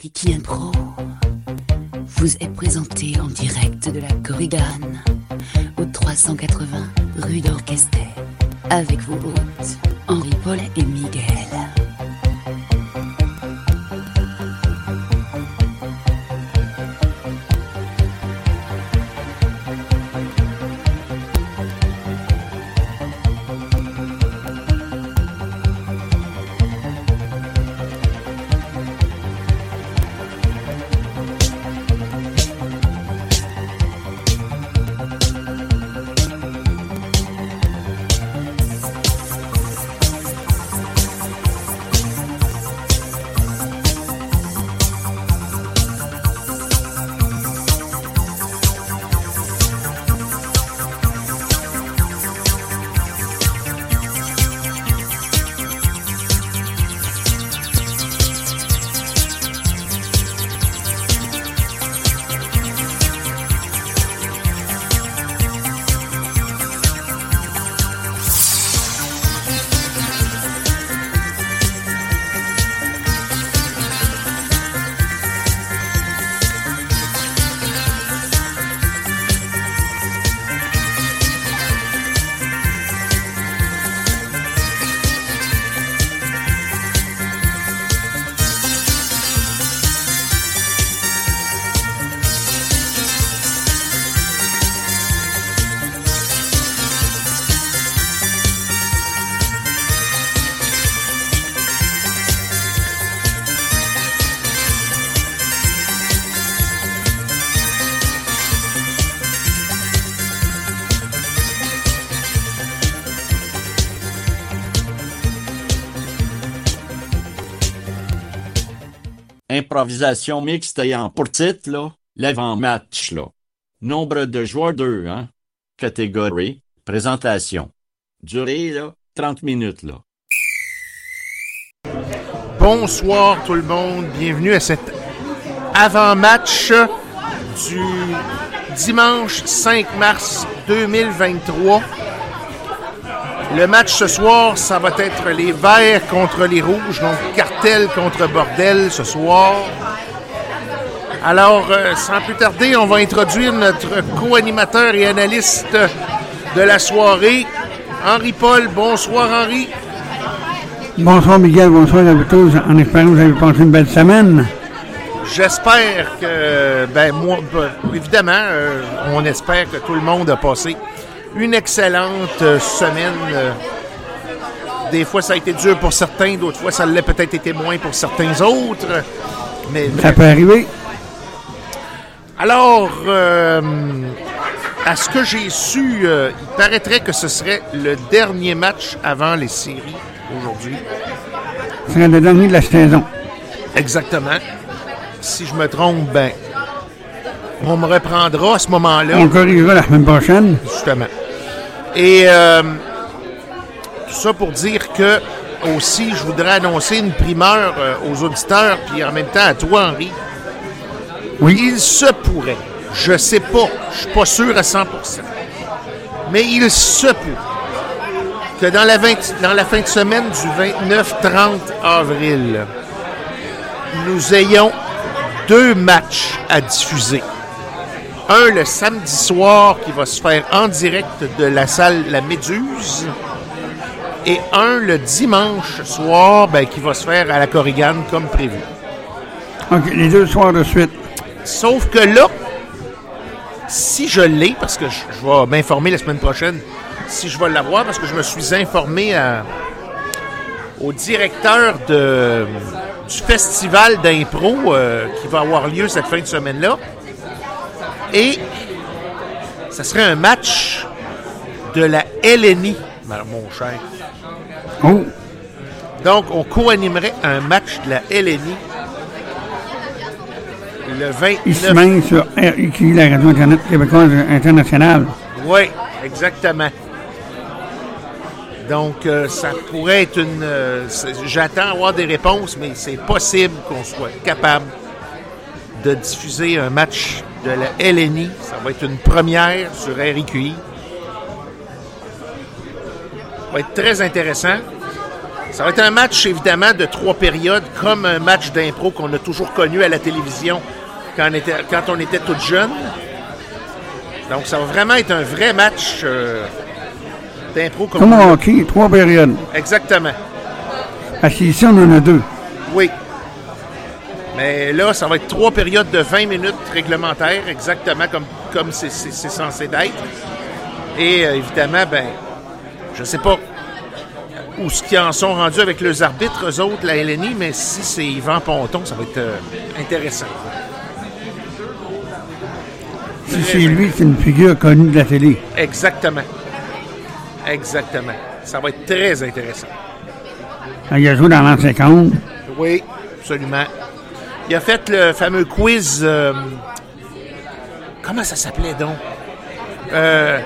Ricky Impro vous est présenté en direct de la Corrigane au 380 rue d'Orchester avec vos hôtes Henri-Paul et Miguel. Improvisation mixte ayant pour titre, là, l'avant-match, là. Nombre de joueurs 2, hein. Catégorie, présentation. Durée, là, 30 minutes, là. Bonsoir tout le monde, bienvenue à cet avant-match du dimanche 5 mars 2023. Le match ce soir, ça va être les Verts contre les Rouges, donc cartel contre bordel ce soir. Alors, euh, sans plus tarder, on va introduire notre co-animateur et analyste de la soirée, Henri-Paul. Bonsoir, Henri. Bonsoir, Miguel. Bonsoir à vous tous. En espérant que vous avez passé une belle semaine. J'espère que, ben moi, ben, évidemment, euh, on espère que tout le monde a passé une excellente euh, semaine. Euh, Des fois, ça a été dur pour certains, d'autres fois, ça l'a peut-être été moins pour certains autres. Mais Ça peut arriver. alors, euh, à ce que j'ai su, euh, il paraîtrait que ce serait le dernier match avant les séries aujourd'hui. Ce serait le dernier de la saison. Exactement. Si je me trompe, ben, on me reprendra à ce moment-là. On corrigera la semaine prochaine. Justement. Et euh, tout ça pour dire que aussi, je voudrais annoncer une primeur euh, aux auditeurs, puis en même temps à toi, Henri. Oui. Il se pourrait, je sais pas, je suis pas sûr à 100% mais il se peut que dans la, 20 dans la fin de semaine du 29-30 avril, nous ayons deux matchs à diffuser. Un le samedi soir qui va se faire en direct de la salle La Méduse. Et un le dimanche soir ben, qui va se faire à la Corrigane comme prévu. OK, les deux soirs de suite. Sauf que là, si je l'ai, parce que je, je vais m'informer la semaine prochaine, si je vais l'avoir, parce que je me suis informé à- au directeur de, du festival d'impro euh, qui va avoir lieu cette fin de semaine-là. Et ça serait un match de la LNI, mon cher. Oh, Donc, on co-animerait un match de la LNI le 29 ici même sur RIQ, la radio Internet québécoise internationale. Oui, exactement. Donc, euh, ça pourrait être une. euh, J'attends avoir des réponses, mais c'est possible qu'on soit capable de diffuser un match de la LNI. Ça va être une première sur RIQI. Ça va être très intéressant. Ça va être un match, évidemment, de trois périodes, comme un match d'impro qu'on a toujours connu à la télévision quand on était, quand on était tout jeune. Donc, ça va vraiment être un vrai match euh, d'impro. Comme Comme on- hockey, trois périodes. Exactement. Parce qu'ici, on en a deux. Oui. Mais là, ça va être trois périodes de 20 minutes réglementaires, exactement comme comme c'est censé d'être. Et euh, évidemment, ben, je sais pas où ce qu'ils en sont rendus avec leurs arbitres, eux autres, la LNI, mais si c'est Yvan Ponton, ça va être euh, intéressant. Si c'est lui, c'est une figure connue de la télé. Exactement. Exactement. Ça va être très intéressant. Il a joué dans l'an 50. Oui, absolument. Il a fait le fameux quiz. euh, comment ça s'appelait donc? Euh,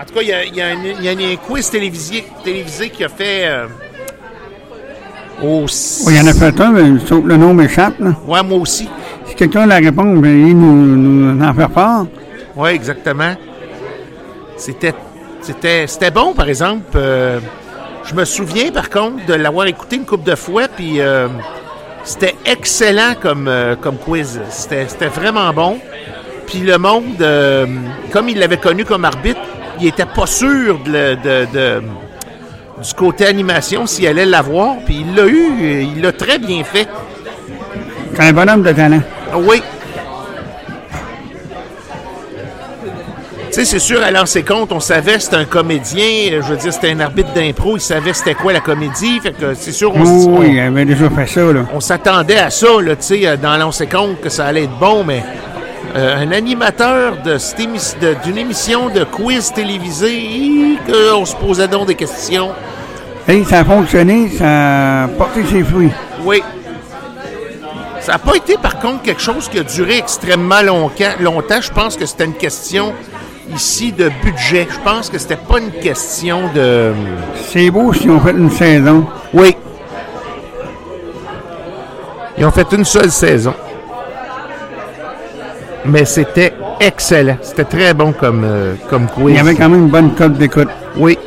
en tout cas, il y a, il y a un, il y a un quiz télévisé, télévisé qui a fait. euh, au. Oui, il y en a fait un, mais sauf le nom m'échappe. Ouais, moi aussi. Si quelqu'un a la réponse, ben, il nous, nous en faire part. Oui, exactement. C'était, c'était, c'était bon, par exemple. Euh, je me souviens, par contre, de l'avoir écouté une couple de fois, puis euh, c'était excellent comme, euh, comme quiz. C'était, c'était vraiment bon. Puis le monde, comme il l'avait connu comme arbitre, il était pas sûr de, le- de- de- du côté animation s'il allait l'avoir, puis il l'a eu, il l'a très bien fait. C'est un bonhomme de talent. Oui. Tu sais, c'est sûr, à lancer compte, on savait que c'était un comédien, je veux dire, c'était un arbitre d'impro, il savait c'était quoi la comédie, fait que c'est sûr, on, Oui, on- il avait déjà fait ça. Là. on s'attendait à ça, là, tu sais, dans lancer compte que ça allait être bon, mais euh, un animateur émi- d'une émission de quiz télévisé, que on se posait donc des questions. Ça a fonctionné, ça a porté ses fruits. Oui. Ça n'a pas été, par contre, quelque chose qui a duré extrêmement longtemps. longtemps. Je pense que c'était une question ici de budget. Je pense que c'était pas une question de. C'est beau si on fait une saison. Oui. Ils ont fait une seule saison. Mais c'était excellent. C'était très bon comme, euh, comme quiz. Il y avait quand même une bonne cote d'écoute. Oui.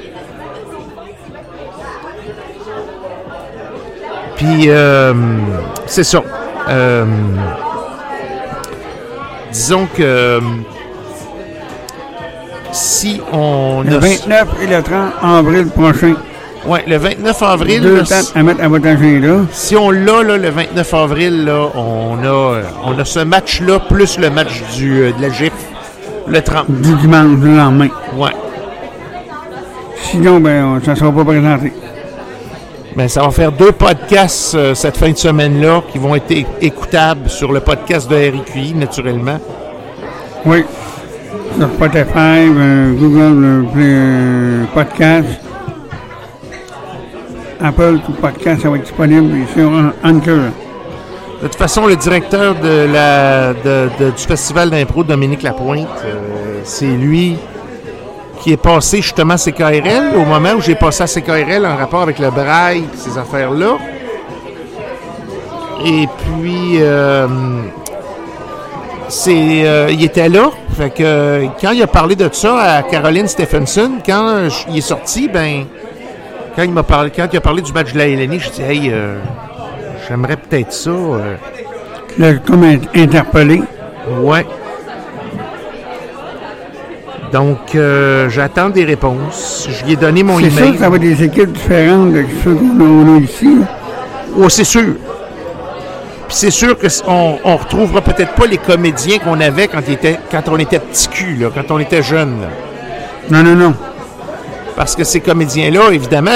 Puis, euh, c'est ça. Euh, disons que euh, si on Le a... 29 et le 30 avril prochain. Ouais, le 29 avril, Deux à mettre à votre agenda. si on l'a là, le 29 avril, là, on, a, on a ce match-là plus le match du, euh, de la GIF le 30. Du dimanche, le lendemain. Ouais. Sinon, ben, ça ne sera pas présenté. Ben, ça va faire deux podcasts euh, cette fin de semaine-là qui vont être écoutables sur le podcast de RQI, naturellement. Oui. Sur Spotify, euh, Google euh, Podcast. Apple, tout podcast, ça va disponible sur Anchor. De toute façon, le directeur du festival d'impro, Dominique Lapointe, euh, c'est lui qui est passé justement à CKRL au moment où j'ai passé à CKRL en rapport avec le braille et ces affaires-là. Et puis, euh, c'est, euh, il était là. Fait que quand il a parlé de ça à Caroline Stephenson, quand il est sorti, ben, quand il m'a parlé, quand il a parlé du match de la LNI, je dis, hey, euh, j'aimerais peut-être ça. euh, Là, comme in- interpellé. Ouais. Donc, euh, j'attends des réponses. Je lui ai donné mon C'est sûr email. que ça va être des équipes différentes de ceux qu'on a, ici. Oh, c'est sûr. Puis c'est sûr qu'on on retrouvera peut-être pas les comédiens qu'on avait quand, il était, quand on était petit cul, là, quand on était jeune. là. Non, non, non. Parce que ces comédiens-là, évidemment,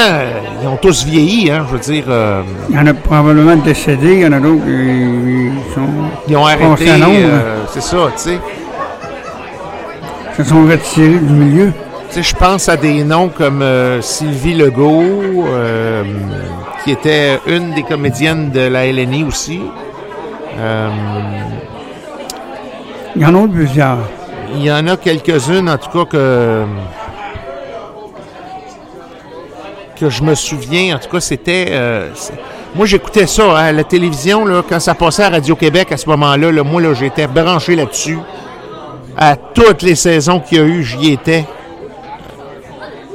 ils ont tous vieilli. Hein, je veux dire, euh, Il y en a probablement décédés, il y en a d'autres qui ils sont, ils ont arrêté. Euh, c'est ça, tu sais. se sont retirés du milieu. Tu sais, je pense à des noms comme euh, Sylvie Legault, euh, qui était une des comédiennes de la LNI aussi. Il y en a plusieurs. il y en a quelques-unes, en tout cas, que, que je me souviens. En tout cas, c'était... euh, moi, j'écoutais ça hein, à la télévision, là, quand ça passait à Radio-Québec à ce moment-là. là, moi, là, j'étais branché là-dessus. À toutes les saisons qu'il y a eu, j'y étais.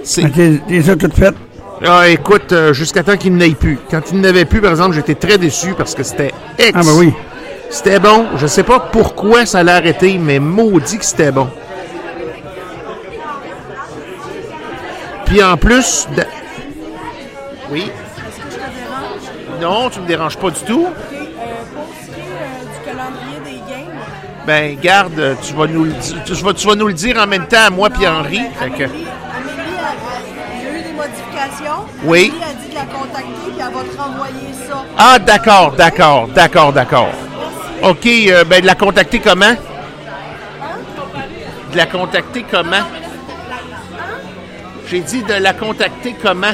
C'est- Fait que Les les a toutes faites? Ah, écoute, euh, jusqu'à temps qu'il n'aille plus. Quand il n'avait plus, par exemple, j'étais très déçu parce que c'était ex. Ah, ben oui. C'était bon. Je sais pas pourquoi ça l'a arrêté, mais maudit que c'était bon. Puis en plus. Oui. Non, tu me déranges pas du tout. OK. Euh, pour ce qui est du calendrier des games, Ben, garde, tu vas nous le, di- tu vas, tu vas nous le dire en même temps à moi puis Henri. ben, Fait que- Amélie, Amélie a, a- il y a eu des modifications. Oui. Amélie a dit de la contacter puis elle va te renvoyer ça. Ah, d'accord, d'accord, d'accord, d'accord. OK, euh, ben, de la contacter comment? De la contacter comment? J'ai dit de la contacter comment?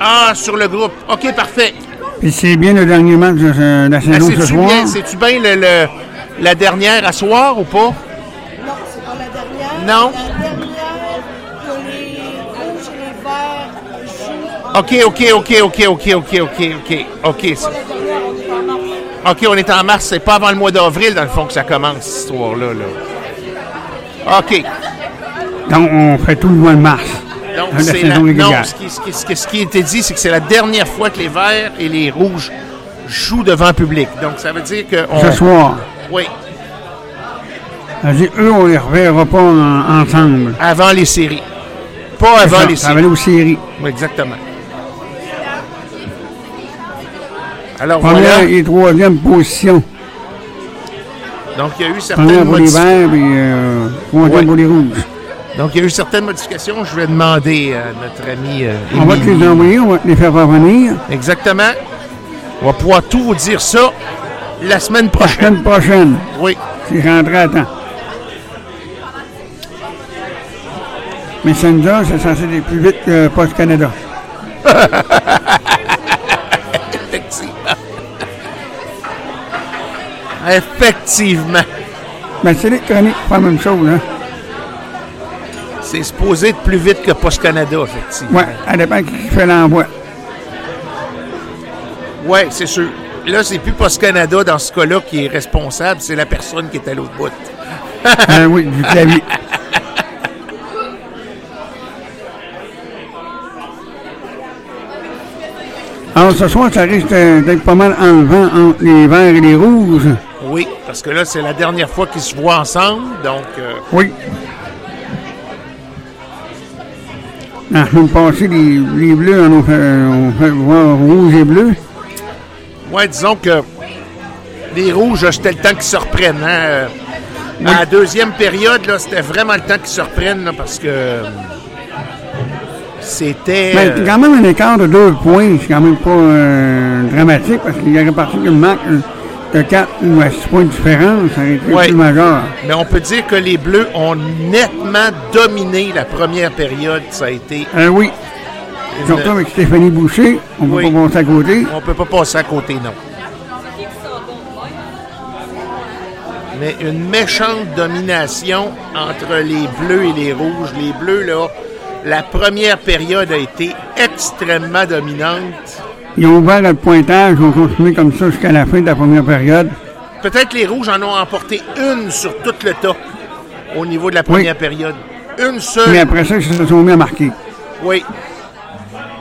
Ah, sur le groupe. OK, parfait. Puis c'est bien le dernier match de Nationaux ben, ce soir? Ah, c'est-tu bien le, la dernière à soir ou pas? Non, c'est pas la dernière. Non? La dernière, les rouges les verts. OK, OK, OK, OK, OK, OK, OK, OK. OK, on est en mars, c'est pas avant le mois d'avril, dans le fond, que ça commence, cette histoire-là. Là. OK. Donc, on fait tout le mois de mars. Donc, c'est la- non, ce qui, ce qui- ce qui- ce qui a été dit, c'est que c'est la dernière fois que les verts et les rouges jouent devant le public. Donc, ça veut dire que. on- Ce soir. Oui, dire, eux, on les reverra pas en- ensemble. avant les séries. Pas avant Ça, les séries. aller aux séries. Oui, exactement. Alors Première voilà. et troisième position. Donc, il y a eu certaines Première pour les verts et euh, troisième Ouais. pour les rouges. Donc, il y a eu certaines modifications. Je vais demander à notre ami euh, On va te les envoyer, on va te les faire parvenir. Exactement. On va pouvoir tout vous dire ça la semaine La prochaine. semaine prochaine, Oui. c'est rentré à temps. Mais Senza, c'est censé aller plus vite que Post Canada. Effectivement. Effectivement. Mais c'est l'électronique, pas la même chose, hein? C'est supposé être plus vite que Post Canada, effectivement. Ouais, ça dépend qui fait l'envoi. Ouais, c'est sûr. Là, c'est plus Post Canada dans ce cas-là qui est responsable, c'est la personne qui est à l'autre bout. Ah oui, du clavier. Alors, ce soir, ça risque d'être pas mal enlevant entre les verts et les rouges. Oui, parce que là, c'est la dernière fois qu'ils se voient ensemble, donc euh, Oui. La semaine passée, les, les bleus en ont fait, fait voir rouge et bleu. ouais, disons que les rouges, c'était le temps qu'ils se reprennent. hein. Euh, À la deuxième période, c'était vraiment le temps qu'ils se reprennent, là, parce que euh, c'était... Mais euh, c'est quand même un écart de deux points. C'est quand même pas euh, dramatique parce qu'il y aurait parti qu'une marque de 4 ou à 6 points de différence. Ça aurait été Ouais. plus majeur. Mais on peut dire que les Bleus ont nettement dominé la première période. Ça a été. Euh, oui. une- Surtout avec Stéphanie Boucher, on ne Oui. peut pas passer à côté. On peut pas passer à côté, non. Mais une méchante domination entre les Bleus et les Rouges. Les Bleus, là, la première période a été extrêmement dominante. Ils ont ouvert le pointage, ils ont continué comme ça jusqu'à la fin de la première période. Peut-être les Rouges en ont emporté une sur tout le tas au niveau de la première période. Une Mais seule. après ça, ils se sont mis à marquer. Oui.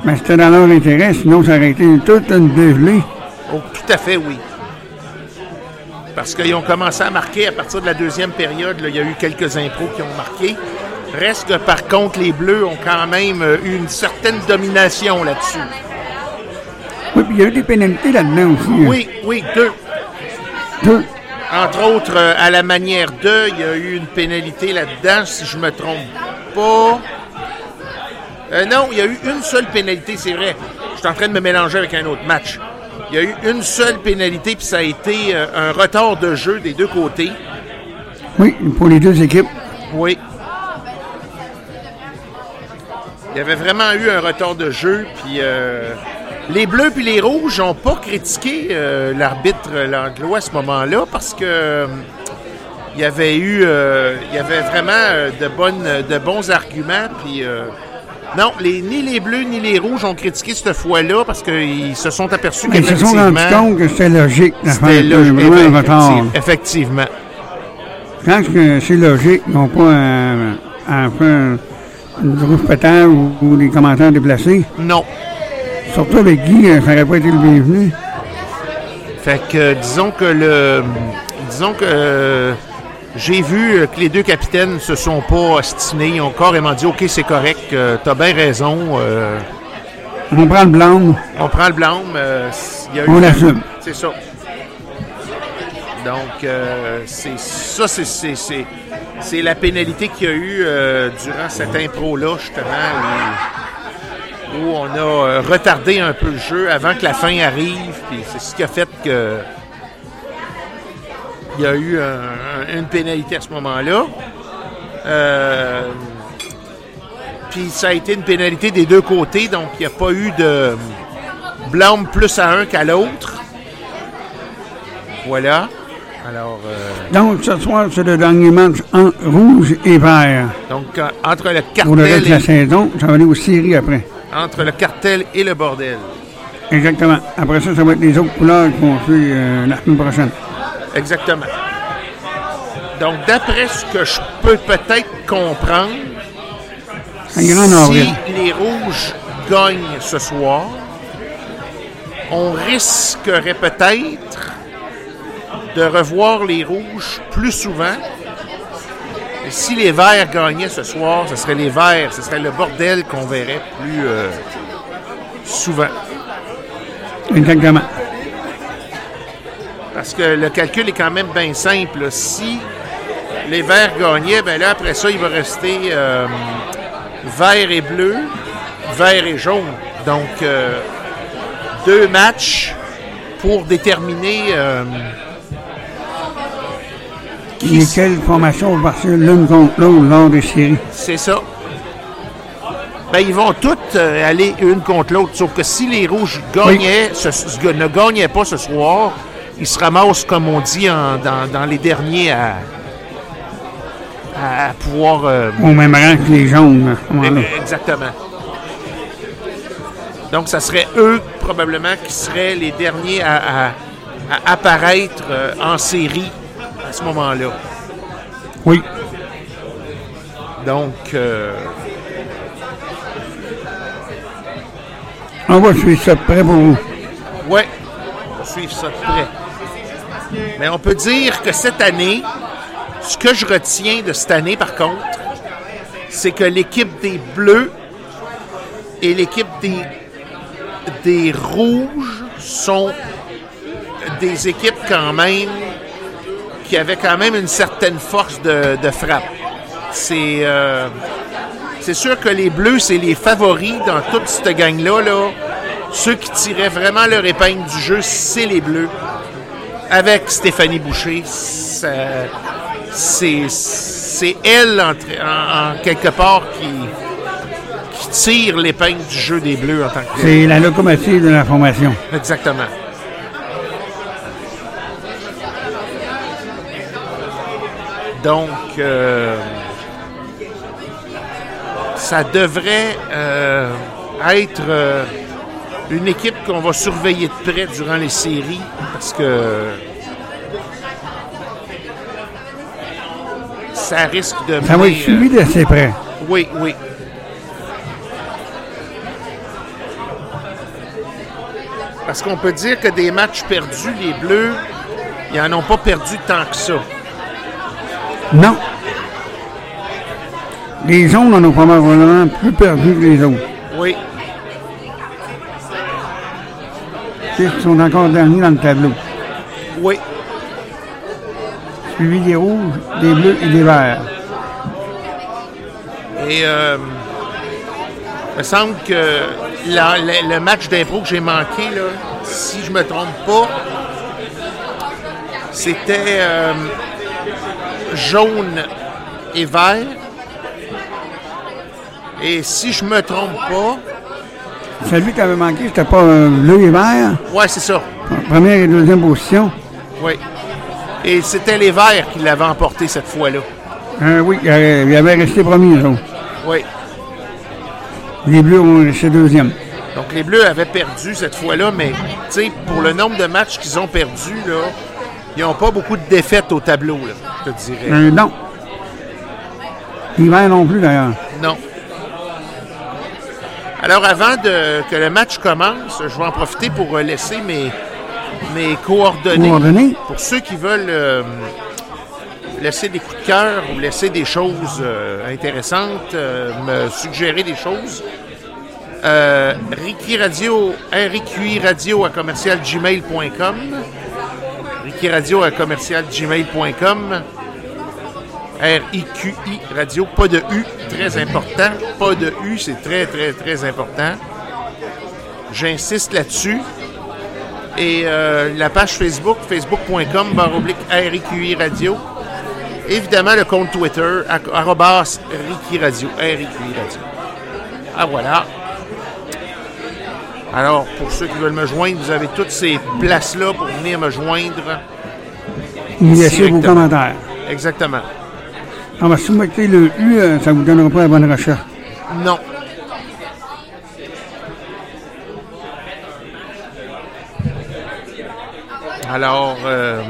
Mais c'était dans leur intérêt, sinon ça aurait été toute une dégelée. Oh, tout à fait, oui. Parce qu'ils ont commencé à marquer à partir de la deuxième période. là, il y a eu quelques impros qui ont marqué. Reste que, par contre, les Bleus ont quand même euh, eu une certaine domination là-dessus. Oui, puis il y a eu des pénalités là-dedans aussi. hein. Oui, oui, deux. Deux. Entre autres, euh, à la manière de, il y a eu une pénalité là-dedans, si je me trompe pas. Euh, non, il y a eu une seule pénalité, c'est vrai. Je suis en train de me mélanger avec un autre match. Il y a eu une seule pénalité, puis ça a été euh, un retard de jeu des deux côtés. Oui, pour les deux équipes. Oui. Il y avait vraiment eu un retard de jeu, puis euh, les Bleus puis les Rouges n'ont pas critiqué euh, l'arbitre Langlois à ce moment-là parce que euh, il y avait eu, euh, il y avait vraiment de bonnes, de bons arguments, puis non, les, ni les Bleus ni les Rouges ont critiqué cette fois-là parce qu'ils se sont aperçus ils se sont rendus compte que c'était logique c'était logique. vraiment un retard. Effective- Effectivement. Quand que c'est logique, n'ont pas faire du rouge pétard ou, ou des commentaires déplacés. Non. Surtout avec Guy, euh, ça n'aurait pas été le bienvenu. Fait que euh, disons que le. Disons que euh, j'ai vu euh, que les deux capitaines se sont pas ostinés. Ils ont carrément dit OK, c'est correct, euh, t'as bien raison. euh, On prend le blâme. on prend le blâme. il y a eu- On l'assume. C'est ça. Donc, c'est ça, c'est, la pénalité qu'il y a eu durant cette impro-là, justement, où, où on a euh, retardé un peu le jeu avant que la fin arrive. Puis c'est ce qui a fait que il y a eu un- un- une pénalité à ce moment-là. Euh, puis ça a été une pénalité des deux côtés, donc il n'y a pas eu de blâme plus à un qu'à l'autre. Voilà. Alors, euh, Donc, ce soir, c'est le dernier match en rouge et vert. donc entre le Pour le reste cartel de la et, saison, ça va aller aux séries après. Entre le cartel et le bordel. Exactement. Après ça, ça va être les autres couleurs qui vont suivre euh, la semaine prochaine. Exactement. Donc, d'après ce que je peux peut-être comprendre, si les rouges gagnent ce soir, on risquerait peut-être de revoir les rouges plus souvent. Si les verts gagnaient ce soir, ce serait les verts, ce serait le bordel qu'on verrait plus euh, souvent. Exactement. Parce que le calcul est quand même bien simple. Si les verts gagnaient, ben là, après ça, il va rester euh, vert et bleu, vert et jaune. Donc, euh, deux matchs pour déterminer Lesquelles formations vont partir? L'une contre l'autre lors des séries. c'est ça. Ben, ils vont toutes euh, aller une contre l'autre. Sauf que si les rouges gagnaient, ce- ce- ne gagnaient pas ce soir, ils se ramassent, comme on dit, en- dans, dans les derniers à, à pouvoir. euh, Au même rang que les jaunes, à exactement. Donc, ça serait eux, probablement, qui seraient les derniers à, à- à apparaître euh, en série ce moment-là. Oui. Donc, euh, On va suivre ça de près pour vous. Ouais, on va suivre ça de près. Mais on peut dire que cette année, ce que je retiens de cette année, par contre, c'est que l'équipe des Bleus et l'équipe des, des Rouges sont des équipes quand même qui avaient quand même une certaine force de, de frappe. C'est euh, c'est sûr que les Bleus, c'est les favoris dans toute cette gang-là. Là. Ceux qui tiraient vraiment leur épingle du jeu, c'est les Bleus. Avec Stéphanie Boucher, c'est elle, en, en- en quelque part, qui, tire l'épingle du jeu des Bleus en tant que. C'est la locomotive de la formation. Exactement. Donc, euh, ça devrait euh, être euh, une équipe qu'on va surveiller de près durant les séries parce que ça risque de Ça va être suivi d'assez près. oui, oui. Parce qu'on peut dire que des matchs perdus, les Bleus, ils n'en ont pas perdu tant que ça. Non. Les jaunes en ont probablement plus perdu que les autres. Oui, Ils sont encore derniers dans le tableau. oui. Suivi des rouges, des bleus et des verts. Et euh, il me semble que la- la- le match d'impro que j'ai manqué, là, si je me trompe pas, c'était euh, jaune et vert. Et si je me trompe pas, Celui qui avait manqué, c'était pas euh, bleu et vert? ouais, c'est ça. Première et deuxième position. Oui. Et c'était les Verts qui l'avaient emporté cette fois-là. Euh, oui, il avait, resté premier, autres. Oui. Les bleus ont resté deuxième. Donc les Bleus avaient perdu cette fois-là, mais tu sais, pour le nombre de matchs qu'ils ont perdus, là, ils n'ont pas beaucoup de défaites au tableau, là, je te dirais. Euh, non. Verts non plus, d'ailleurs. Non. Alors, avant de, que le match commence, je vais en profiter pour laisser mes, mes coordonnées. Coordonnées? Pour ceux qui veulent euh, laisser des coups de cœur ou laisser des choses euh, intéressantes, euh, me suggérer des choses. Ricky Radio, RIQI Radio à commercial gmail.com. Radio à commercial gmail.com. R-I-Q-I Radio, pas de U, très important. Pas de U, c'est très, très, très important. J'insiste là-dessus. Et euh, la page Facebook, facebook.com, barre oblique RIQI Radio. Évidemment, le compte Twitter, arrobas Ricky Radio, RIQI Radio. Ah, voilà. Alors, pour ceux qui veulent me joindre, vous avez toutes ces places-là pour venir me joindre. Laissez vos Directement. commentaires. Exactement. On va soumettre le U, euh, ça vous donnera pas la bonne recherche. Non. Alors, euh,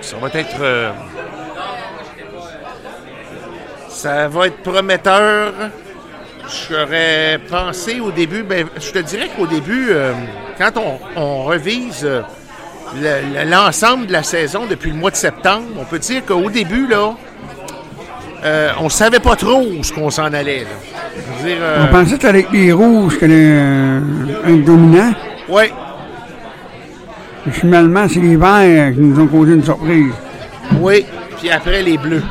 ça va être. euh, ça va être prometteur. J'aurais pensé au début, ben, je te dirais qu'au début, euh, quand on, on revise le- le- l'ensemble de la saison depuis le mois de septembre, on peut dire qu'au début, là, euh, on savait pas trop où ce qu'on s'en allait. là. Dire, euh, On pensait que avec les rouges que euh, un dominant. Et finalement, c'est les verts qui nous ont causé une surprise. oui, puis après les bleus.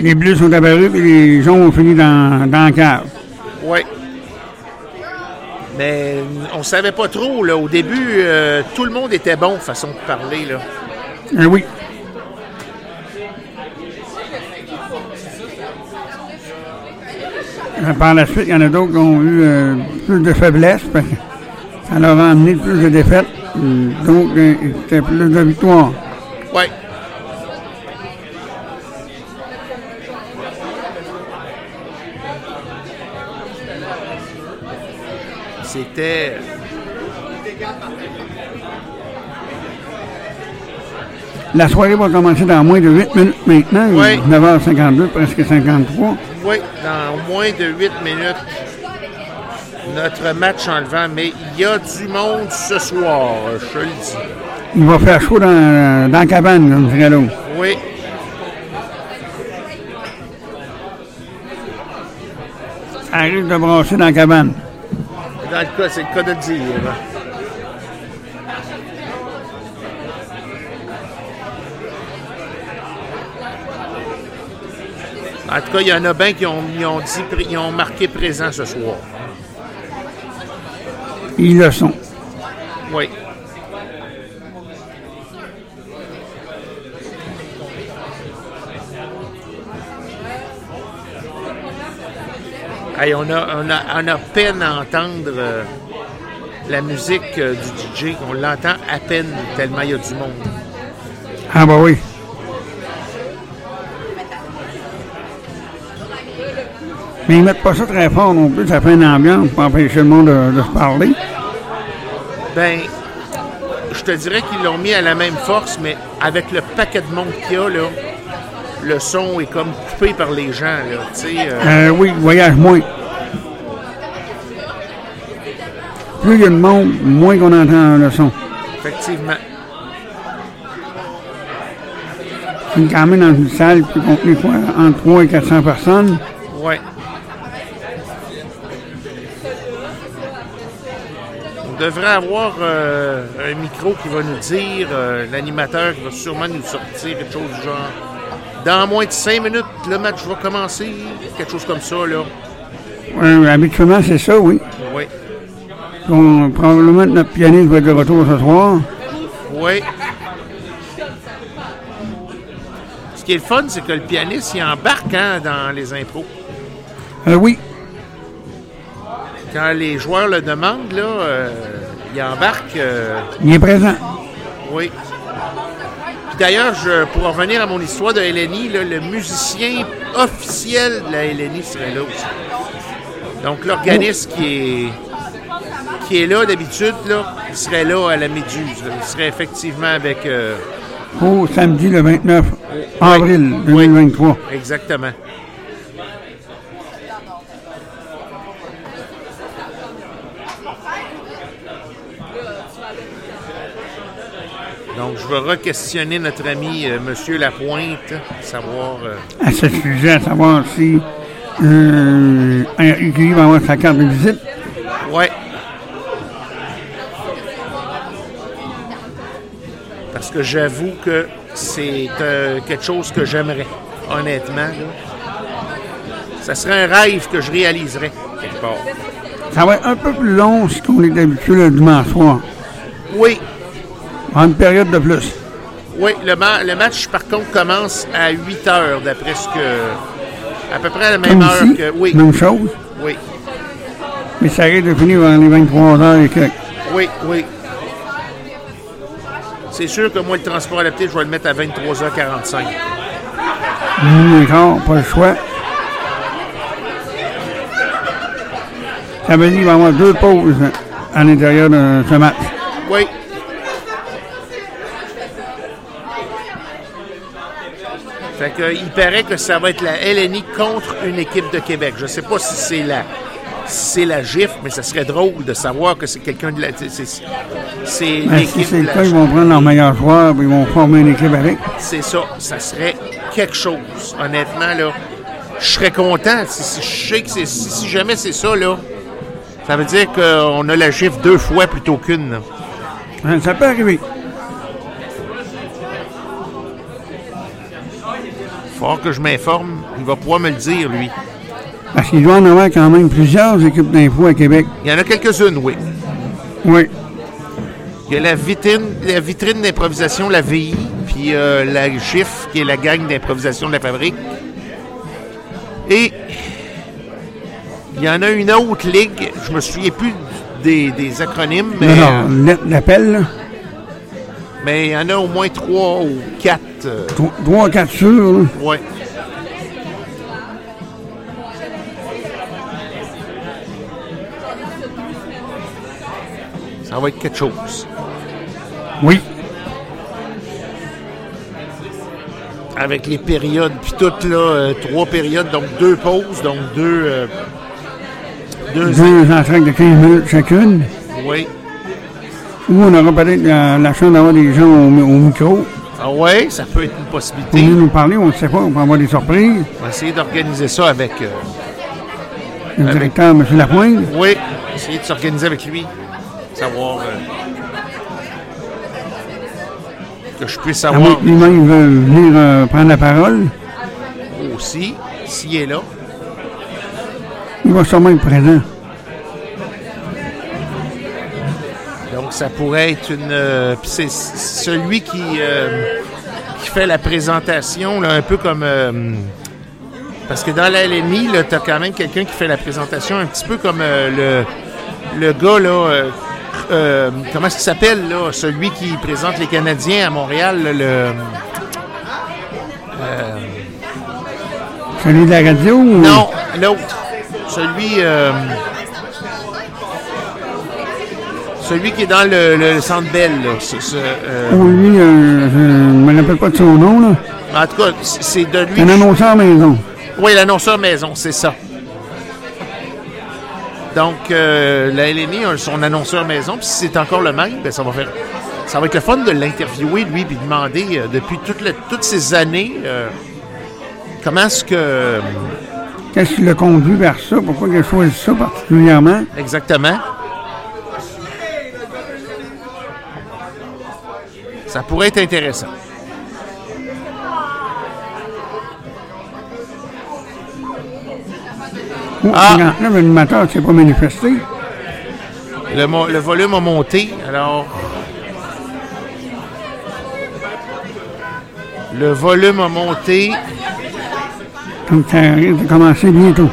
Les bleus sont apparus et les jaunes ont fini dans, dans la cave. ouais. Mais on savait pas trop, là. Au début, euh, tout le monde était bon, façon de parler, là. Euh, oui. Euh, Par la suite, il y en a d'autres qui ont eu euh, plus de faiblesse. parce que ça leur a amené plus de défaites. Donc, c'était plus de victoires. Ouais. La soirée va commencer dans moins de 8 minutes maintenant. Oui. 9h52, presque 53. Oui, dans moins de 8 minutes, notre match en levant. Mais il y a du monde ce soir, je le dis. Il va faire chaud dans, dans la cabane, comme dirait l'autre. Oui. Risque de brasser dans la cabane. Dans le cas, c'est le cas de dire. En tout cas, il y en a bien qui ont, ils ont, dit, pré- ils ont marqué présent ce soir. Ils le sont. Oui. Hey, on, a, on, a, on a peine à entendre euh, la musique euh, du DJ. On l'entend à peine tellement il y a du monde. Ah bah oui. Mais ils mettent pas ça très fort non plus, ça fait une ambiance pour empêcher le monde de, de se parler. Ben, je te dirais qu'ils l'ont mis à la même force, mais avec le paquet de monde qu'il y a, là, le son est comme coupé par les gens. Là, tu sais, euh, Euh, oui, voyage moins. Plus il y a de monde, moins qu'on entend le son. effectivement. On quand même dans une salle qui quoi, entre 3 et 400 personnes? Ouais. On devrait avoir euh, un micro qui va nous dire, euh, l'animateur qui va sûrement nous sortir quelque chose du genre. Dans moins de 5 minutes, le match va commencer. Quelque chose comme ça, là. Euh, habituellement, c'est ça, oui. Oui. Donc, probablement notre pianiste va être de retour ce soir. Oui. Ce qui est le fun, c'est que le pianiste, il embarque hein, dans les impros. Euh, oui, Quand les joueurs le demandent, là, euh, il embarque. euh, il est présent. Oui. Puis d'ailleurs, je, pour revenir à mon histoire de LNI, là, le musicien officiel de la LNI serait là aussi. Donc l'organisme qui est qui est là d'habitude, là, il serait là à la Méduse. là. Il serait effectivement avec. euh, Au samedi le 29 avril Oui. 2023. exactement. Donc, je vais re-questionner notre ami euh, Monsieur Lapointe, savoir. euh, À ce sujet, à savoir si euh, va avoir sa carte de visite. Ouais. Parce que j'avoue que c'est euh, quelque chose que j'aimerais, honnêtement. là. Ça serait un rêve que je réaliserais quelque part. Ça va être un peu plus long si on est habitué le dimanche soir. Oui, En une période de plus. oui, le, ma- le match, par contre, commence à 8 heures, d'après ce que. À peu près à la même Comme heure ici, que. Oui, même chose. oui, Mais ça risque de finir vers les 23 heures et quelques. oui, oui. C'est sûr que moi, le transport adapté, je vais le mettre à 23h45. Minuit et quart, pas le choix. Ça veut dire qu'il va y avoir deux pauses à l'intérieur de ce match. Oui. Fait que, il paraît que ça va être la LNI contre une équipe de Québec. Je sais pas si c'est la c'est la GIF, mais ça serait drôle de savoir que c'est quelqu'un de la. C'est, Ben, si c'est le cas, ils vont prendre leur meilleur joueur et ils vont former une équipe avec. C'est ça. Ça serait quelque chose. Honnêtement, là. Je serais content. Si, si- je sais que c'est, si, si jamais c'est ça, là, ça veut dire qu'on a la GIF deux fois plutôt qu'une. Hein, Ça peut arriver. Faut que je m'informe. Il va pouvoir me le dire, lui. Parce qu'il doit en avoir quand même plusieurs équipes d'info à Québec. Il y en a quelques-unes, oui. Oui. Il y a la vitrine, la vitrine d'improvisation, la VI, puis euh, la GIF, qui est la gang d'improvisation de la fabrique. Et il y en a une autre ligue, je me souviens plus des, des acronymes, mais, Alors, euh, lettre d'appel, là. mais il y en a au moins trois ou quatre. Euh, Tro- Trois, quatre sûrs, là. ouais. Ça va être quelque chose. Oui. avec les périodes, puis toutes là, euh, trois périodes, donc deux pauses, donc deux. euh, deux Deux entraînes de 15 minutes chacune. Oui. Ou on aura peut-être la, la chance d'avoir des gens au, au micro Ah ouais, ça peut être une possibilité. venir nous parler. On ne sait pas, on peut avoir des surprises. On va essayer d'organiser ça avec. euh, Le Avec- directeur, M. Lapointe. oui, essayer de s'organiser avec lui. Savoir. euh, que je puisse savoir que lui-même veut venir euh, prendre la parole, aussi, s'il est là. il va sûrement être présent. Donc, ça pourrait être une. euh, c'est celui qui, euh, qui fait la présentation, là, un peu comme. euh, parce que dans la LNI, tu as quand même quelqu'un qui fait la présentation, un petit peu comme euh, le, le gars, là. comment est-ce qu'il s'appelle, là? Celui qui présente les Canadiens à Montréal, là, le. Celui de la radio? ou- Non, l'autre. Celui. Celui qui est dans le, le centre Bell, là. Ce- ce, euh, Oh, lui, euh, je ne me rappelle pas de son nom, là. en tout cas, c'est de lui. Un annonceur maison. Oui, l'annonceur maison, c'est ça. Donc, euh, la LNI a son annonceur maison, puis si c'est encore le même, ben, ça va faire. Ça va être le fun de l'interviewer, lui, puis demander depuis toute le- toutes ces années comment est-ce que. Qu'est-ce qui l'a conduit vers ça? Pourquoi il a choisi ça particulièrement? exactement. Ça pourrait être intéressant. Oh, Ah. l'animateur ne s'est pas manifesté. Le, mo- le volume a monté, alors. Le volume a monté. Comme ça risque de commencer bientôt.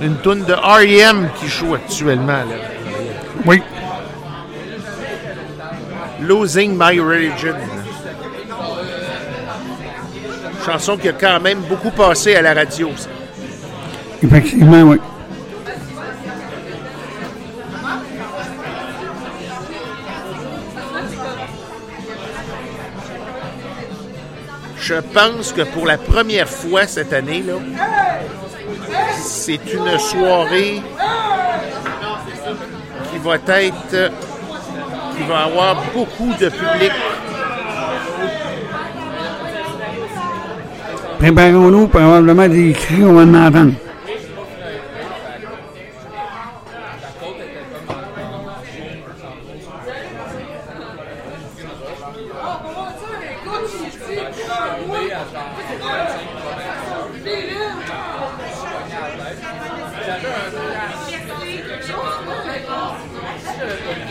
Une toune de R.E.M. qui joue actuellement. Là. Oui. Losing My Religion. Chanson qui a quand même beaucoup passé à la radio. ça. Effectivement, oui. Je pense que pour la première fois cette année, là, c'est une soirée qui va être, qui va avoir beaucoup de public. Préparons-nous probablement des cris qu'on va en entendre.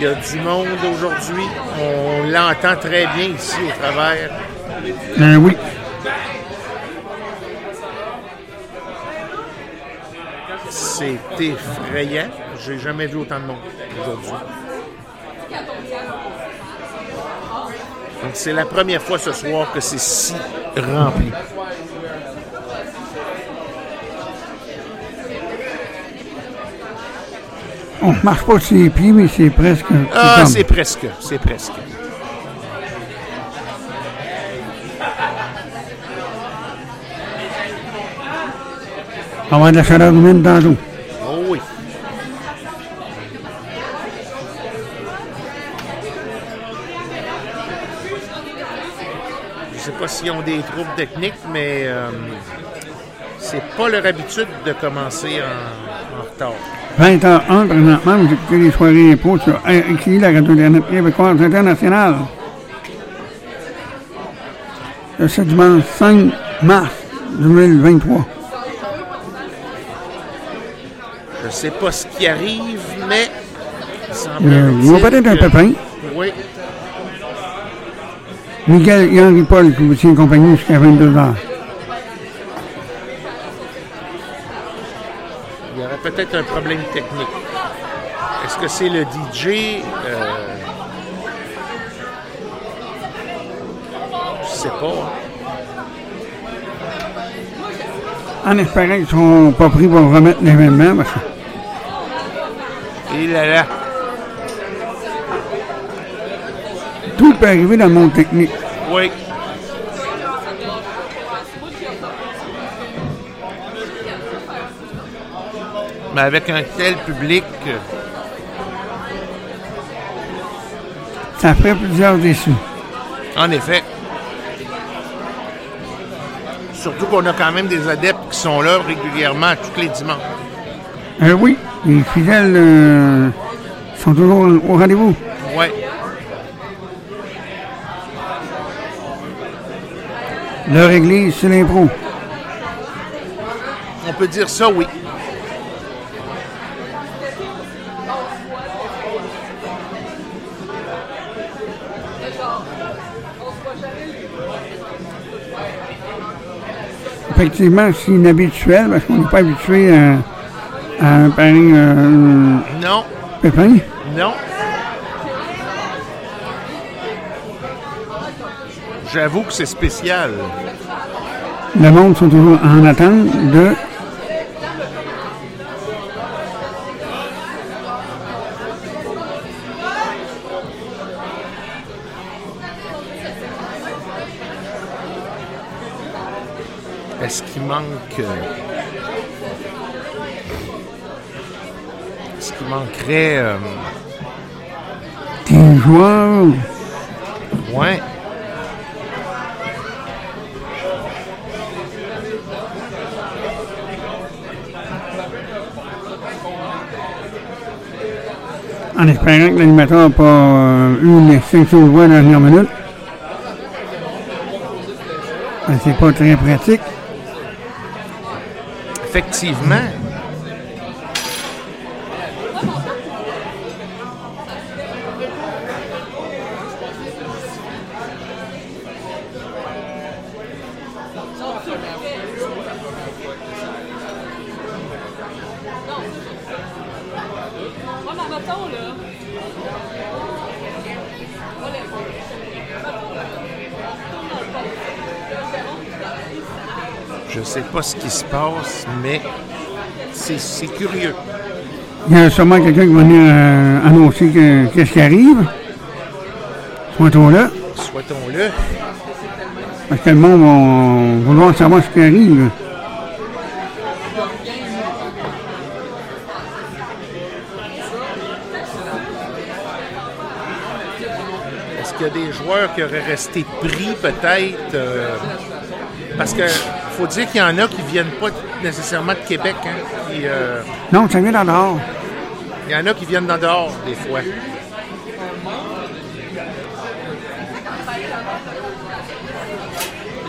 Il y a du monde aujourd'hui. On l'entend très bien ici au travers. Euh, oui. C'est effrayant. J'ai jamais vu autant de monde aujourd'hui. Donc c'est la première fois ce soir que c'est si rempli. On ne marche pas sur les pieds, mais c'est presque. Ah, c'est presque, c'est presque. On va avoir de la chaleur humaine tantôt. Oh oui. Je sais pas s'ils ont des troubles techniques, mais euh, c'est pas leur habitude de commencer en, en retard. 20h01 présentement, vous écoutez les soirées impôts sur RXI, la radio-internet québécoise internationale. De ce dimanche 5 mars 2023. Je sais pas ce qui arrive, mais. Euh, il va peut-être un pépin? Oui. Miguel et Henri-Paul qui vous tient compagnie jusqu'à 22h. Il y aurait peut-être un problème technique. Est-ce que c'est le DJ? Euh, Je sais pas. hein. En espérant qu'ils ne sont pas pris pour remettre l'événement, parce que Et là là. tout peut arriver dans le monde technique. Oui. Mais avec un tel public, Ça ferait plusieurs déçus. en effet. Surtout qu'on a quand même des adeptes qui sont là régulièrement tous les dimanches. Euh, oui, les fidèles euh, sont toujours au rendez-vous. Oui. Leur église, c'est l'impro. On peut dire ça, oui. Effectivement, c'est inhabituel parce qu'on n'est pas habitué à, à un pareil euh, Non, pépin. non. J'avoue que c'est spécial. Le monde sont toujours en attente de Est-ce qu'il manque. euh, Est-ce qu'il manquerait. euh, des joueurs. Ouais. En espérant que l'animateur n'a pas euh, eu une extinction de voix dans la dernière minute. C'est pas très pratique. Effectivement. Je sais pas ce qui se passe, mais c'est curieux. Il y a sûrement quelqu'un qui va venir euh, annoncer que- qu'est-ce qui arrive. Soit-on là, Souhaitons-le. parce que le monde va vouloir savoir ce qui arrive. Est-ce qu'il y a des joueurs qui auraient resté pris peut-être? euh, parce que faut dire qu'il y en a qui viennent pas nécessairement de Québec. hein, qui, euh, Non, ça vient d'en dehors. il y en a qui viennent d'en dehors des fois.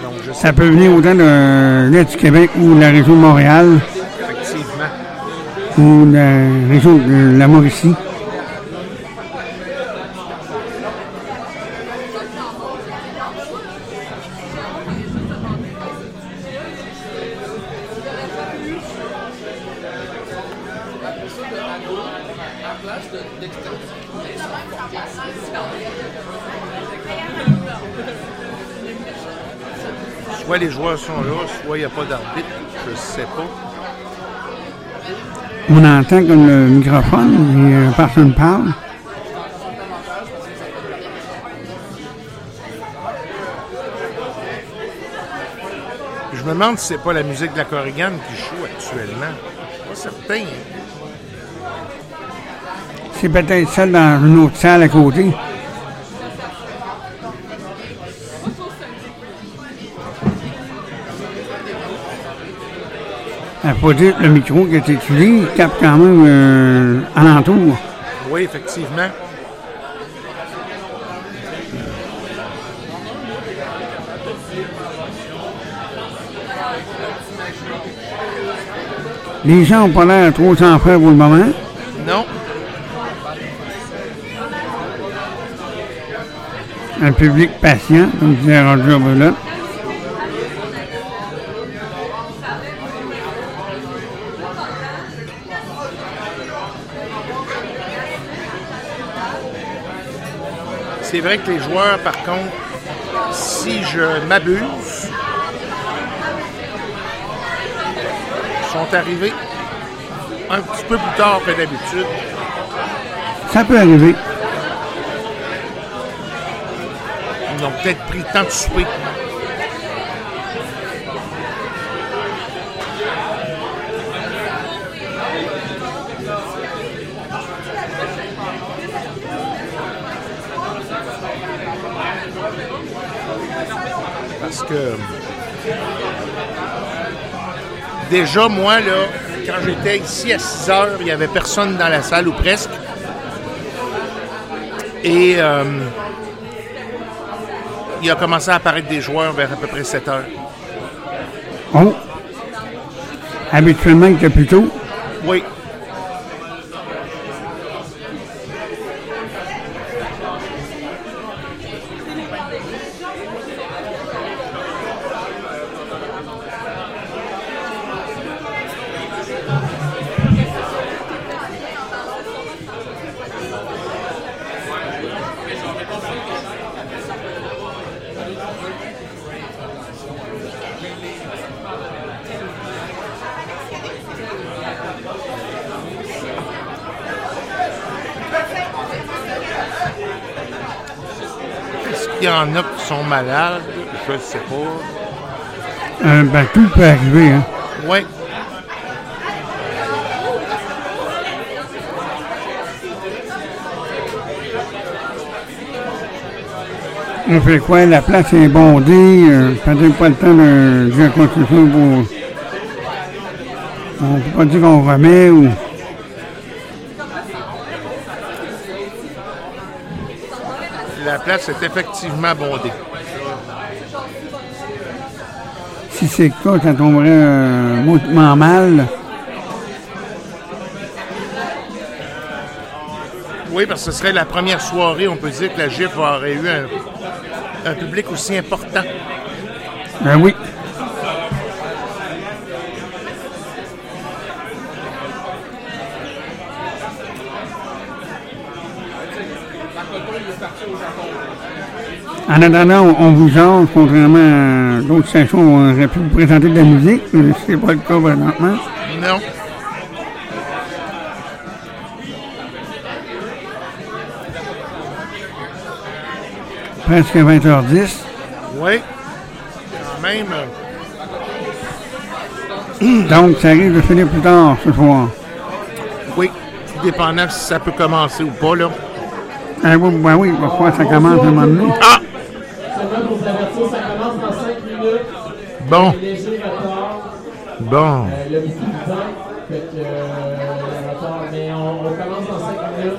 Donc je sais Ça peut venir autant de l'Est du Québec ou de la région de Montréal effectivement. ou de la région de la Mauricie. Soit les joueurs soit il n'y a pas d'arbitre. Je sais pas. On entend comme le microphone et euh, personne parle. Je me demande si c'est pas la musique de la Corrigan qui joue actuellement. Pas certain. C'est peut-être celle dans une autre salle à côté. Il faut dire que le micro qui est utilisé il capte quand même euh, alentour. Oui, effectivement. Les gens n'ont pas l'air trop s'en faire pour le moment. Non. Un public patient, comme disait Roger Brulotte. C'est vrai que les joueurs, par contre, si je m'abuse, sont arrivés un petit peu plus tard que d'habitude. Ça peut arriver. Ils ont peut-être pris temps de souper. Parce que déjà, moi, là, quand j'étais ici à 6 heures, il n'y avait personne dans la salle ou presque. Et euh, il a commencé à apparaître des joueurs vers à peu près 7 heures. Oh! Habituellement, il était plus tôt. Oui. Est-ce qu'il y en malades? Je ne sais pas. Euh, ben, tout peut arriver. Hein. Oui. On fait quoi? La place est bondée. Euh, peut-être pas le temps de dire quoi que ce soit pour. On peut pas dire qu'on remet ou. La place est effectivement bondée. Si c'est le cas, ça tomberait euh, mauditement mal? Oui, parce que ce serait la première soirée, on peut dire que la GIF aurait eu un, un public aussi important. Ben oui. En attendant, on, vous jase, contrairement à d'autres stations où on aurait pu vous présenter de la musique. mais C'est pas le cas présentement. Non. Presque 20h10. Oui. Quand même. euh, Donc, ça risque de finir plus tard ce soir. Oui. dépendant si ça peut commencer ou pas, là. Ah oui, ben oui, falloir que ça commence à un moment donné. Ah! Seulement pour vous avertir, ça commence dans 5 minutes. Bon, bon. Le wiki du temps. Fait que, retard, mais on, on commence dans 5 minutes.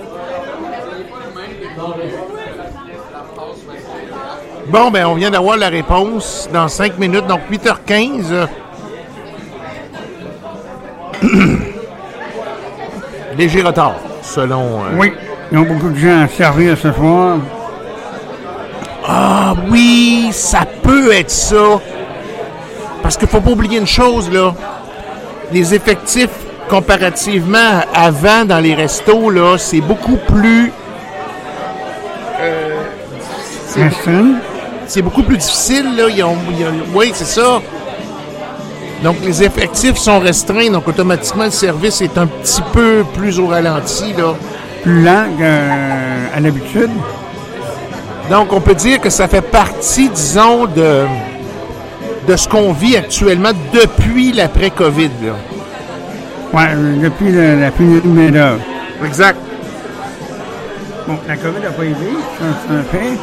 Non, mais- Bon, ben, on vient d'avoir la réponse dans 5 minutes, donc 8h15. Léger retard, selon. euh, Oui, ils ont beaucoup de gens à servir ce soir. Ah oui, ça peut être ça. Parce qu'il faut pas oublier une chose, là. Les effectifs, comparativement à avant dans les restos, là, c'est beaucoup plus. euh, c'est- beaucoup plus difficile, là. Ils ont- ils ont- oui, c'est ça. Donc, les effectifs sont restreints, donc automatiquement, le service est un petit peu plus au ralenti, là. plus lent qu'à l'habitude. Donc, on peut dire que ça fait partie, disons, de, de ce qu'on vit actuellement depuis l'après-COVID. euh, depuis le- la pénurie de main-d'œuvre. Exact. Bon, la COVID n'a pas aidé, c'est un fait.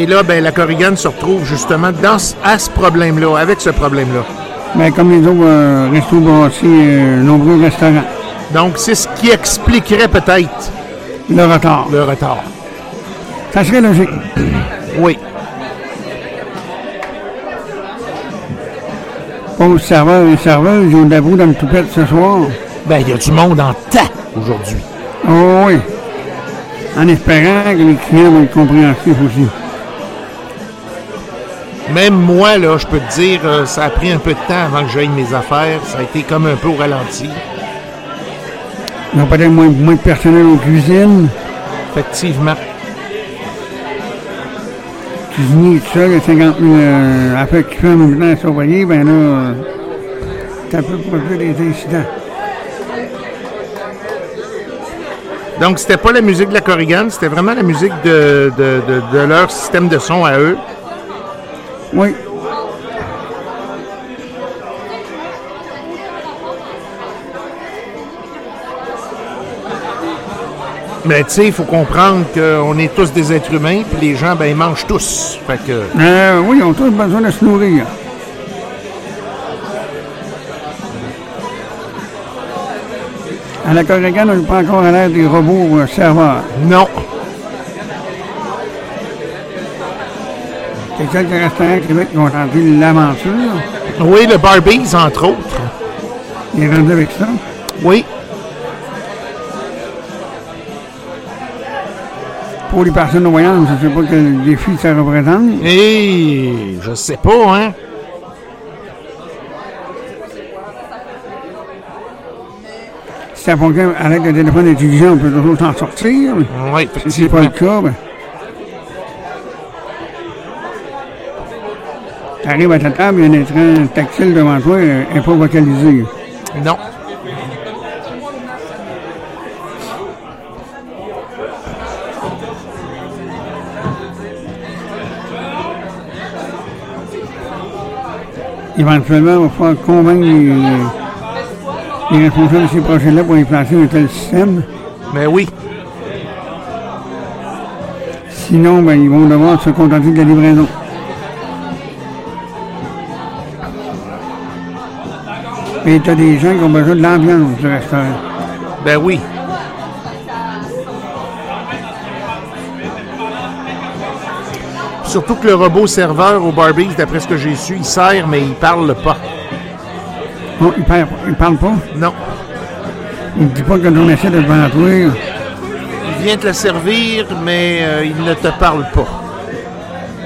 Et là, ben, la Corrigan se retrouve justement dans, à ce problème-là, avec ce problème-là. Mais comme les autres euh, restos brassés, euh, nombreux restaurants. Donc, c'est ce qui expliquerait peut-être Le retard. le retard. Ça serait logique. Oui. Pauvres serveurs et serveuses, ils ont de la boue dans le toupette ce soir. Ben, il y a du monde en tas aujourd'hui. Oh oui. En espérant que les clients vont être compréhensifs aussi. Même moi, là, je peux te dire, euh, ça a pris un peu de temps avant que j'aille mes affaires. Ça a été comme un peu au ralenti. Ils ont peut-être moins, moins de personnel aux cuisines. Effectivement. Cuisinier tout seul, a 50 000 euh, affaires qui même temps à surveiller, ben là, euh, ça peut produire des incidents. Donc, c'était pas la musique de la Corrigan, c'était vraiment la musique de, de- de- de leur système de son à eux? Oui. Mais tu sais, il faut comprendre qu'on est tous des êtres humains, puis les gens, ben, ils mangent tous. Fait que, Euh, oui, ils ont tous besoin de se nourrir. À la Corrigan, on n'est pas encore à l'air des robots euh, serveurs. non. Il y a quelques restaurants à Québec qui ont tenté l'aventure. Oui, le Barbies, entre autres. Ils sont rendus avec ça. Oui. Pour les personnes voyantes, je ne sais pas quel défi ça représente. Et je sais pas, hein. Si ça fonctionne avec le téléphone intelligent, on peut toujours s'en sortir. Oui, Si c'est pas le cas, ben. T'arrives à ta table, il y a un écran tactile devant toi, elle n'est pas vocalisée. Non. Éventuellement, il va falloir convaincre les, les responsables de ces projets-là pour implanter un tel système. Mais oui. Sinon, ben, ils vont devoir se contenter de la livraison. Et tu as des gens qui ont besoin de l'ambiance du restaurant. Ben oui. Surtout que le robot serveur au Barbies, d'après ce que j'ai su, il sert, mais il parle pas. Bon, ils ne parlent pas? Non. Ils ne disent pas que l'on essaie de te vendre. Il vient te le servir, mais euh, il ne te parle pas.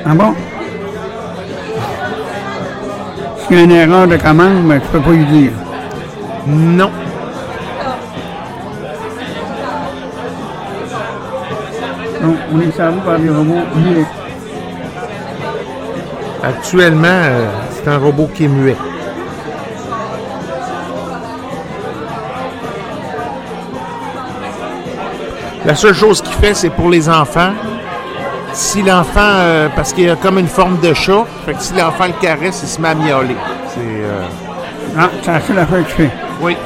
Ah bon? S'il y a une erreur de commande, ben, tu peux pas lui dire. Non. Donc, on est servi par des robots. Actuellement, euh, c'est un robot qui est muet. La seule chose qu'il fait, c'est pour les enfants. Si l'enfant, euh, parce qu'il a comme une forme de chat, fait que si l'enfant le caresse, il se met à miauler. C'est, euh, Ah, c'est la seule affaire que tu fais. oui.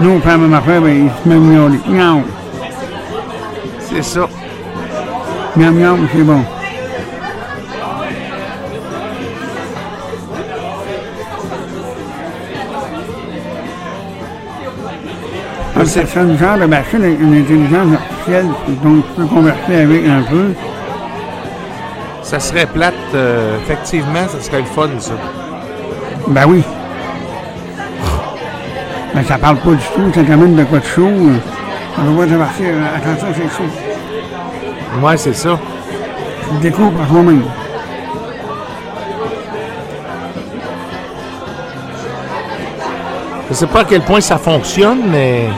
Nous, on fait la même affaire, ben, ils se mettent miauler. Miaou. C'est ça. Miaou, c'est bon. Ah, C'est un genre de machine avec une intelligence artificielle, donc tu peux converser avec un peu. Ça serait plate, euh, effectivement, ça serait le fun, ça. Ben oui. Mais ça parle pas du tout, ça t'amène de quoi de chaud. euh. Ça va partir. Attention, c'est chaud. Ouais, c'est ça. Tu le découvres par toi-même. Je sais pas à quel point ça fonctionne, mais.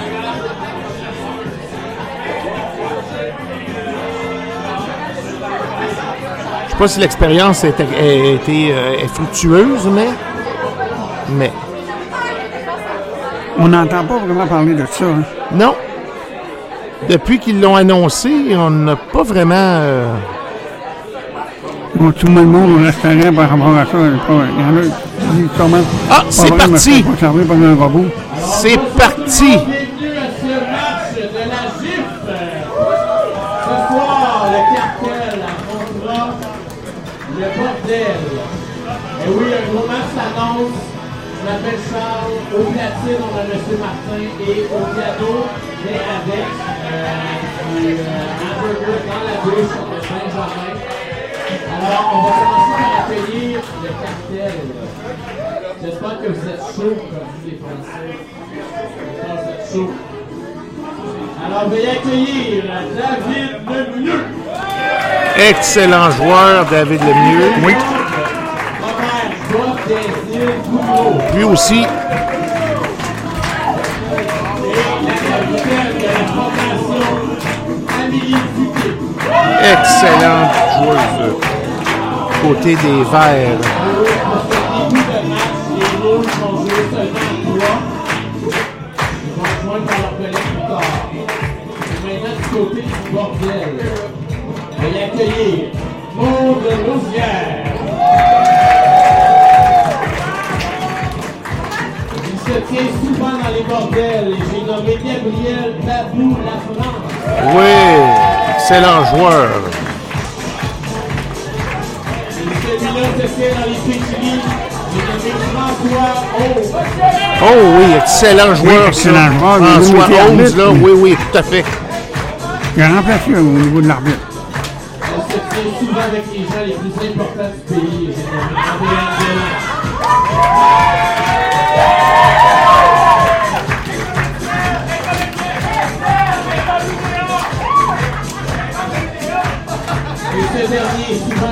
Je sais pas si l'expérience a été, a été, euh, est fructueuse, mais. Mais. On n'entend pas vraiment parler de ça. hein. Non. Depuis qu'ils l'ont annoncé, on n'a pas vraiment. euh, Bon, tout le monde au restaurant par rapport à ça. Il y en a qui disent sûrement. Ah, c'est parti! c'est parti! Bienvenue à ce match de la GIF. Ce soir, le cartel affrontera le bordel. Et oui, un gros match s'annonce. Je m'appelle Charles. Au platine, on a M. Martin et au piano, mais avec hamburger dans la bouche. Alors, on va commencer par accueillir le cartel. J'espère que vous êtes chauds comme vous les Français. J'espère que vous êtes chauds. Alors, veuillez accueillir David Lemieux. Excellent joueur, David Lemieux. Oui. Lui aussi. Plus tard. Et maintenant, du côté du bordel, veuillez accueillir Maud Rousière. Il se tient souvent dans les bordels et j'ai nommé Gabriel Babou La France. Oui. Excellent joueur. Oh oui, excellent joueur. excellent ça. joueur. François Holmes, là. Oui, oui, tout à fait. Il a remplacé au niveau de l'arbitre. Elle se tient souvent avec les gens les plus importants du pays.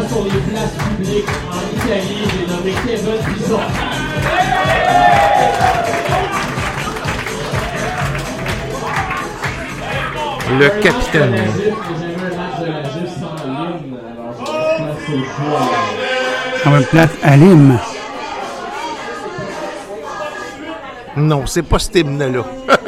Sur les places publiques en Italie. J'ai nommé Kevin Bison. Le capitaine. J'ai jamais un match de la GIF sans l'hymne, alors je pense que c'est le choix. À votre place, à Lime. Non, c'est pas cet hymne-là.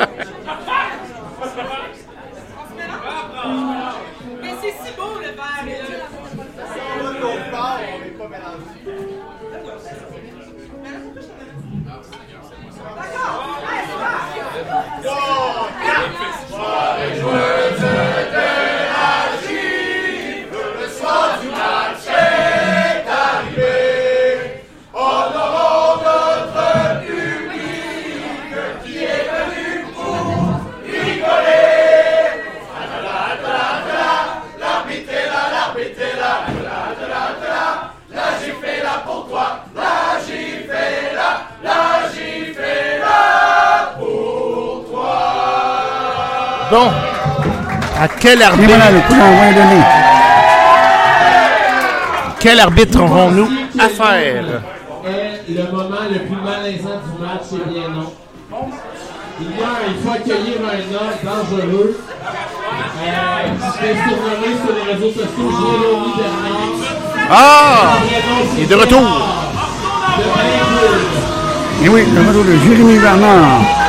quel arbitre, voilà, le coup d'envoi est donné. quel arbitre aurons-nous à faire? est le moment le plus malaisant du match, c'est bien non. Il y a, il faut accueillir un homme dangereux euh, qui se fait surnommer sur les réseaux sociaux Jérémy Bernard. Ah! Il est de retour. Bernard de Blainville. Et oui, le retour de Jérémy Bernard.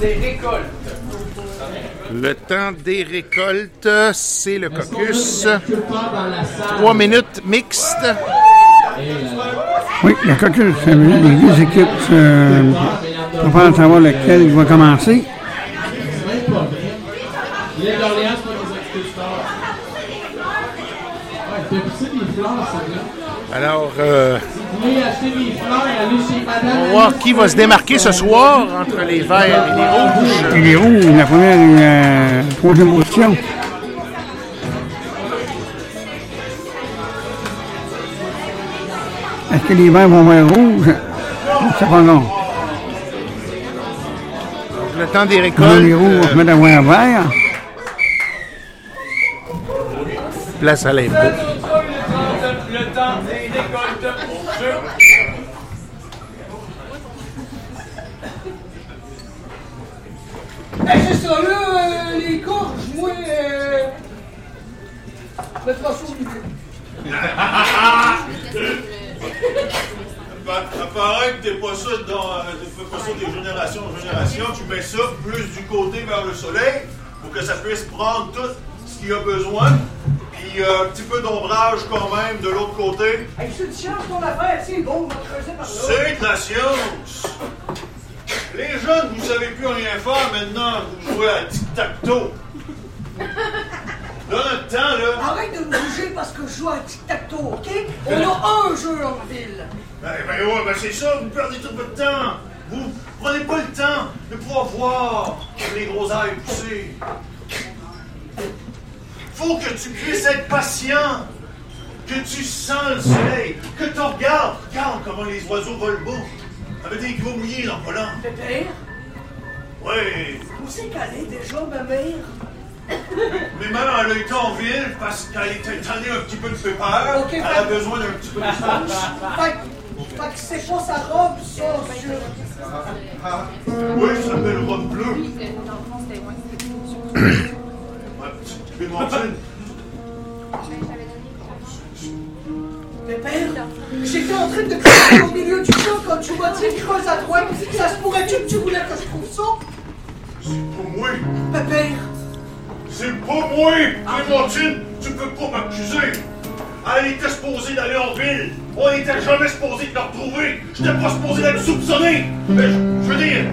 Des récoltes. Le temps des récoltes, c'est le caucus. Trois minutes mixte. Oui, le caucus, dire les deux équipes euh, on va savoir lequel il va commencer. C'est c'est c'est. Alors, euh, on va voir qui va se démarquer ce soir entre les verts et les rouges. Les rouges, la première et la troisième position. Est-ce que les verts vont vers rouge? C'est pas long. Le temps des récoltes. les rouges vont se euh, mettre à voir vert. place à l'impôt. Pa- Apparaît que t'es pas ça dans, euh, fais pas ça des générations en génération, tu mets ça plus du côté vers le soleil pour que ça puisse prendre tout ce qu'il y a besoin. Puis euh, un petit peu d'ombrage quand même de l'autre côté. Hey, c'est une science ton affaire, c'est bon, on va creuser par là. C'est de la science! Les jeunes, vous savez plus rien faire maintenant, vous jouez à tic-tac-toe. Dans notre temps, là, Arrête de me bouger parce que je joue à tic-tac-toe, OK? On a un jeu en ville. Ben, ben ouais, ben c'est ça, vous perdez tout votre temps. Vous prenez pas le temps de pouvoir voir les gros ailes pousser. Faut que tu puisses être patient. Que tu sens le soleil. Que tu regardes. Regarde comment les oiseaux volent bas. Avec des gros mouillés pas lent. Pépère, Ouais. où c'est qu'elle est déjà, ma mère? Mais même elle a été en ville parce qu'elle était tannée un petit peu de pépère. Ok, elle a besoin d'un petit peu. Fait, que- fait que c'est pas sa robe, ça, sur... Oui, ça s'appelle robe bleue. Ma petite Clémentine. Pépère, j'étais en train de creuser au milieu du champ quand tu m'as dit creuse à droite. Ça se pourrait-tu que tu voulais que je trouve ça? C'est pas moi. Pépère, C'est pas moi, Clémentine. Tu peux pas m'accuser. Elle était supposée d'aller en ville. On était jamais supposé de la retrouver. J'étais pas supposé d'être soupçonné. Mais je, veux dire,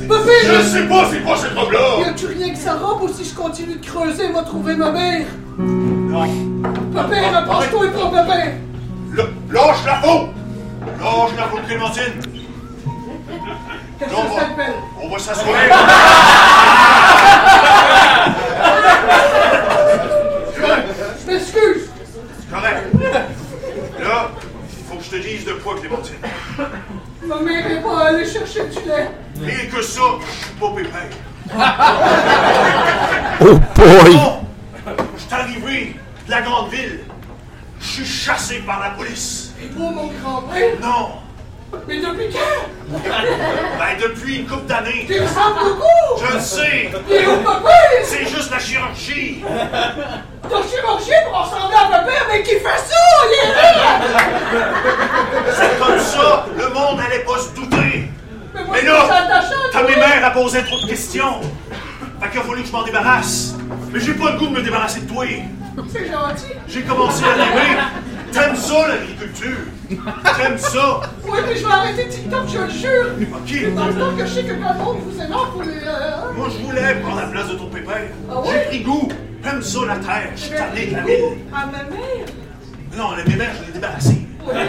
Pépère, je sais pas c'est quoi cette y robe-là. a-tu rien que sa robe ou si je continue de creuser, va trouver ma mère? Non. Pépère, approche-toi et prends Pépère! L- Lâche la faute. Lâche la faute, Clémentine. Qu'est-ce que ça s'appelle? on va s'asseoir. Je m'excuse! Correct. Là, faut que je te dise de quoi, Clémentine. Ma mère est pas allée chercher du lait. Et que ça, je suis pas pépère. Oh boy! Non! Je suis arrivé de la grande ville. Je suis chassé par la police. Et toi, mon grand-père? Non! Mais depuis quand? Ben, depuis une couple d'années. Tu ressembles beaucoup! Je le sais! Où Pépère? C'est juste la chirurgie! Ton chirurgien pour ressembler à Pépère, mais qui fait ça? Il est là! C'est comme ça, le monde allait pas se douter! Mais moi, Mais je là, ta mère a posé trop de questions! Fait qu'il a fallu que je m'en débarrasse! Mais j'ai pas le goût de me débarrasser de toi! C'est gentil. J'ai commencé à l'aimer! T'aimes ça, l'agriculture? T'aimes ça? Oui, mais je vais arrêter TikTok, je le jure. Ok! Dans le temps que je sais que le monde vous aimant pour les... Euh... Moi, je voulais prendre la place de ton pépère. Ah ouais? J'ai pris goût. J'aime ça, la terre. Je suis tanné de la ville. À ma mère? Non, le pépère, je l'ai débarrassé. Mais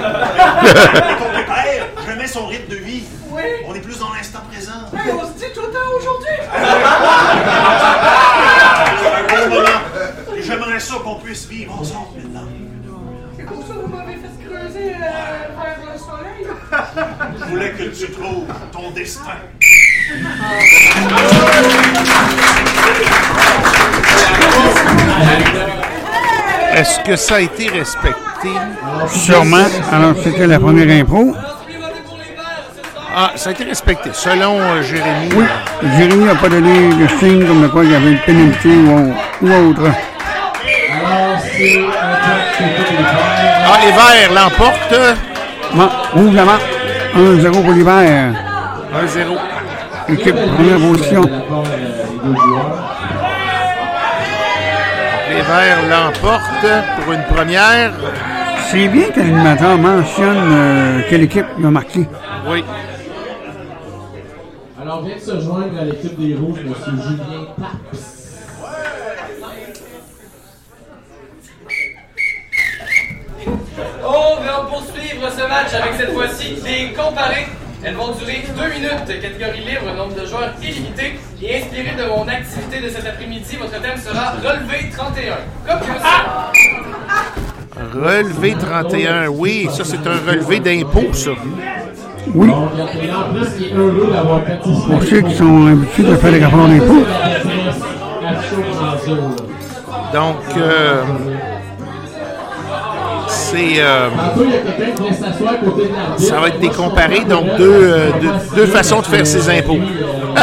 ton pépère, j'aimais son rythme de vie. Oui. On est plus dans l'instant présent. Hey, on se dit tout le temps aujourd'hui. J'aimerais ça qu'on puisse vivre ensemble maintenant. C'est pour ça que vous m'avez fait creuser euh, vers le soleil. Je voulais que tu trouves ton destin. Est-ce que ça a été respecté? Sûrement. Alors, c'était la première impro. Ah, ça a été respecté, selon euh, Jérémy. Oui, Jérémy n'a pas donné de signe comme quoi il y avait une pénalité ou, ou autre. Alors, c'est un point de côté des Verts. Ah, les Verts l'emportent. Bon, ouvre la marque. 1-0 pour l'hiver. 1-0. Équipe première position. Les. Les Verts l'emportent pour une première. C'est bien que l'animateur mentionne euh, quelle équipe il a marqué. Oui. Alors, vient de se joindre à l'équipe des Rouges, M. Julien Taps. On va poursuivre ce match avec cette fois-ci des comparés. Elles vont durer deux minutes, catégorie libre, nombre de joueurs illimité. Et inspiré de mon activité de cet après-midi, votre thème sera relevé 31. Comme ça. Relevé 31. Oui, ça, c'est un relevé d'impôt, ça. Oui, pour ceux qui sont habitués de faire des rapports là. Donc, euh, de l'arbitre. ça va être des comparés, donc deux, euh, deux, deux façons de faire ses impôts.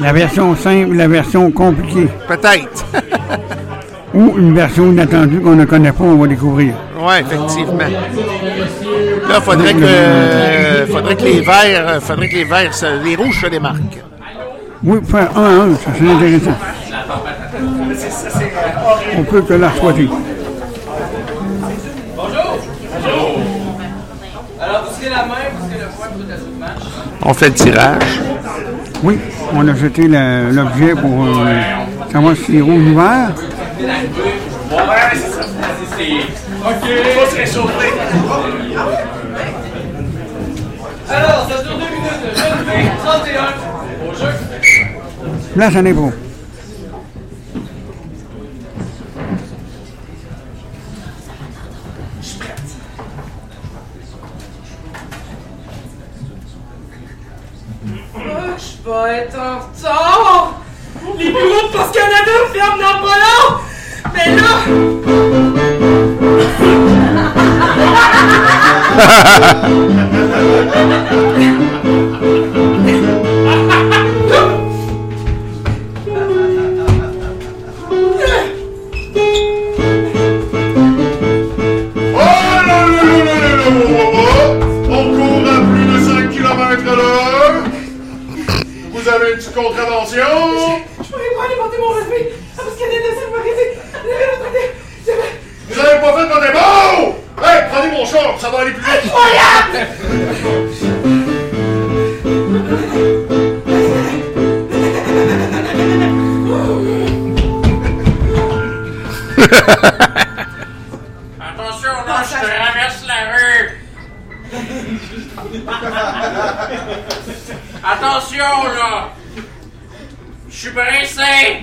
La version simple, la version compliquée. Peut-être. Ou une version inattendue qu'on ne connaît pas, on va découvrir. Oui, effectivement. Là, il faudrait que, euh, faudrait que les verts, euh, faudrait que les verts, les rouges se démarquent. Oui, faire un à un, ça c'est intéressant. On peut te la souhaiter. Bonjour. Bonjour. Alors, vous serez la main, vous serez le point pour le tout match. On fait le tirage. Oui, on a jeté l'objet pour euh, savoir si c'est rouge ou vert. Alors, ça dure deux minutes. Relevé 31 au jeu. Place à l'impro. Je vais être en retard. Les bureaux de Post Canada ferment dans pas long. Mais là, Oh là là là là là là, oh, oh, oh. On court à plus de 5 km à l'heure. Vous avez une petite contravention? je pourrais pas aller porter mon relevé. à Post Canada, ça me paraît. Vous avez pas fait votre démon. Hey, char, ça va aller plus vite. Attention, là, je traverse la rue. Attention, là. Je suis pressé.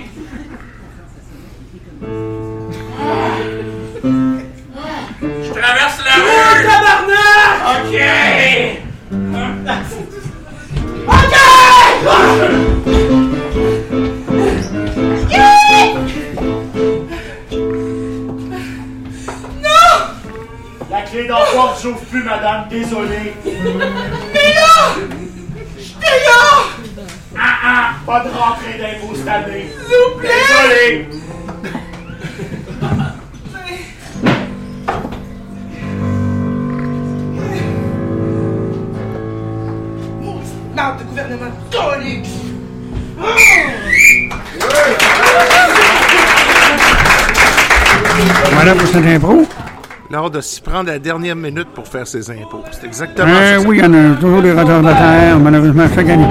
De s'y prendre la dernière minute pour faire ses impôts. C'est exactement Euh, ça. oui, il y en a toujours des retardataires, malheureusement, chaque année.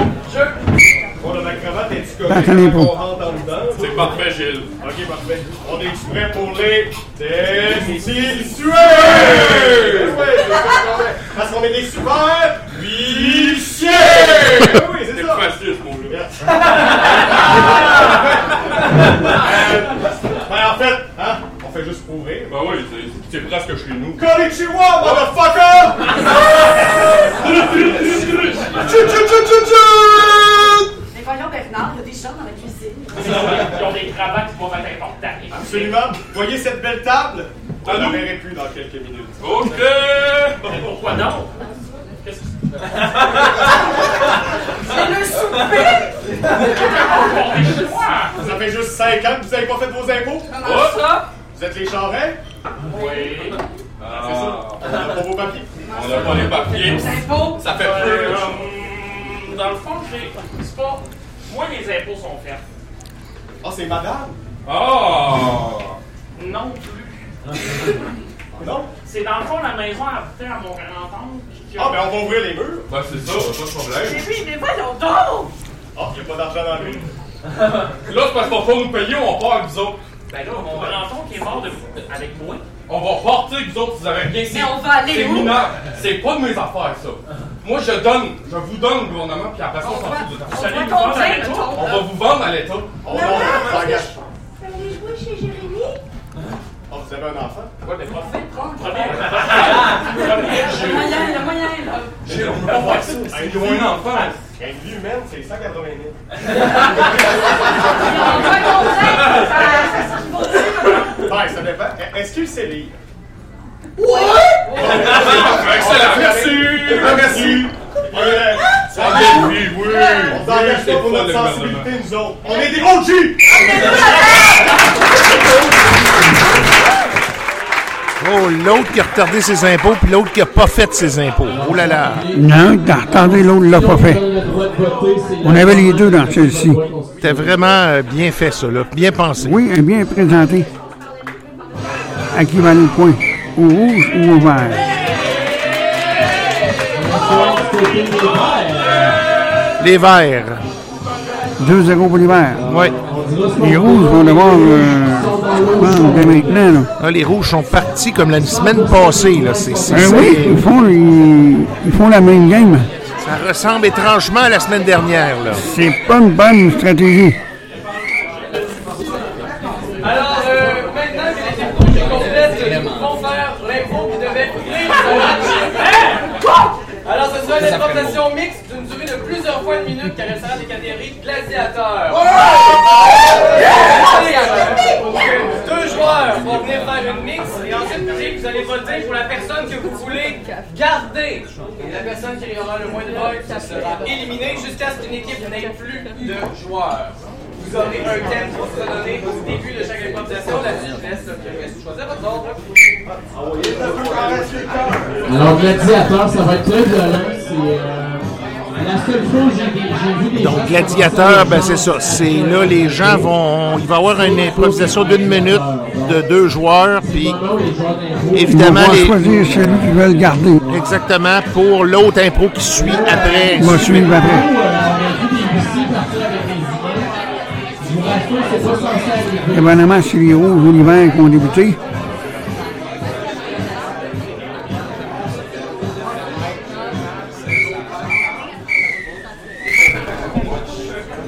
Bon, la cravate, à le dedans? C'est parfait, Gilles. Ok, parfait. On est prêt pour les destitués? Parce qu'on est des super huissiers! Oui, c'est ça. fasciste, mon gars. Euh, oui, c'est- c'est presque chez nous. Konnichiwa, motherfucker! Tchou, tchou, tchou, tchou, tchou! Mais voyons, Bernard, il y a des gens dans la cuisine. Ils ont des cravates qui vont être importantes. Absolument. Voyez cette belle table? On ne la verrait plus dans quelques minutes. OK! Mais pourquoi non? Qu'est-ce que C'est le souper! Ça fait juste 5 ans que vous n'avez pas fait vos impôts? Comment ça? Vous êtes les charrets? Les impôts sont faits. Ah, c'est madame? Ah! Non plus. Non? C'est dans le fond la maison appartient à mon grand-oncle. qui a- Ah, ben on va ouvrir les murs. Ben, c'est ça, pas de problème. Mais oui, mais voyons donc! Ah, il n'y a pas d'argent dans lui. Là, c'est parce qu'on va pas nous payer, on part avec vous autres. Ben là, mon grand-oncle est mort de... avec moi. On va repartir avec vous autres, vous avez rien. Mais on va aller C'est où? minable. C'est pas de mes affaires, ça. Moi, je donne, je vous donne le gouvernement, puis après ça, on s'en fout de On tout. Vous allez va nous vendre à combien, l'État? mettons? On va vous vendre à l'État. On va. Vous allez jouer chez Jérémy? Ah, vous avez un enfant? Ouais, mais pas fait. Y a moyen, a moyen, là. J'ai- On peut pas voir ça. C'est Hey, loin d'enfant. Une vie humaine, c'est 180 000. On va combien? Ça, se ça dépend. Est-ce qu'il sait lire? Excellent, merci. Merci. Ça va. oui, oui. On s'engage pas pour notre sensibilité, nous autres. On est des OG! Oh, l'autre qui a retardé ses impôts, puis l'autre qui a pas fait ses impôts. Oh là là. Non, t'as retardé, l'autre l'a pas fait. On avait les deux dans celle-ci. C'était vraiment euh, bien fait, ça, là. Bien pensé. Oui, et bien présenté. À qui va aller le point? Au rouge ou vert? Les verts. 2-0 pour les verts. Oui. Les rouges vont devoir euh, dès maintenant. Là. Ah, les rouges sont partis comme la semaine passée, là. Ben c'est- oui, ils font, ils font la même game. Ça ressemble étrangement à la semaine dernière, là. C'est pas une bonne stratégie. Alors, euh, maintenant que les impôts sont complètes, nous pouvons faire l'impôt qui devait couvrir Alors, interprétation mixte d'une durée de plusieurs fois une minute qui restera des catégories gladiateurs. Deux joueurs vont venir faire une mix et ensuite vous allez voter pour la personne que vous voulez garder. Et la personne qui aura le moins de votes sera éliminée jusqu'à ce qu'une équipe n'ait plus de joueurs. Vous aurez un thème qui vous sera donné au début de chaque improvisation. Là-dessus, je laisse le reste choisir votre ordre. Alors, gladiateur, ça va être très violent. C'est euh, la seule fois où j'ai vu des gens Donc, gladiateur, ben c'est ça. C'est là, les gens vont. Il va y avoir une improvisation d'une minute de deux joueurs, puis Ils vont évidemment, les, choisir celui qu'ils veulent garder. exactement pour l'autre impro qui suit après. Va suivre après. Dépendamment si les rouges ou les verts qui ont débuté.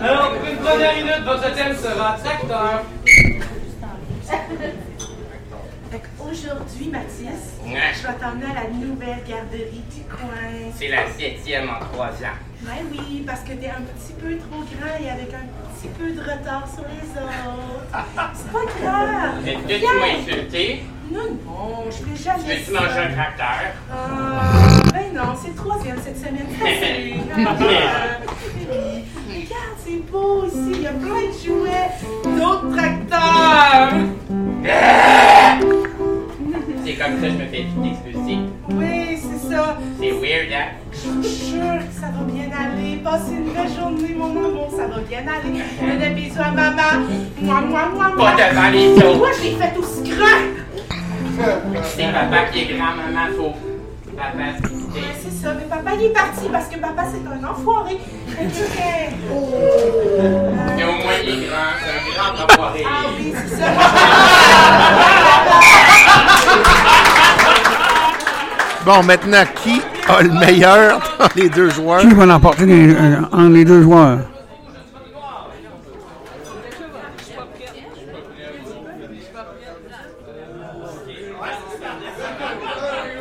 Alors, pour une première minute, votre thème sera tracteur. Fait qu'aujourd'hui, Mathias, je vais t'emmener à la nouvelle garderie du coin. C'est la septième en trois ans. Ben oui, parce que t'es un petit peu trop grand et avec un petit peu de retard sur les autres. C'est pas grave. Est-ce que tu m'as insulté? Non, non, je fais jamais Veux-tu ça. manger un tracteur? Ah, ben non, c'est le troisième cette semaine. Ah, oui. Regarde, c'est beau ici. Il y a plein de jouets. D'autres tracteurs. C'est comme ça que je me fais tout expulser. Oui, c'est ça. C'est weird, hein? Je vous jure que ça va bien aller. Passez une belle journée, mon amour. Ça va bien aller. Des bisous à maman. Moi, moi, moi, moi. Pas devant les autres. Moi, je l'ai fait aussi grand. C'est papa qui est grand, maman, faut. Papa, Ouais, c'est ça. Mais papa, il est parti parce que papa, c'est un enfoiré. Euh, Mais au moins, il est grand. C'est un grand enfoiré. Ah oui, c'est ça. Bon, maintenant, qui a le meilleur dans les deux joueurs? Qui va l'emporter euh, entre les deux joueurs?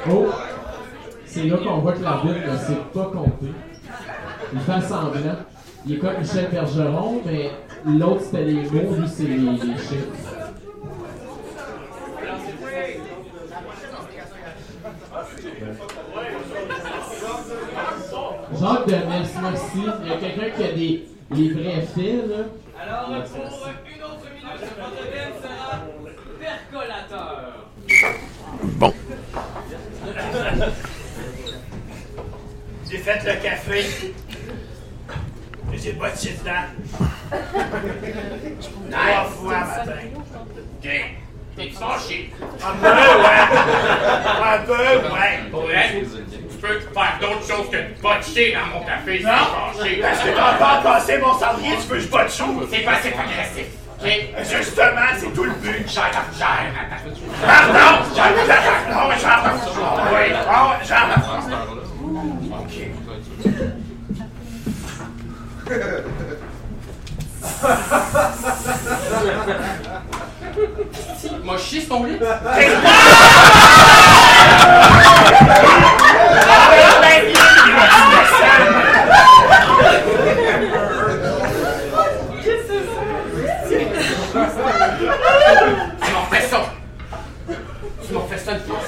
Oh! C'est là qu'on voit que la Bible ne sait pas compter. Il fait semblant. Il est comme Michel Bergeron, mais l'autre c'était les mots, lui c'est les, les chiffres. Jacques de Metz, merci. Il y a quelqu'un qui a des les vrais faits, là. Alors, pour une autre minute, votre thème sera percolateur. Bon. J'ai fait le café. Mais j'ai pas de chiffre dedans. Trois fois matin. Ok. T'es fâché? Un peu, ouais. Un peu, ouais. Pour vrai, tu peux faire d'autres choses que de botcher dans mon café, Non, parce que t'as pas passé mon cendrier, tu veux que je botte chaud? C'est passif agressif. Ok? Justement, c'est tout le but. Gère gère. Pardon! Mais j'en Oui, bon, j'en Moi, je chie sur ton lit. Tu m'en ça. Tu m'en refais ça une.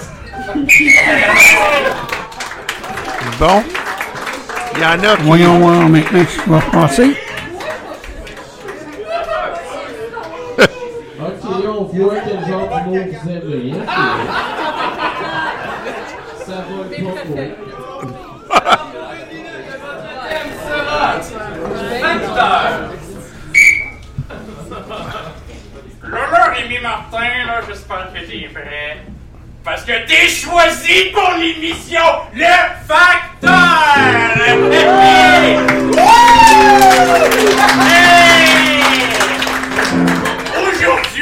Bon. Il y en a qui... Voyons voir maintenant ce qui va se passer. Ok, on voit quel genre de mot vous aimez. ok. Ça va le pas Rémi Martin, là, j'espère que t'es prêt. Parce que t'es choisi pour l'émission Le Facteur! Hey! Hey!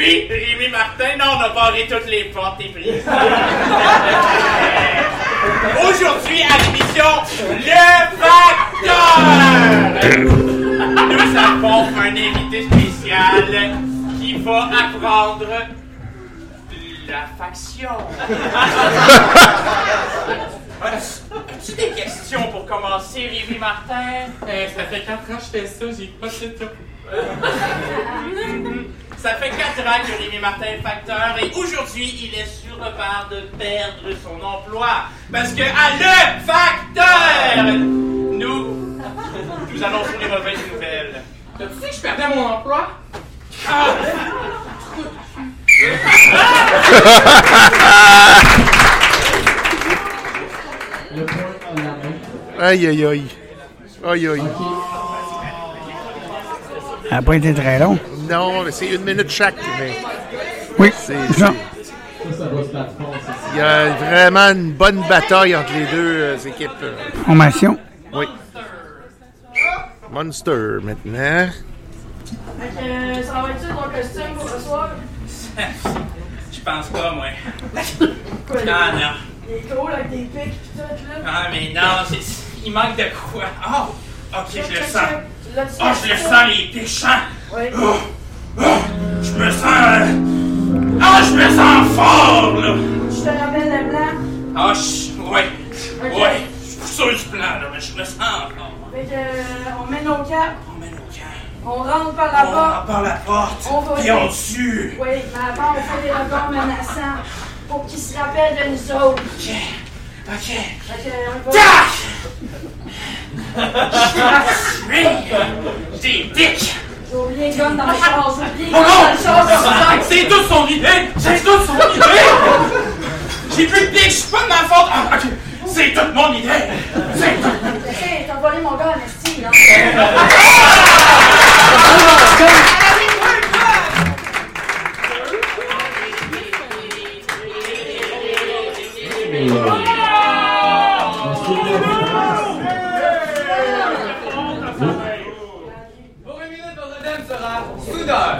Rémi Martin, non, on a barré toutes les portes et prises. Aujourd'hui, à l'émission Le Facteur! Nous avons un invité spécial qui va apprendre la faction. As-tu des questions pour commencer, Rémi Martin? Euh, ça fait 4 ans que je fais ça, j'ai pas de tout. Ça fait 4 ans que Rémi Martin est facteur et aujourd'hui, il est sur le part de perdre son emploi. Parce que à le facteur, nous, nous annonçons les mauvaises nouvelles. T'as-tu dit que je perdais mon emploi? Ah! Aïe, aïe, aïe. Aïe, aïe. Ça n'a pas été très long. Non, mais c'est une minute chaque. Mais Oui, c'est, ça. Ça, ça va se battre fort, ça. il y a vraiment une bonne bataille entre les deux euh, équipes. euh. Formation. Oui. Monster maintenant. Euh, ça va être ça ton costume pour ce soir? Je pense pas, moi. Quoi, Ah non. Il est cool avec des pics pis tout, là. Ah, mais non, c'est- il manque de quoi? Oh! Ok, je le sens. check. Là-dessus, Oh, je le sens, les péchants. Oui. Oh, oh, je me sens. euh, Ah, je me sens fort, là. Je te rappelle le plan. Ah, je. Ouais. Ok. Ouais. Je suis sur du plan, là, mais je me sens fort. Fait que, euh, on met nos capes. On met nos camps. On rentre par la On porte. rentre par la porte. On va Puis on tue. Oui, mais avant, on fait des regards menaçants pour qu'ils se rappellent de nous autres. Ok. Ok. Tac! Des dicks! J'ai oublié dans le char, j'ai oublié le Oh dans le! C'est toute son idée! C'est toute son idée! J'ai plus de pique, je suis pas de ma faute! Ah, ok. C'est toute mon idée! C'est! Hey, t'as volé mon gun, Esti, là. Pour une minute, votre thème sera soudeur?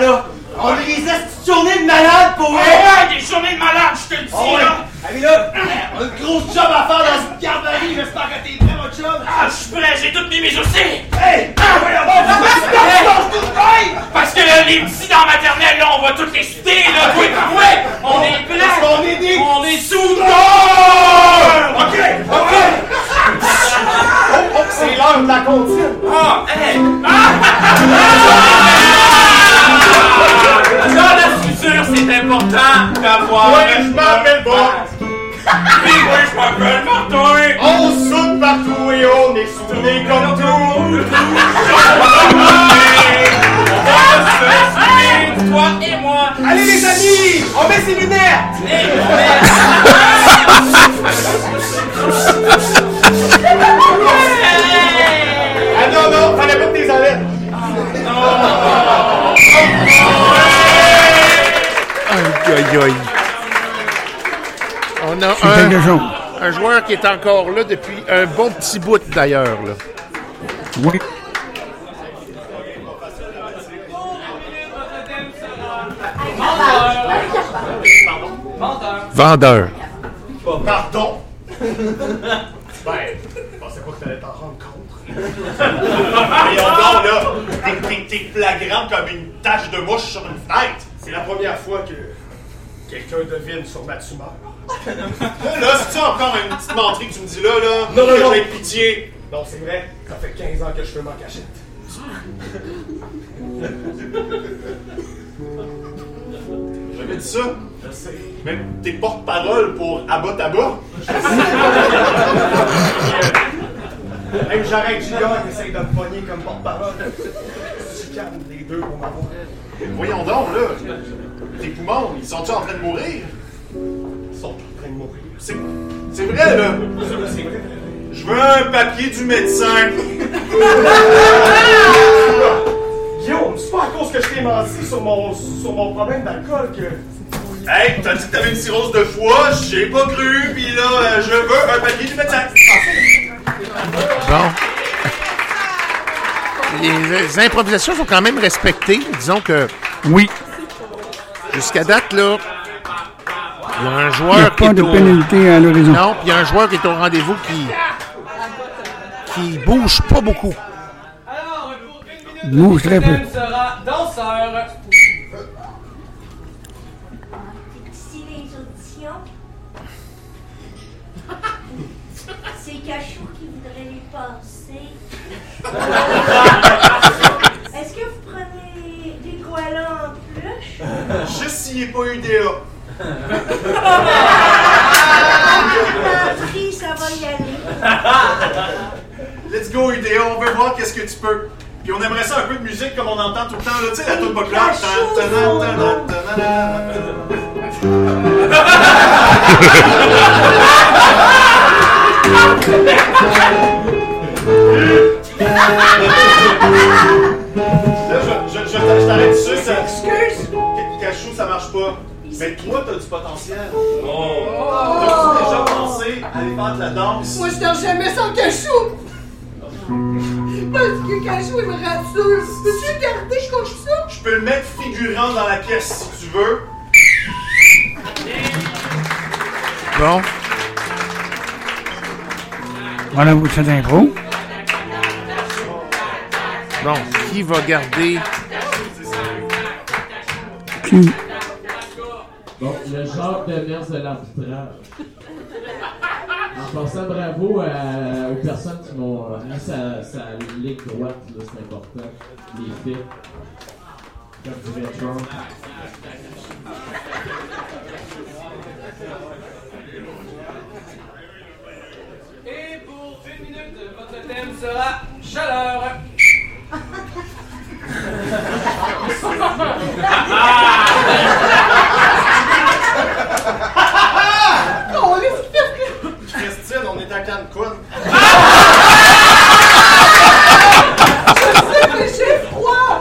Là! On a des journées de malade, pour ouais, ah ouais, des journées de malade, je te le dis, oh, ouais. là! Ah Allez, là, on a une grosse job à faire dans cette garderie, j'espère que t'es prêt, mon job! Ah, je suis prêt, j'ai toutes mis mes outils! Hey! Ah, voyons, on Parce que là, les petits dans la maternelle, là, on va toutes les souder, là, oui, oui! On est prêts! Parce qu'on est des... On est soudeurs! OK, OK! oh, oh, c'est l'heure de la comptine! Ah, hey! Ah! Des d'avoir. Ouais, je m'appelle Bob. Et moi, je m'appelle Martin. On saute partout et on est soudés comme tout. Toi et moi. Allez les amis, on met ses lunettes. Ah non, non, fallait pas que t'es enlèves. Aïe, aïe, aïe. On a un, un joueur qui est encore là depuis un bon petit bout d'ailleurs. là. Oui. Vendeur. Pardon? Ben, je pensais pas que t'allais t'en rendre compte. Voyons donc, là. T'es- flagrant comme une tache de mouche sur une fenêtre. C'est la première fois que quelqu'un devine sur ma tumeur. Là, c'est-tu encore une petite menterie que tu me dis là, là? Non, non, non. j'ai pitié. Non, c'est vrai, ça fait 15 ans que je fais ma cachette. J'avais dit ça. Je sais. Mais t'es porte-parole pour Abba Taba. Même j'arrête Julien qui essaye de me pogner comme porte-parole. Calme les deux pour m'avoir. Voyons donc, là. Tes poumons, ils sont-ils en train de mourir? Ils sont en train de mourir. C'est c'est vrai, là. C'est vrai. Je veux un papier du médecin. Guillaume, c'est pas à cause que je t'ai menti sur mon, sur mon problème d'alcool que. Hey, t'as dit que t'avais une cirrhose de foie, j'ai pas cru, pis là, euh, je veux un papier du médecin. Bon. Les, les improvisations sont quand même respectées. Disons que Oui. jusqu'à date, là, il y a un Il n'y a joueur qui pas est de au... pénalité à l'horizon. Non, puis il y a un joueur qui est au rendez-vous qui qui bouge pas beaucoup. Alors, pour une minute, Bouge très peu. sera danseur. Si les auditions, c'est Cachou Est-ce que vous prenez des koalas en pluche? Juste s'il n'y a pas eu pis, ça va y aller. Let's go, UDA, on veut voir qu'est-ce que tu peux. Puis on aimerait ça un peu de musique comme on entend tout le temps, là, tu sais, la toute. je, je, je, je t'arrête dessus, ça. Excuse. Ca- Cachou, ça marche pas. Mais toi, t'as du potentiel. T'as-tu déjà pensé à aller faire de la danse? Moi, je dors jamais sans cachou! Parce que cachou, il me rassure. Peux-tu le garder comme ça? Je peux le mettre figurant dans la pièce si tu veux. Bon. Voilà vous cette impro. Bon, qui va garder? Qui? Bon, le genre de merde de l'arbitrage. En passant, bravo à- aux personnes qui m'ont mis sa, sa ligne droite, là, c'est important. Les faits. Comme dirait Trump. Et pour une minute, votre thème sera chaleur. Laisse Christine, on est à Cancun. Mais j'ai froid!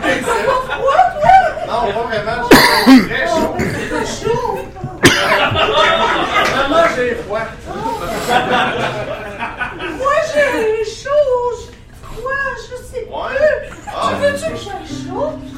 T'as pas froid, toi? Non, pas vraiment, j'ai très chaud. T'as chaud! Vraiment, j'ai froid. Moi, j'ai chaud! j'ai Froid, je sais Ouais. plus! Ah. Tu veux-tu que j'ai chaud? Je sens quelque chose qui monte. Ah, moi, la dose Il y a des changements de température. Le chauffement planétaire qui appelle.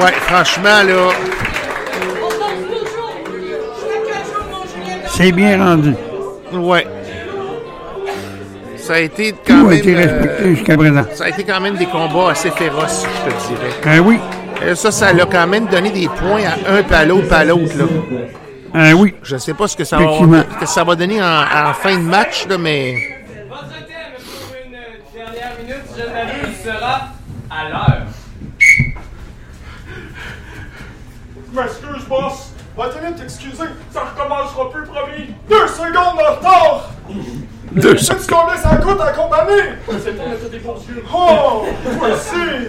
Ouais, franchement, là, C'est bien rendu. ouais. Ça a été quand Tout a même. été respecté jusqu'à présent. Ça a été quand même des combats assez féroces, je te dirais. Ah oui. Et ça, ça l'a quand même donné des points à un, à l'autre, à l'autre, là. Ah oui. Je sais pas ce que ça va, que ça va donner en, en fin de match, là, mais. Votre thème pour une dernière minute, je m'abuse, sera à l'heure. Je m'excuse, boss. Va te vite t'excuser. Ça recommencera plus, promis. Deux secondes de retard. Deux Sais-tu combien ça coûte à compagnie? C'est pour mettre des. Oh, toi aussi.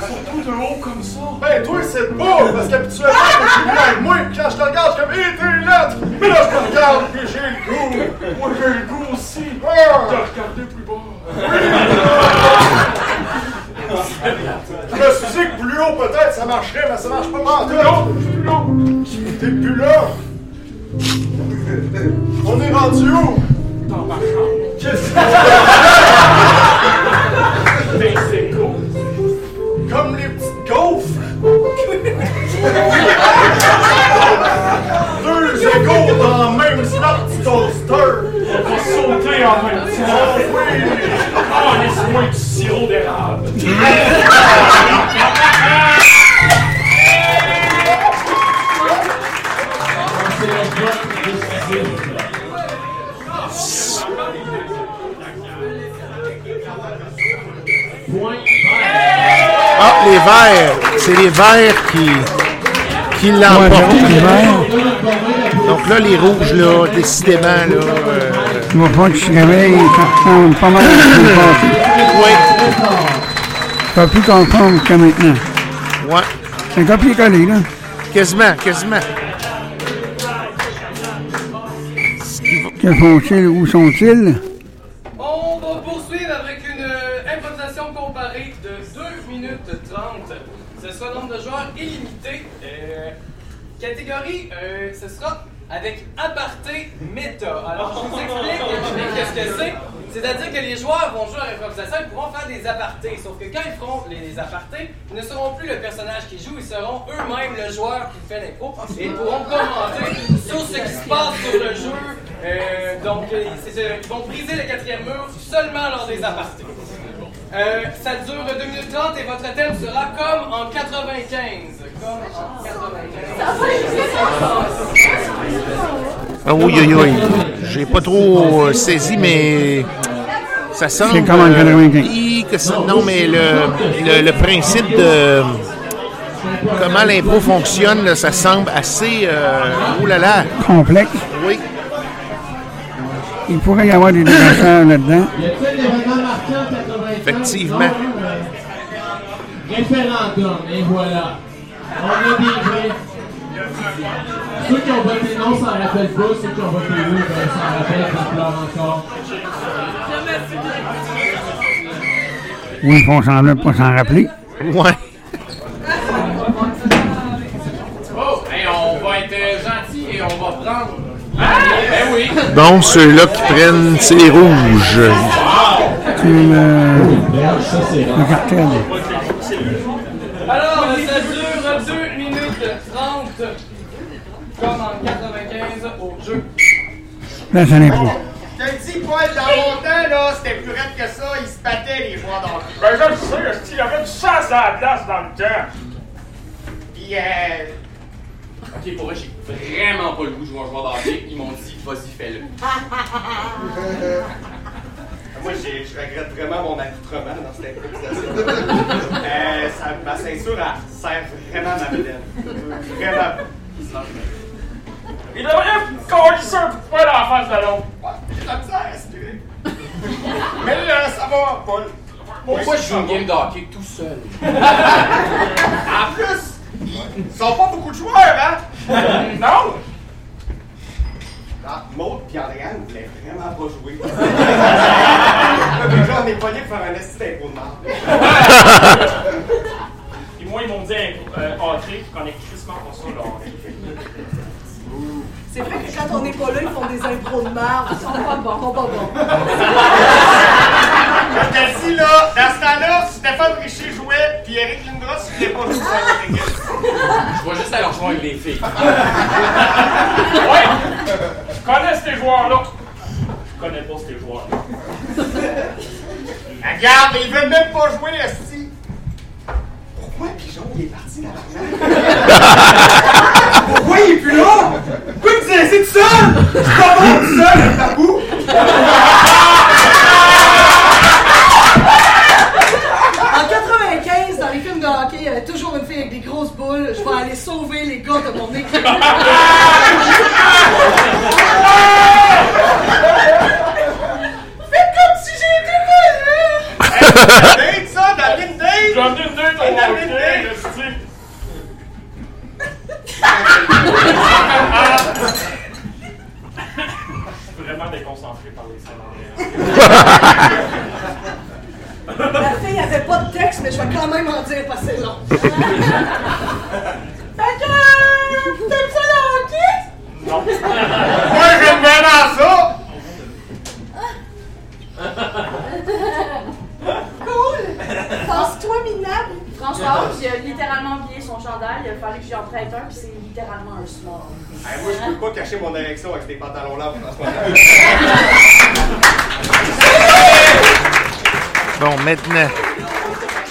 Surtout de haut comme ça. Ben, toi, c'est beau, parce qu'habituellement, je suis avec moi, quand je te regarde, je suis comme, hé, t'es une lettre. Mais là, je te regarde, puis j'ai le goût. Moi, j'ai le goût aussi. De regarder plus bas. Je me suis dit que plus haut, peut-être, ça marcherait, mais ça marche pas partout. Plus haut, plus haut. T'es plus là. On est rendu où? Dans ma chambre. Qu'est-ce que Ben, c'est cool. Comme les petites gaufres. Deux égaux dans le même slot toaster. On va sauter en même temps. Oh oui. Oh, laisse-moi du sirop d'érable. les verts. C'est les verts qui, qui l'emportent. Ouais. Donc là, les rouges, là, décidément, là. euh, falloir que tu réveilles, ça ressemble pas mal à ce. Oui. Pas plus conforme que maintenant. Ouais. C'est un copier-coller, là. Quasiment, quasiment. Que font-ils? Où sont-ils? On va poursuivre avec une euh, improvisation comparée de 2 minutes 30. Ce sera nombre de joueurs illimité. Euh, catégorie, euh, ce sera avec aparté méta. Alors, je vous explique, explique qu'est-ce que c'est. C'est-à-dire que les joueurs vont jouer à l'improvisation, ils pourront faire des apartés. Sauf que quand ils feront les, apartés, ils ne seront plus le personnage qui joue, ils seront eux-mêmes le joueur qui fait l'impro. Et ils pourront commenter sur ce qui se passe sur le jeu. Euh, donc, euh, ils vont briser le quatrième mur seulement lors des apartés. Euh, ça dure 2 minutes 30 et votre thème sera comme en 95. Comme en 95. Ah oui, oui, oui. J'ai pas trop euh, saisi, mais ça semble. C'est comme en 95. hi, que ça- non, mais le, le, le principe de comment l'impro fonctionne, là, ça semble assez. Euh, oulala. Complexe. Oui. Il pourrait y avoir des défenseurs là-dedans. Y a-t-il un événement marquant en 95? Effectivement. Référendum, et voilà. On a des vrais. Ceux qui ont voté non s'en rappellent pas, ceux qui ont voté oui ben, s'en rappellent, ça pleure encore. Ou ils font semblant de pas s'en rappeler. Ouais. Oh, hey, on va être euh, gentil et on va prendre. Ah, ben oui! Donc, ceux-là qui prennent, c'est les rouges. C'est le, le cartel. Alors, Comme en 95 au jeu. Place à l'impro. Je te dis, Paul, dans mon temps, là, c'était plus raide que ça, ils se battaient, les joueurs d'hockey. Ben, je le sais, il y avait du sens à la place dans le temps. Puis, euh, Ok, pour vrai, j'ai vraiment pas le goût de jouer un joueur d'hockey. Ils m'ont dit, vas-y, fais-le. moi, j'ai- je regrette vraiment mon accoutrement dans cette improvisation. euh, ça, ma ceinture, elle sert vraiment ma bedaine. Vraiment. Il devrait coller un coup de poing dans la face de l'autre. J'ai de la misère à respirer. Mais là, ça va, Paul. Pourquoi je joue une game d'hockey tout seul? En plus, ils sont pas beaucoup de joueurs, hein? Non? Ah, Maud et Andréane voulaient vraiment pas jouer. Déjà, on est pognés pour faire un esti d'impôt de marde. Et moi, ils m'ont dit euh, hockey, qu'on est crissement pour ça, le hockey. C'est vrai que quand on n'est pas là, ils font des impros de marde. Ils sont pas bons. Ils sont pas bons. Dis, là, dans ce temps-là, Stéphane Richer jouait, puis Eric Lindros tu l'es pas joué. Je vais juste aller rejoindre avec les filles. Ouais! Je connais ces joueurs-là. Je connais pas ces joueurs-là. Regarde, ils veulent même pas jouer, Esti. Pourquoi Pigeon, il est parti là Pourquoi il est plus là? Pourquoi tu t'es laissé tout seul? Suis pas bon tout seul, le tabou! En 95, dans les films de hockey, il y avait toujours une fille avec des grosses boules. Je vais aller sauver les gars de mon équipe. Faites comme si j'étais pas là! Date, ça, David David hockey, Date! esti. Je suis vraiment déconcentré par les scènes La fille avait pas de texte, mais je vais quand même en dire parce que c'est long. fait que. T'aimes ça le hockey? Non. Moi, j'aime bien dans ça! Cool! Pense-toi minable! François, il a littéralement oublié son chandail, il a fallu que j'y en prête un, puis c'est littéralement un small. Hey, moi, je peux pas cacher mon érection avec des pantalons-là pour François. Bon, maintenant,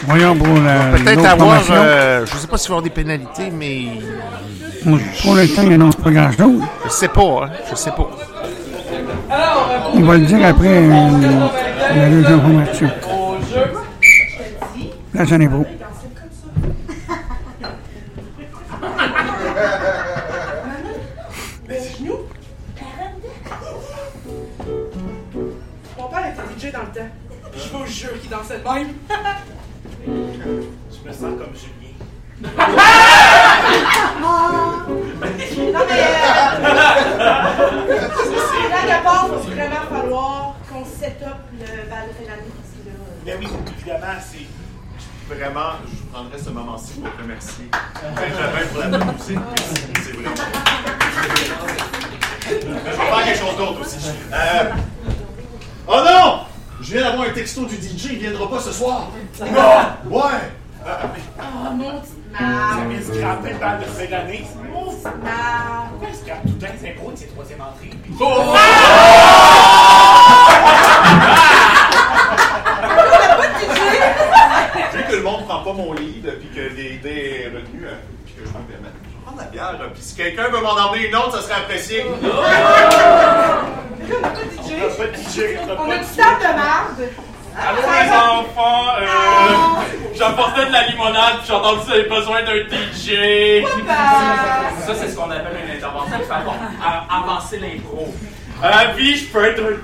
Voyons pour la. peut-être avoir, euh, je sais pas s'il va y avoir des pénalités, mais On- Pour l'instant, il n'annonce pas grand-chose. je sais pas, hein, je sais pas. Il va le dire après euh, la deuxième formation. Au jeu. Là, j'en ai beau. Qu'il dansait de même. Je me sens comme Julien. Non, mais. Euh... Blague à part, il va vraiment falloir qu'on set up le bal de fin d'année. là, oui, évidemment, c'est. Vraiment, je prendrais ce moment-ci pour te remercier. Benjamin pour la bonne musique. C'est vraiment. Je vais faire quelque chose d'autre aussi. Euh... Oh non! Je viens d'avoir un texto du DJ, il viendra pas ce soir. Non! Ouais! Euh, mais- Oh, mon mal. avez scrappé le bal de fin d'année. Mon. Pourquoi il scrape tout le temps les impros de ses troisième entrées? Vu que le monde prend pas mon lead, puis que l'idée est retenue, prendre la bière, puis si quelqu'un veut m'en emmener une autre, ça serait apprécié. On n'a pas de DJ. On n'a pas de DJ, on a de du temps de marde. Allô les enfants, euh, j'apportais de la limonade puis j'ai entendu que vous avez besoin d'un DJ. Ça c'est ce qu'on appelle une intervention qui fait avancer l'impro. Euh, puis je peux être un...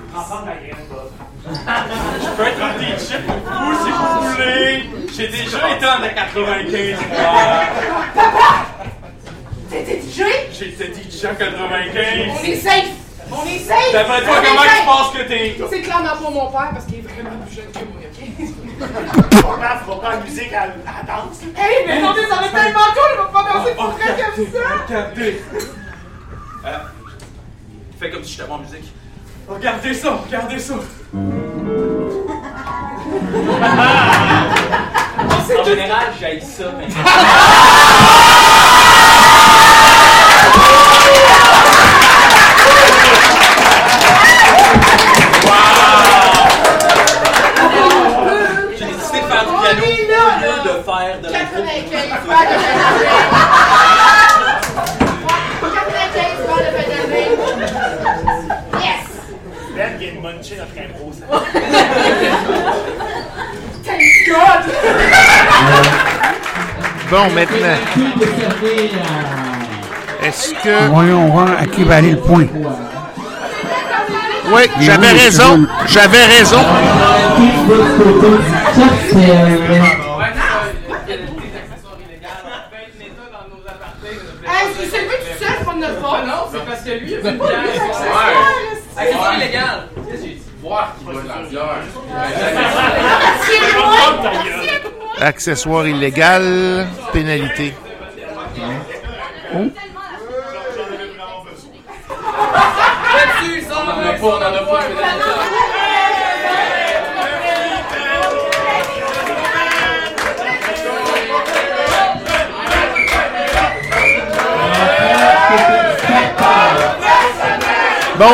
Je peux être un DJ pour vous si vous voulez. J'ai déjà été en 95 moi. T'étais DJ? J'étais DJ en 95. On est safe. On est safe. D'après toi, comment tu penses que t'es? C'est clairement pas mon père parce qu'il est vraiment plus jeune que moi, ok? Mon père fera pas la musique à, la danse. Hey, mais non, mais ça va être tellement cool, il va pas danser pour vrai comme ça! Regardez. Euh, fais comme si j'étais en musique. Regardez ça, regardez ça. en général, j'aille ça, mais. piano au lieu de faire de l'impro. 95 balles de fin d'année. 95 balles de fin d'année. Yes! Ben vient de muncher notre impro, ça. Thank God! Bon, maintenant, est-ce que... Voyons voir à qui va aller le point. Oui, j'avais raison, j'avais raison. C'est celui tout seul, c'est pas de notre faute. Non, c'est parce que lui, il a une bière. c'est pas illégal. Qu'est-ce que j'ai dit? Voir qui boit de la bière. Accessoire illégal, pénalité. Bon,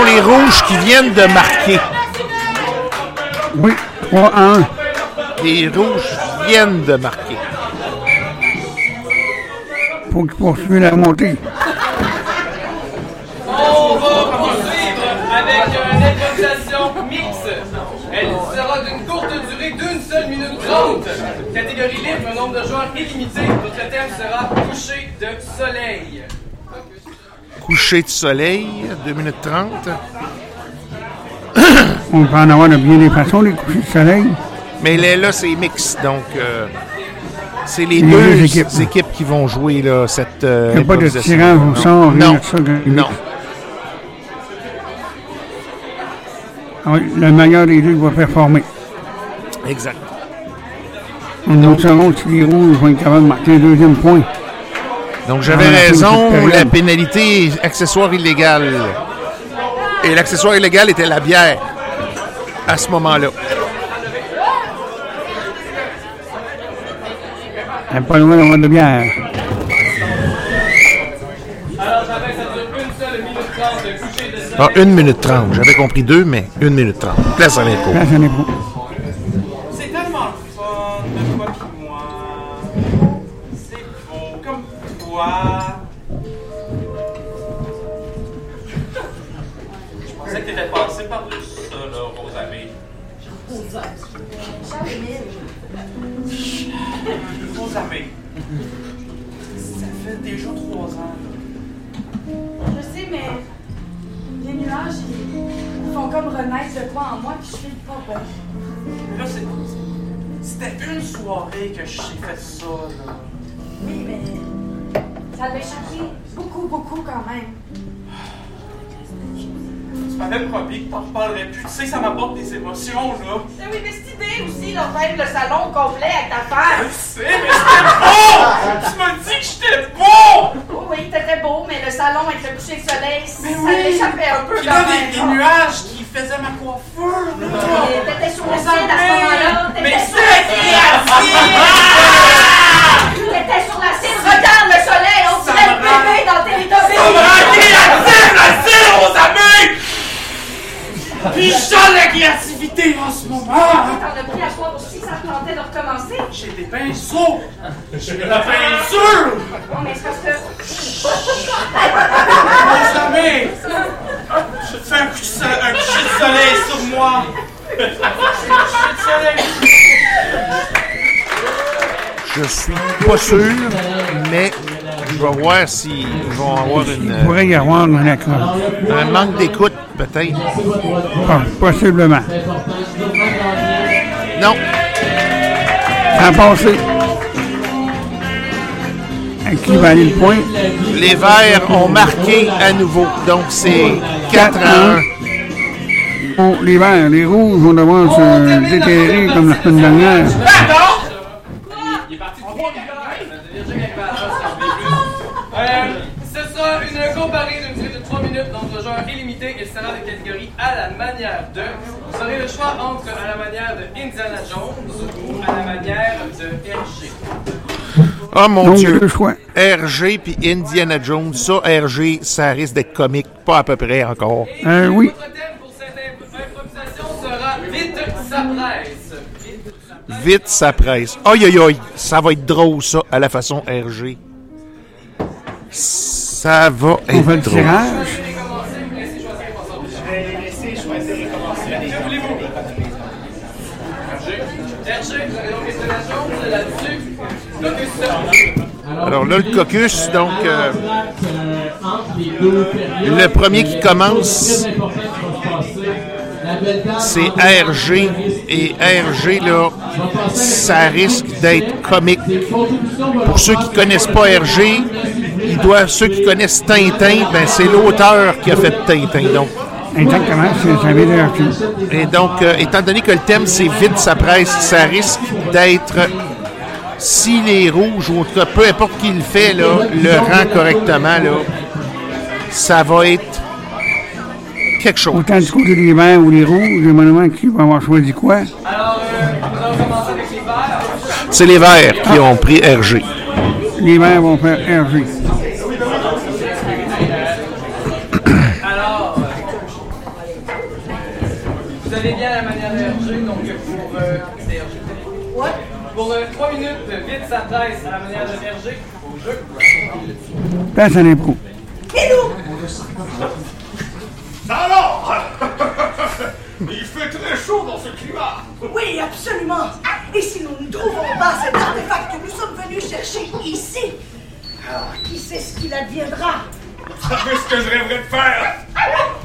les rouges qui viennent de marquer. Oui, 3-1. Les rouges viennent de marquer. Faut qu'ils poursuivent la montée. Nombre de joueurs illimité. Votre thème sera coucher de soleil. Coucher de soleil, 2 minutes 30. On peut en avoir de bien des façons, les couchers de soleil. Mais là, là c'est mix, donc euh, c'est les, Les deux deux équipes. équipes. qui vont jouer là, cette euh, Il n'y a pas de tirage au sort, rien Non, de ça. que- non. Ah le meilleur des deux va performer. Exact. Nous saurons si les rouges vont être capables de marquer un deuxième point. Donc j'avais raison, la pénalité accessoire illégal. Et l'accessoire illégal était la bière à ce moment-là. Elle n'est pas loin d'avoir de bière. Alors, j'avais ça dure une seule minute trente de coucher de soleil. Ah, 1 minute 30. J'avais compris 2, mais 1 minute 30. Place à l'impôt. Place à l'impôt. Comme renaître de quoi en moi, puis je fais pas bien. Là, c'est. C'était une soirée que j'ai fait ça, là. Oui, mais ça avait choqué beaucoup, beaucoup quand même. M'avais promis que t'en reparlerais plus. Tu sais, ça m'apporte des émotions, là. Mais oui, mais cette idée aussi, là, faire le salon au complet avec ta femme. Je sais, mais c'était beau! Tu m'as dit que j'étais beau! Oui, oui, t'étais beau, mais le salon avec le coucher de soleil, Mais ça oui. un peu Puis là, même. des, des nuages qui faisaient ma coiffure, là. Mais T'étais sur le ciel à ce moment-là. Mais la créatif! T'étais sur la cime. Regarde le soleil, on dirait le bébé dans. Ça rend créatif, la cire, aux amis! Puis je sens la créativité en ce moment! T'en as pris à toi aussi, ça te tentait de recommencer. J'ai des pinceaux! J'ai de la peinture! Non, mais c'est parce que. Aux amis! Je te fais un, coup de so- un coucher de soleil sur moi! Un de soleil! Je suis pas sûr, mais je vais voir s'ils vont avoir Il une, pourrait y avoir un accord. un manque d'écoute, peut-être. Pas- Possiblement. Non. A passé. À qui va aller le point? Les Verts ont marqué à nouveau. Donc, c'est 4 à 1. Bon, les verts, les rouges vont devoir se déterrer comme la semaine dernière. Il est parti trois Euh, ce sera une comparée d'une durée de 3 minutes d'entre joueurs illimités et sera de catégorie à la manière de. Vous aurez le choix entre à la manière de Indiana Jones ou à la manière de RG. Oh mon Donc, Dieu. RG puis Indiana Jones. Ça, RG, ça risque d'être comique. Pas à peu près encore. Euh, oui. Votre thème pour cette imp- improvisation sera Vite sa presse. Vite sa Vite, ça presse. Aïe, aïe, aïe. Ça va être drôle, ça, à la façon RG. Ça va On fait être le drôle. tirage. Alors là, le caucus, donc, euh, le premier qui commence, c'est RG. Et RG, là, ça risque d'être comique. Pour ceux qui connaissent pas RG, ils doivent, ceux qui connaissent Tintin, ben c'est l'auteur qui a fait Tintin. Donc, Exactement, c'est vient de et donc, euh, étant donné que le thème c'est vite sa presse, ça risque d'être, si les rouges, ou en tout cas peu importe qui le fait, là, le rend correctement, là, ça va être quelque chose. Autant du côté des verts ou des rouges, je me demande qui va avoir choisi quoi? Alors, euh, nous allons commencer avec les verts. C'est les Verts qui ont pris RG les maires vont faire RG. Alors, vous allez bien à la manière RG, donc pour. Euh, c'est RG. Pour euh, 3 minutes, vite sa presse à la manière de RG, au jeu. Place à. Et nous Alors Il fait très chaud dans ce climat Oui, absolument et si nous ne trouvons pas cet artefact que nous sommes venus chercher ici, alors qui sait ce qu'il adviendra? Vous savez ce que je rêverais de faire?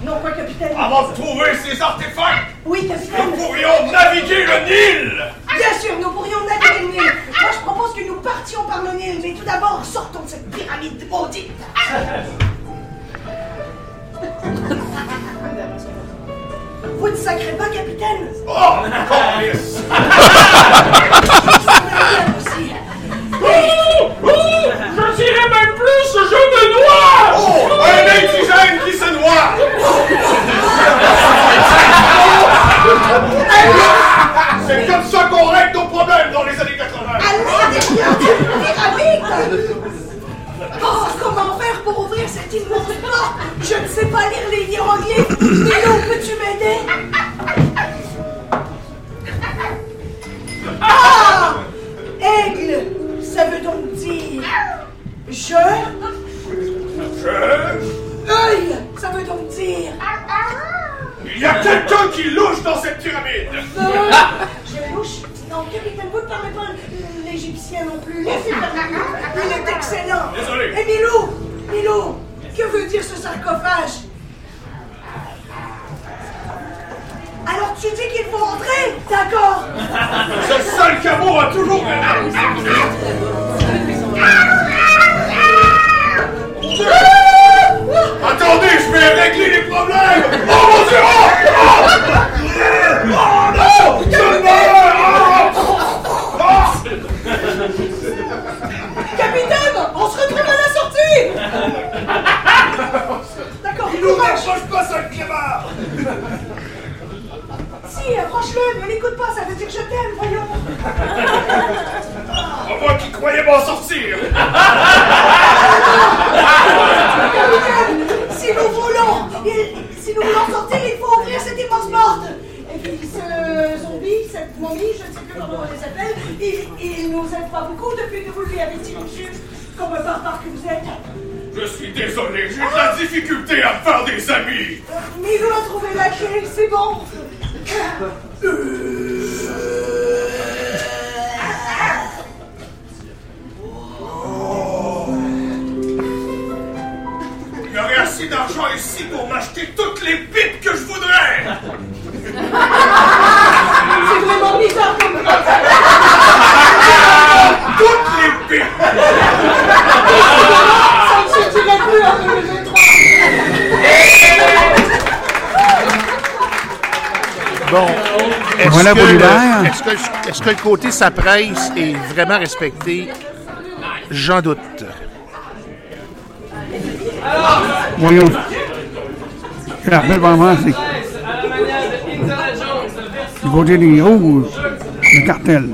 Non, quoi, capitaine? Avant de trouver ces artefacts Oui, capitaine. Nous pourrions naviguer le Nil Bien sûr, nous pourrions naviguer le Nil. Moi, je propose que nous partions par le Nil, mais tout d'abord, sortons de cette pyramide maudite. Vous ne sacrez pas, capitaine. Oh, câlisse. Je dirais même plus, je me noie Oh, un indigène qui se noie. C'est comme ça qu'on règle nos problèmes dans les années 80 À l'intérieur d'une pyramide Oh, comment faire pour ouvrir cette immense porte? Je ne sais pas lire les hiéroglyphes. Milo, peux-tu m'aider? Ah! Aigle, ça veut donc dire... Je... Je... Œil, ça veut donc dire... Il y a quelqu'un qui louche dans cette pyramide. Euh, je louche? Non, capitaine, ne parlez pas l'égyptien non plus. Laissez. Il est excellent. Désolé. Et Milou, Milou, que veut dire ce sarcophage? Alors tu dis qu'il faut entrer D'accord? Ce sale cabot a toujours raison Attendez, je vais régler les problèmes Oh mon dieu Oh, oh, oh non D'accord, Il nous rapproche pas, sale clébard Si, approche-le, ne l'écoute pas, ça veut dire que je t'aime, voyons. Moi qui croyais m'en sortir si nous voulons, il- si nous voulons sortir, il faut ouvrir cette immense porte. Et puis ce zombie, cette momie, je ne sais plus comment on les appelle, il, il nous aide pas beaucoup depuis que vous lui avez tiré dessus, comme un barbare que vous êtes. Je suis désolé, j'ai de la difficulté à faire des amis Mais il a trouvé la clé, c'est bon. Il y aurait assez d'argent ici pour m'acheter toutes les pipes que je voudrais C'est vraiment bizarre comme Toutes les pipes Ça suffirait plus en 2023. Bon. Est-ce Voilà que, le, est-ce, que, est-ce que le côté sa presse est vraiment respecté? J'en doute. Voyons. Je la rappelle vraiment, c'est du côté des rouges, le cartel.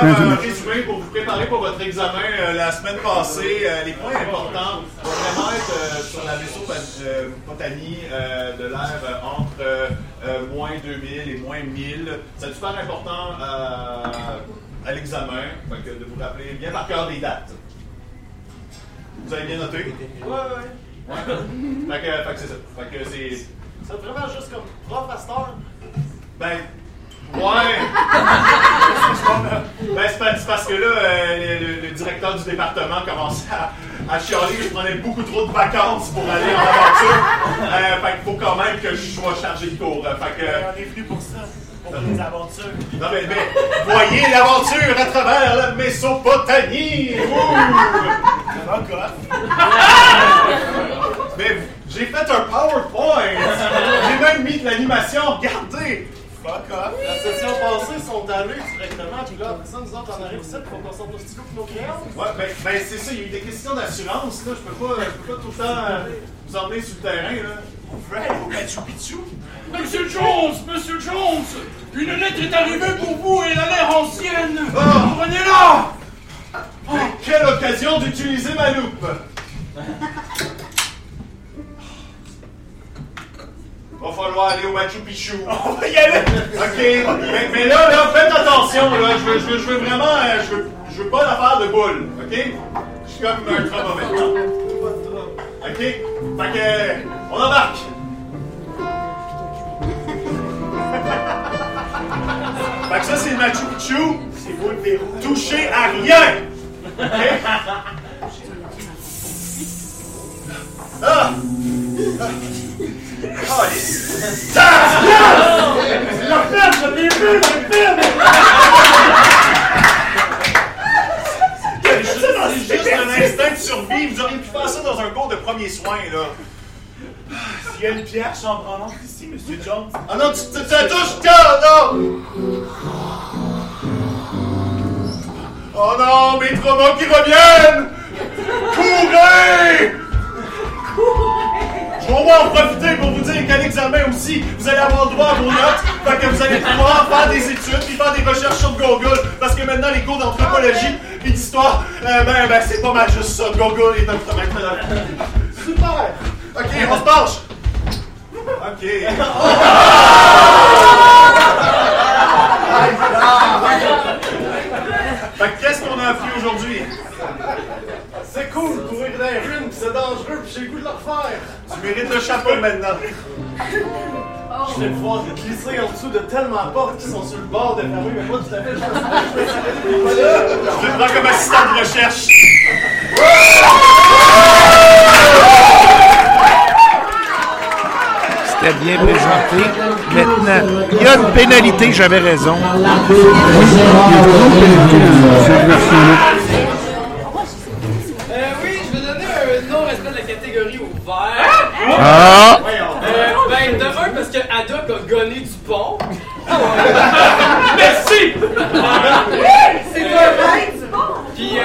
Faire un résumé, pour vous préparer pour votre examen euh, la semaine passée, euh, les points importants vont vraiment être euh, sur la Mésopotanie euh, de l'ère euh, entre euh, euh, moins 2000 et moins 1000. C'est super important euh, à l'examen, de vous rappeler bien par cœur les dates. Vous avez bien noté? Ouais, ouais. ouais. fait que, c'est ça. Fait que c'est. Vraiment juste comme prof heure? Ben, Ouais! ben, c'est parce que là, euh, le, directeur du département commençait à, à chialer que je prenais beaucoup trop de vacances pour aller en aventure. Euh, fait qu'il faut quand même que je sois chargé de cours. Euh, Fait que. On est venu pour ça, pour les aventures. Non, mais, mais voyez l'aventure à travers la Mésopotamie! Ouh! Mais j'ai fait un PowerPoint! J'ai même mis de l'animation, regardez! Fuck off! La session passée, ils sont allés directement, puis là, après ça, nous autres, on arrive ici, il faut qu'on sorte nos stylos et nos crayons. Ouais, ben, ben c'est ça, il y a eu des questions d'assurance, là. Je peux pas, je peux pas tout le temps euh, vous emmener sur le terrain, là. Au Machu Picchu? Monsieur Jones, Monsieur Jones, une lettre est arrivée pour vous et elle a l'air ancienne. Ah! Prenez-la. Mais quelle occasion d'utiliser ma loupe! va falloir aller au Machu Picchu. On va y aller! OK, mais, mais là, là, faites attention, là. Je veux, je veux, je veux vraiment. euh, je, veux, je veux pas l'affaire de boule, OK? Je suis comme un trauma maintenant. OK? Fait que. on embarque! fait que ça, c'est le Machu Picchu. C'est vous le Pérou. Touchez à rien! OK? Ah! Ah! C'est la fête, je l'ai vu, le film! C'est juste, un instinct de survie. Vous auriez pu faire ça dans un cours de premiers soins, là. S'il y a une pierre chambranante ici, Monsieur Jones. Ah non, tu tu- tu la touches, tiens, non! Oh non, mes traumas qui reviennent! Courez! Je au moins en profiter pour vous dire qu'à l'examen aussi, vous allez avoir droit à vos notes. Que vous allez pouvoir faire des études puis faire des recherches sur Google. Parce que maintenant, les cours d'anthropologie et d'histoire, euh, ben, ben, c'est pas mal juste ça. Google est notre maître de Super! Ok, on se penche! Ok. Qu'est-ce qu'on a appris aujourd'hui? C'est cool, courir dans les c'est dangereux, pis j'ai le goût de le refaire. Tu mérites le chapeau maintenant. Je vais pouvoir glisser en dessous de tellement de portes qui sont sur le bord de fermer, mais pas tout à fait. Je te prends comme assistant de recherche. C'était bien présenté. Maintenant, il y a une pénalité, j'avais raison. Ah! Euh, ben, de un, parce que Haddock a gonné du pont. Merci! C'est vrai, du pont! Puis, euh,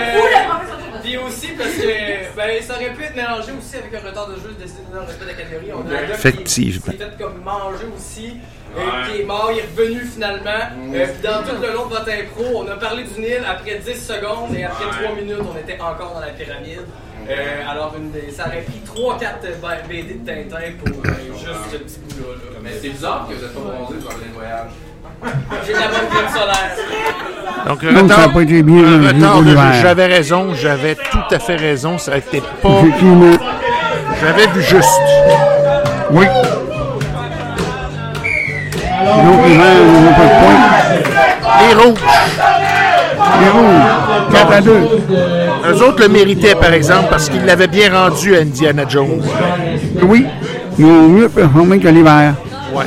aussi parce que ben, ça aurait pu être mélangé aussi avec un retard de jeu de décider dans le respect de la catégorie. On a qui- Effectivement. qui s'est fait comme manger aussi. Euh, qui est mort, il est revenu finalement. Euh, puis dans tout le long de votre impro, on a parlé du Nil après 10 secondes et après 3 minutes, on était encore dans la pyramide. Euh, alors, une des- ça aurait pris 3-4 BD de Tintin pour euh, juste ce petit bout-là. là. Mais c'est bizarre que vous êtes pas bronzé durant le voyage. J'ai de la bonne crème solaire. Donc, a retard, pas été bien rangé retard de. J'avais raison, j'avais tout à fait raison. Ça été pas. J'avais vu juste. Oui. On n'a pas de points. Les rouges. Les rouges, 4 à 2. Eux autres le méritaient, par exemple, parce qu'ils l'avaient bien rendu à Indiana Jones. Oui, ils ont mieux performé que l'hiver. Ouais.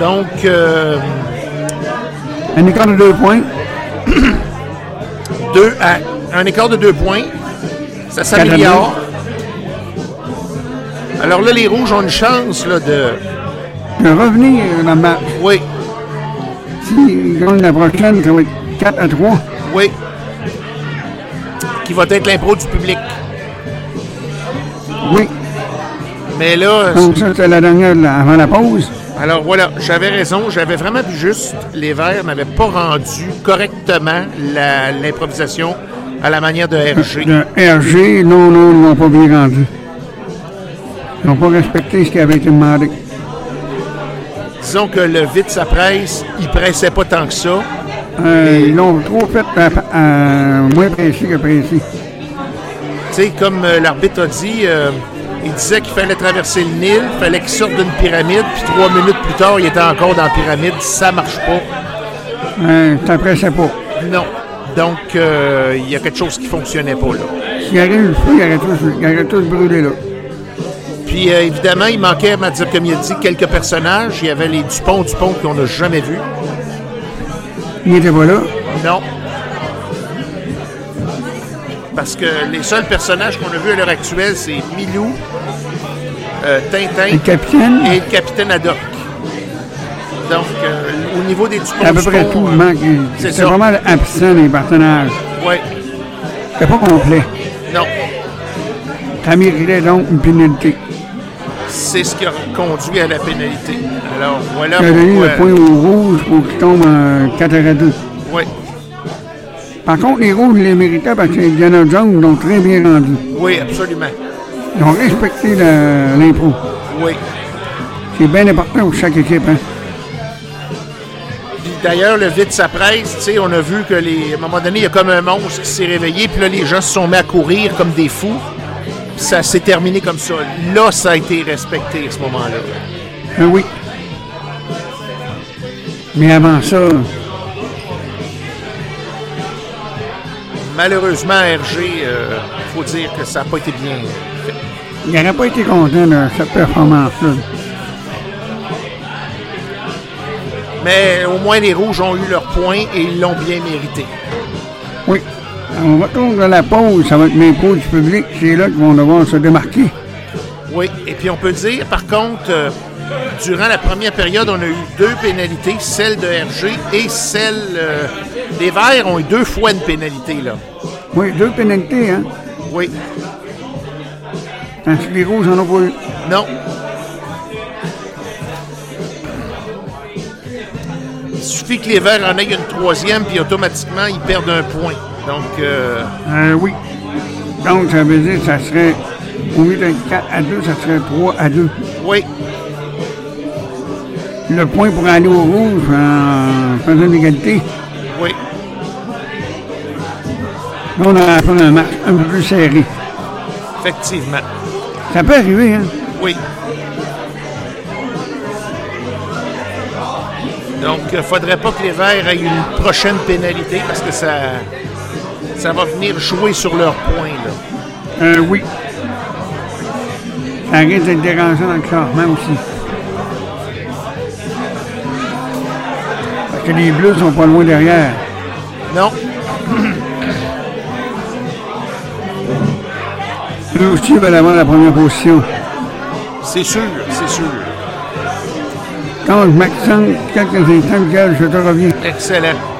Donc, euh, Un écart de 2 points. deux à, un écart de deux points. Ça s'améliore. Alors là, les rouges ont une chance là, de. De revenir dans le match. Oui, S'ils gagnent la prochaine, ça va être 4 à 3. oui. Qui va être l'impro du public. Oui. Mais là, Donc, ça, c'est la dernière là, avant la pause. alors voilà, j'avais raison, j'avais vraiment vu juste. Les Verts n'avaient pas rendu correctement la- l'improvisation à la manière de RG. De RG, non, non, ils n'ont pas bien rendu. Ils n'ont pas respecté ce qui avait été demandé. Disons que le vite sa presse, il pressait pas tant que ça. Euh, ils l'ont trop fait à- à- moins précis que précis. Tu sais, comme euh, l'arbitre a dit, euh, il disait qu'il fallait traverser le Nil, il fallait qu'il sorte d'une pyramide, puis trois minutes plus tard, il était encore dans la pyramide. Ça marche pas. Euh, ça pressait pas. Non. Donc, euh, il y a quelque chose qui fonctionnait pas là. S'il y avait eu le feu, tous, ils auraient tous brûlé là. Puis, euh, évidemment, il manquait, à comme il a dit, quelques personnages. Il y avait les Dupont Dupont qu'on n'a jamais vus. Ils n'étaient pas là. Non. Parce que les seuls personnages qu'on a vus à l'heure actuelle, c'est Milou, euh, Tintin Et le capitaine? et le capitaine Haddock. Donc, euh, au niveau des Dupont C'est à peu près tout. Il manque. C'est vraiment absent des personnages. Oui. C'était pas complet. Non. Ça méritait donc une pénalité. C'est ce qui a conduit à la pénalité. Alors, voilà J'ai donné le pourquoi... point au rouge pour qu'il tombe en 4 à 2. Oui, Par contre, les rouges les méritaient parce que Indiana Jones l'ont très bien rendu. oui, absolument. Ils ont respecté l'impro. Oui. C'est bien important pour chaque équipe. Hein? D'ailleurs, le vide sa presse, tu sais, on a vu que les, à un moment donné, il y a comme un monstre qui s'est réveillé, puis là, les gens se sont mis à courir comme des fous. Ça s'est terminé comme ça. Là, ça a été respecté à ce moment-là. Ben oui. Mais avant ça, Malheureusement, RG, il faut dire que ça n'a pas été bien fait. il n'aurait pas été content de cette performance-là. Mais au moins, les Rouges ont eu leur point et ils l'ont bien mérité. Oui. On retourne de la pause, ça va être l'impro du public. C'est là qu'ils vont devoir se démarquer. Oui, et puis on peut dire, par contre, euh, durant la première période, on a eu deux pénalités, celle de RG et celle euh, des Verts ont eu deux fois une pénalité, là. Oui, deux pénalités, hein? Oui. Tandis que les rouges n'en ont pas eu. Non. Il suffit que les Verts en aient une troisième, puis automatiquement, ils perdent un point. Donc, euh, Euh, oui. Donc, ça veut dire que ça serait, au lieu d'être 4 à 2, ça serait 3 à 2. oui, Le point pour aller au rouge en faisant l'égalité. oui. Là, on a fait un match un peu plus serré. Effectivement. Ça peut arriver, hein? Oui. Donc, il ne faudrait pas que les Verts aient une prochaine pénalité parce que ça, ça va venir jouer sur leur point. Là. Euh, oui. Ça risque d'être dérangeant dans le classement aussi. Parce que les Bleus sont pas loin derrière. Non. Eux aussi veulent avoir la première position. C'est sûr, c'est sûr. Quand je m'accente quelques instants, je te reviens. Excellent.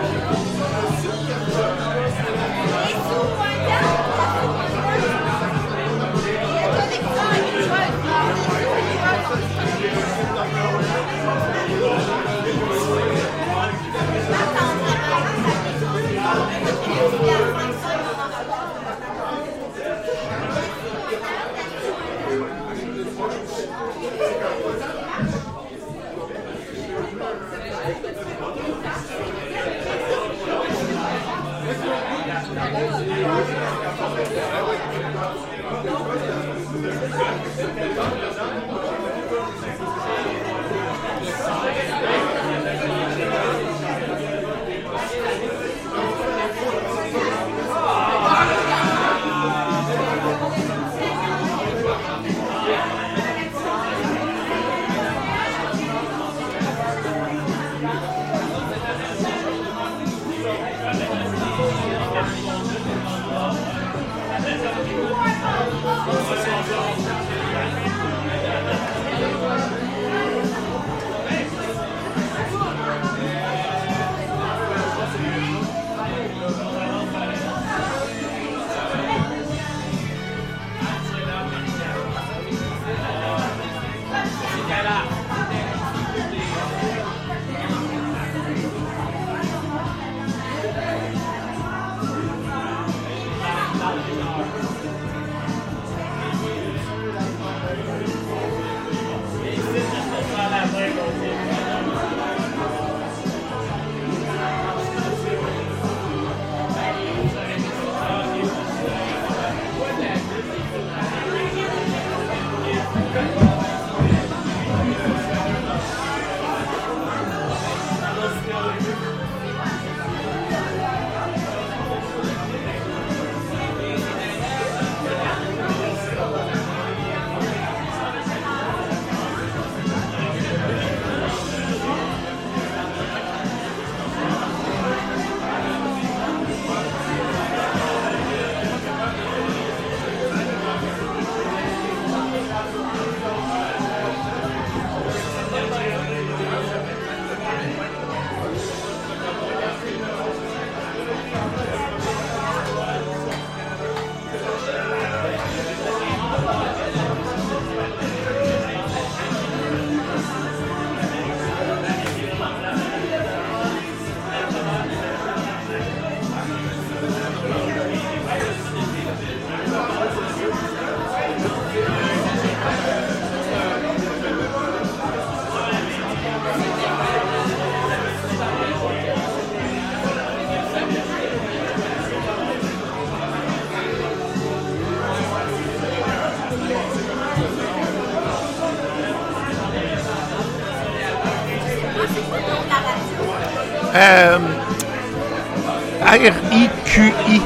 R-I-Q-I.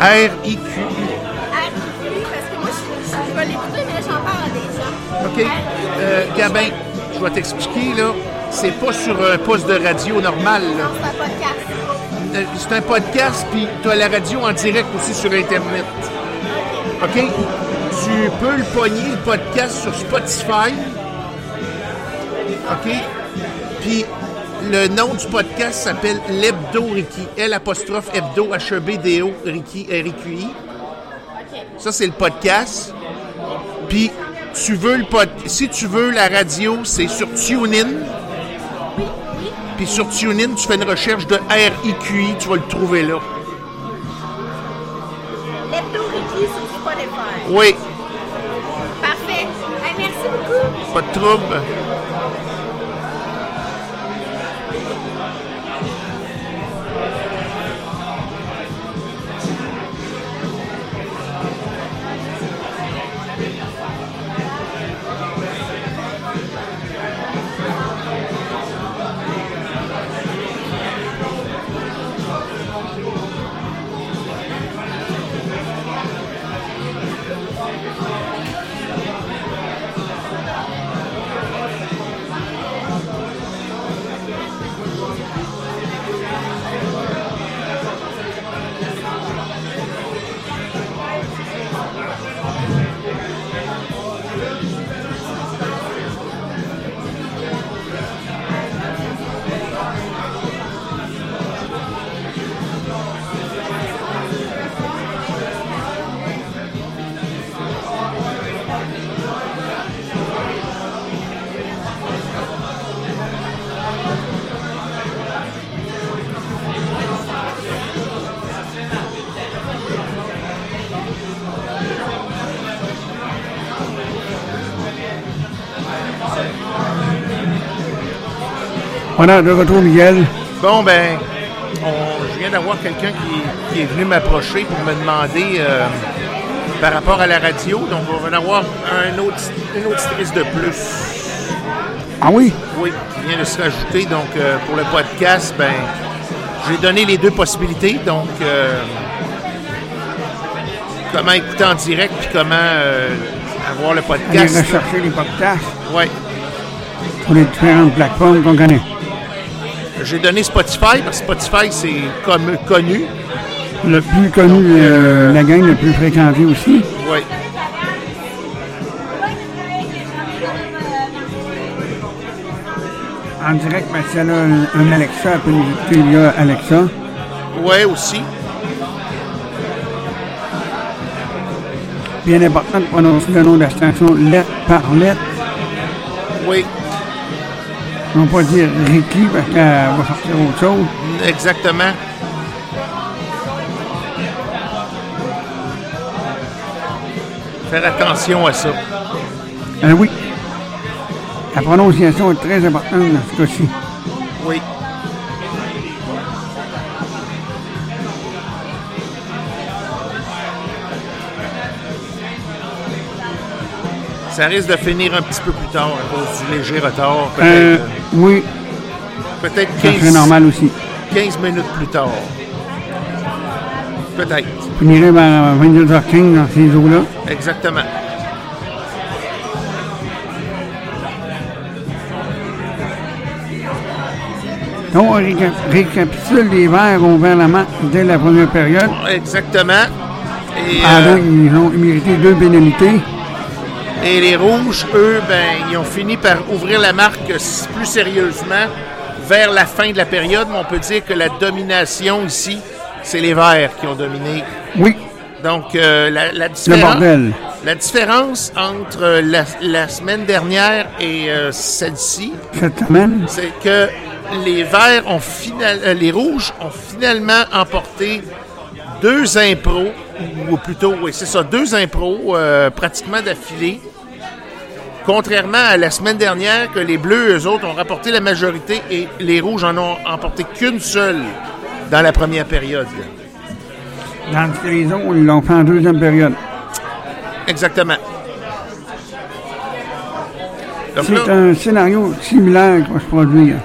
R-I-Q-I. parce que moi, je, je, je vais l'écouter, mais j'en parle à des gens. OK. Euh, Gabin, je vais t'expliquer, là. C'est pas sur un poste de radio normal, là. Non, c'est un podcast. Euh, C'est un podcast, puis tu as la radio en direct aussi sur Internet. OK? Tu peux le pogner, le podcast, sur Spotify. OK? Puis le nom du podcast s'appelle L'Hebdo Ricky. L apostrophe Hebdo H-E-B-D-O Ricky R-I-Q-I. Ça, c'est le podcast. Puis tu veux le pod... si tu veux la radio, c'est sur TuneIn. Puis sur TuneIn, tu fais une recherche de R-I-Q-I, tu vas le trouver là. L'hebdo Ricky sur Spotify. Oui, Parfait. Hey, merci beaucoup. pas de trouble. Voilà, de retour, Miguel. Bon, ben, on- je viens d'avoir quelqu'un qui, qui est venu m'approcher pour me demander euh, par rapport à la radio. Donc, on va en avoir un autre, une auditrice de plus. Ah oui? Oui, qui vient de se rajouter. Donc, euh, pour le podcast, ben, j'ai donné les deux possibilités. Donc, euh, comment écouter en direct puis comment euh, avoir le Aller podcast. rechercher les podcasts Oui. sur les différentes plateformes qu'on connaît. J'ai donné Spotify parce que Spotify, c'est comme connu. Le plus connu, euh, la gang le plus fréquentée aussi. Oui. En direct, elle a un, un Alexa, elle peut nous écouter via Alexa. Oui, aussi. Bien important de prononcer le nom de la station lettre par lettre. Oui. Non pas dire Ricky parce qu'elle va sortir autre chose. Exactement. Faire attention à ça. Euh, oui. La prononciation est très importante dans ce cas-ci. Ça risque de finir un petit peu plus tard à cause du léger retard. Peut-être Euh, euh, oui, peut-être ça 15, serait normal aussi. 15 minutes plus tard. Peut-être. On irait vers 22h15 dans ces eaux-là. Exactement. Donc, on réca- récapitule les verts ont ouvert la main dès la première période. Exactement. Et, Ah, euh, donc, ils ont mérité deux pénalités. Et les rouges, eux, ben, ils ont fini par ouvrir la marque plus sérieusement vers la fin de la période, mais on peut dire que la domination ici, c'est les verts qui ont dominé. Oui. Donc, euh, la, la différence, bordel. la différence entre la, la semaine dernière et euh, celle-ci, c'est que les verts ont final, euh, les rouges ont finalement emporté deux impros, ou plutôt, oui, c'est ça, deux impros pratiquement d'affilée. Contrairement à la semaine dernière, que les bleus, eux autres, ont rapporté la majorité et les rouges en ont emporté qu'une seule dans la première période. dans les autres, ils l'ont fait en deuxième période. Exactement. C'est un scénario similaire qui va se produire.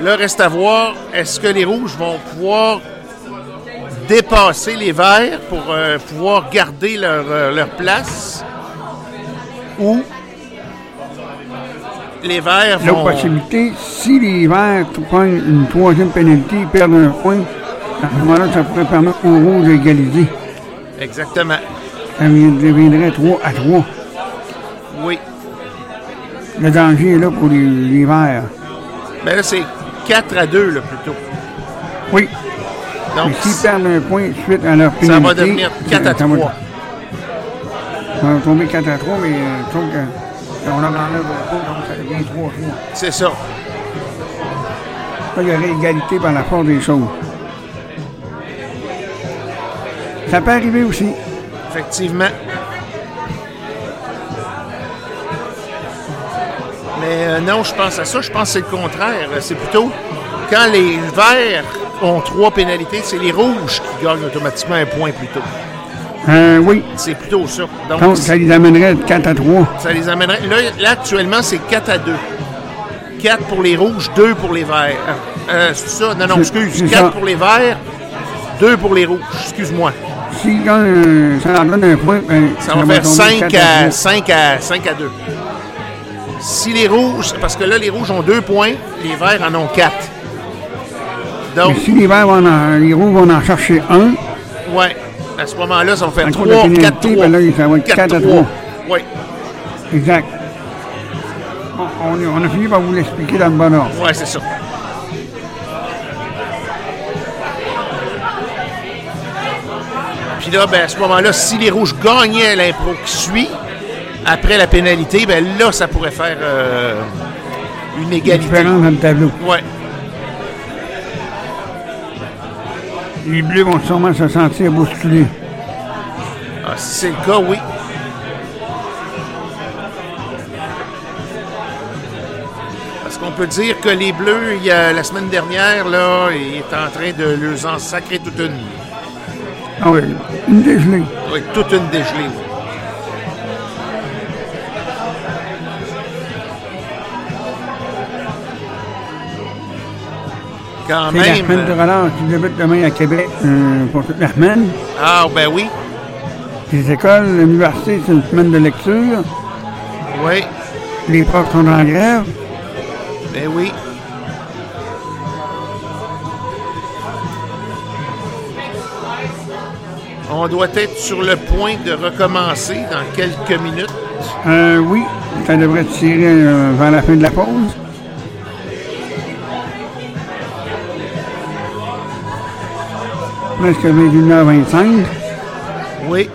Là, reste à voir, est-ce que les rouges vont pouvoir dépasser les verts pour euh, pouvoir garder leur, euh, leur place ou les verts L'autre vont... possibilité, si les Verts prennent une troisième pénalité, ils perdent un point, à ce moment-là, ça pourrait permettre aux Rouges d'égaliser. Exactement. Ça deviendrait 3 à 3. Oui. Le danger est là pour les, les Verts. Mais là, c'est 4 à 2, là, plutôt. Oui. Donc, s'ils perdent un point suite à leur Ça pénalité... va devenir 4 à ça va- 3. Ça va tomber 4 à 3, mais euh, on en enlève un donc ça devient 3 à 3. C'est ça. Il y aurait égalité par la force des choses. Ça peut arriver aussi. Effectivement. Mais euh, non, je pense à ça. Je pense que c'est le contraire. C'est plutôt quand les verts ont trois pénalités, c'est les rouges qui gagnent automatiquement un point plutôt. Euh, oui. C'est plutôt ça. Donc, Donc, ça les amènerait de 4 à 3. ça les amènerait. Là, là, actuellement, c'est 4 à 2. 4 pour les rouges, 2 pour les verts. Euh, c'est ça? Non, non, excuse. c'est 4 ça. pour les verts, 2 pour les rouges. Excuse-moi. Si quand euh, ça leur donne un point, ben, Ça va faire tomber 5 4 à, 3. 5 à 5 à 2. Si les rouges, parce que là, les rouges ont 2 points, les verts en ont 4. Donc, Mais si les verts vont en, les rouges vont en chercher un, ouais, à ce moment-là, ça va faire En 3, cours de 4, pénalité, 3. ben là, ça va être 4 à 3. Oui, exact. On, a fini par vous l'expliquer dans le bon ordre. ouais, c'est ça. Puis là, ben, à ce moment-là, si les rouges gagnaient l'impro qui suit, après la pénalité, ben là, ça pourrait faire euh, une Une égalité. différence dans le tableau. Ouais. Les bleus vont sûrement se sentir bousculés. Ah, si c'est le cas, oui. Parce qu'on peut dire que les Bleus, il y a, la semaine dernière, là, il est en train de leur en sacrer toute une. Ah oui, une dégelée. Oui, toute une dégelée. oui. Quand C'est la semaine de relâche qui débute demain à Québec euh, pour toute la semaine. Ah, ben oui. Les écoles, l'université, c'est une semaine de lecture. Oui. Les profs sont en grève. Ben oui. On doit être sur le point de recommencer dans quelques minutes. Euh, oui, ça devrait tirer euh, vers la fin de la pause. Presque 21h25. Oui.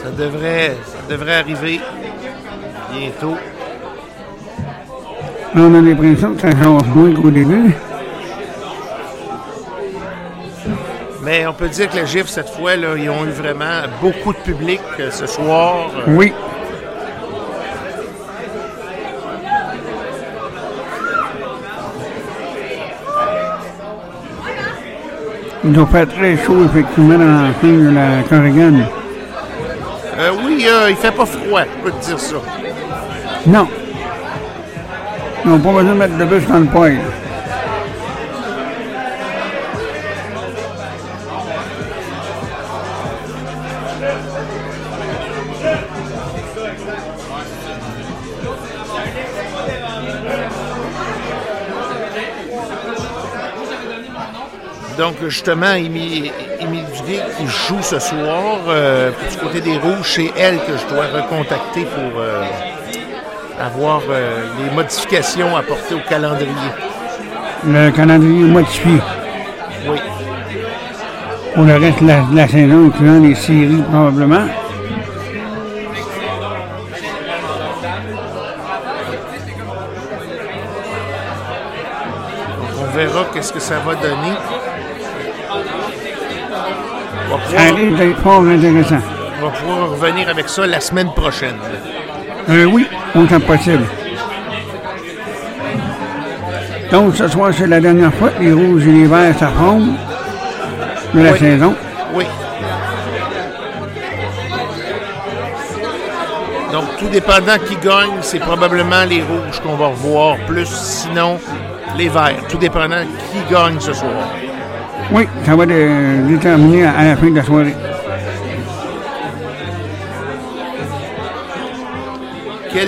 Ça devrait, ça devrait arriver On a l'impression que ça change moins qu'au début. Mais on peut dire que le GIF, cette fois, là, ils ont eu vraiment beaucoup de public euh, ce soir. Euh, Oui. Il doit faire très chaud, effectivement, dans la fin de la Corrigan. euh, oui, euh, il fait pas froid, je peux te dire ça. Non. Ils n'ont pas besoin de mettre de bûche dans le poêle. Donc, justement, Émilie Duguay qui joue ce soir euh, du côté des Rouges, c'est elle que je dois recontacter pour euh, avoir euh, les modifications apportées au calendrier. Le calendrier modifié. Oui. Pour le reste de la, de la saison, incluant les séries, probablement. Donc, on verra qu'est-ce que ça va donner. On va Ça pouvoir- risque d'être fort intéressant. va pouvoir revenir avec ça la semaine prochaine. Euh, oui, Donc, ce soir, c'est la dernière fois que les rouges et les verts s'affrontent de la Oui. saison. Oui. Donc, tout dépendant qui gagne, c'est probablement les rouges qu'on va revoir, plus sinon les verts. Tout dépendant qui gagne ce soir. Oui, ça va être déterminé à la fin de la soirée.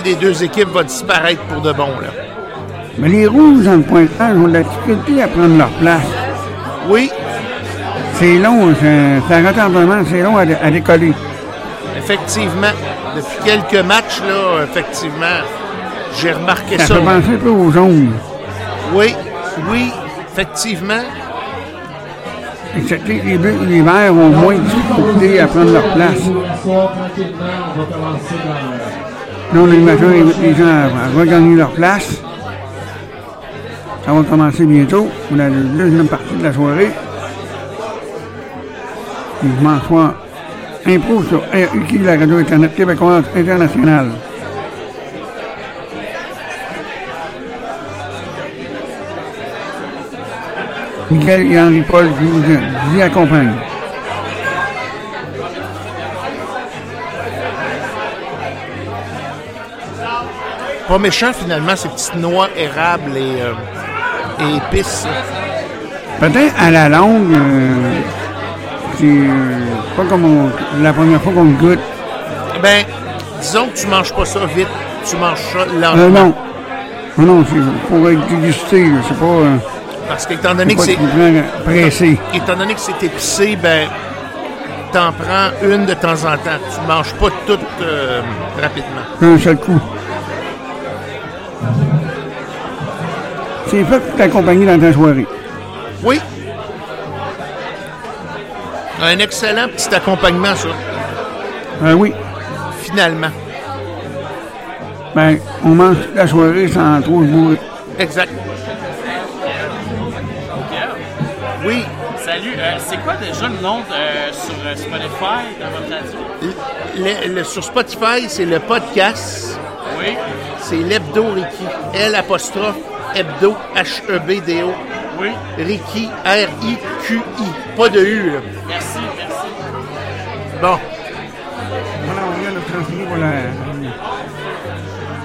Des deux équipes va disparaître pour de bon, là? Mais les rouges, dans le pointage, ont de la difficulté à prendre leur place. Oui. C'est long, ça, ça retardement, c'est long à, à décoller. Effectivement, depuis quelques matchs, là, effectivement, j'ai remarqué Ça ça. fait penser un peu aux jaunes. Oui, oui, effectivement. Excepté que les, bleus et les verts ont moins de difficulté à prendre leur place. Non, l'animateur invite les gens à regagner leur place. Ça va commencer bientôt pour la deuxième partie de la soirée. Dimanche soir, impro sur RUQ, la radio Internet québécoise internationale. Michael et Henri-Paul qui vous, vous y accompagnent. Pas méchant, finalement, ces petites noix érables et, euh, et épices. Peut-être à la longue, euh, c'est euh, pas comme on- la première fois qu'on le goûte. Ben, disons que tu manges pas ça vite, tu manges ça Euh, lentement. non. Non, non, c'est pour être dégusté, c'est pas. euh, Parce qu'étant donné que c'est. pressé. Étant donné que c'est épicé, ben, t'en prends une de temps en temps. Tu manges pas toutes euh, rapidement. d'un seul coup. C'est fait pour t'accompagner dans ta soirée. Oui. Un excellent petit accompagnement, ça. Ah oui. Finalement. Ben, on mange toute la soirée sans trop se bourrer. Exact. Oui. Salut, euh, c'est quoi déjà le nom de- sur euh, Spotify dans votre radio? Le- le- sur Spotify, c'est le podcast. Oui. C'est l'hebdo Ricky. L apostrophe hebdo H-E-B-D-O. Oui. Ricky R-I-Q-I. Pas de U, là. Merci, merci. Bon. Voilà, on vient de transférer pour la,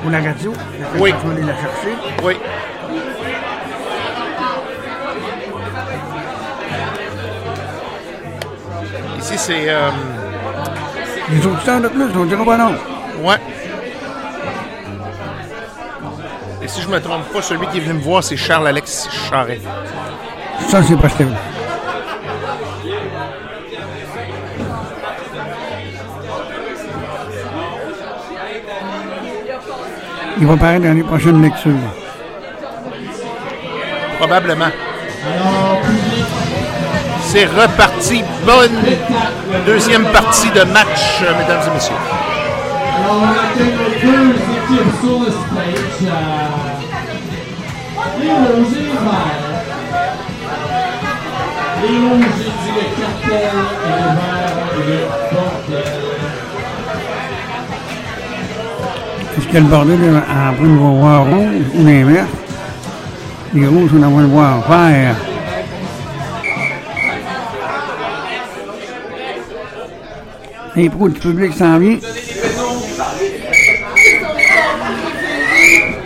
pour la radio. Oui. On aller la chercher. Oui. Ici, c'est. euh, Les auditeurs de plus, on dira pas non. Ouais. Si je me trompe pas, celui qui est venu me voir, c'est Charles-Alex Charret. Ça, c'est possible. Il va paraître dans les prochaines lectures. Probablement. C'est reparti. Bonne deuxième partie de match, mesdames et messieurs. On deux équipes sur le les et les verts. Les rouges, dit le cartel et les verts, le bordel. Est-ce que le bordel de voir ou? Les rouges de voir vert. L'impro du public s'en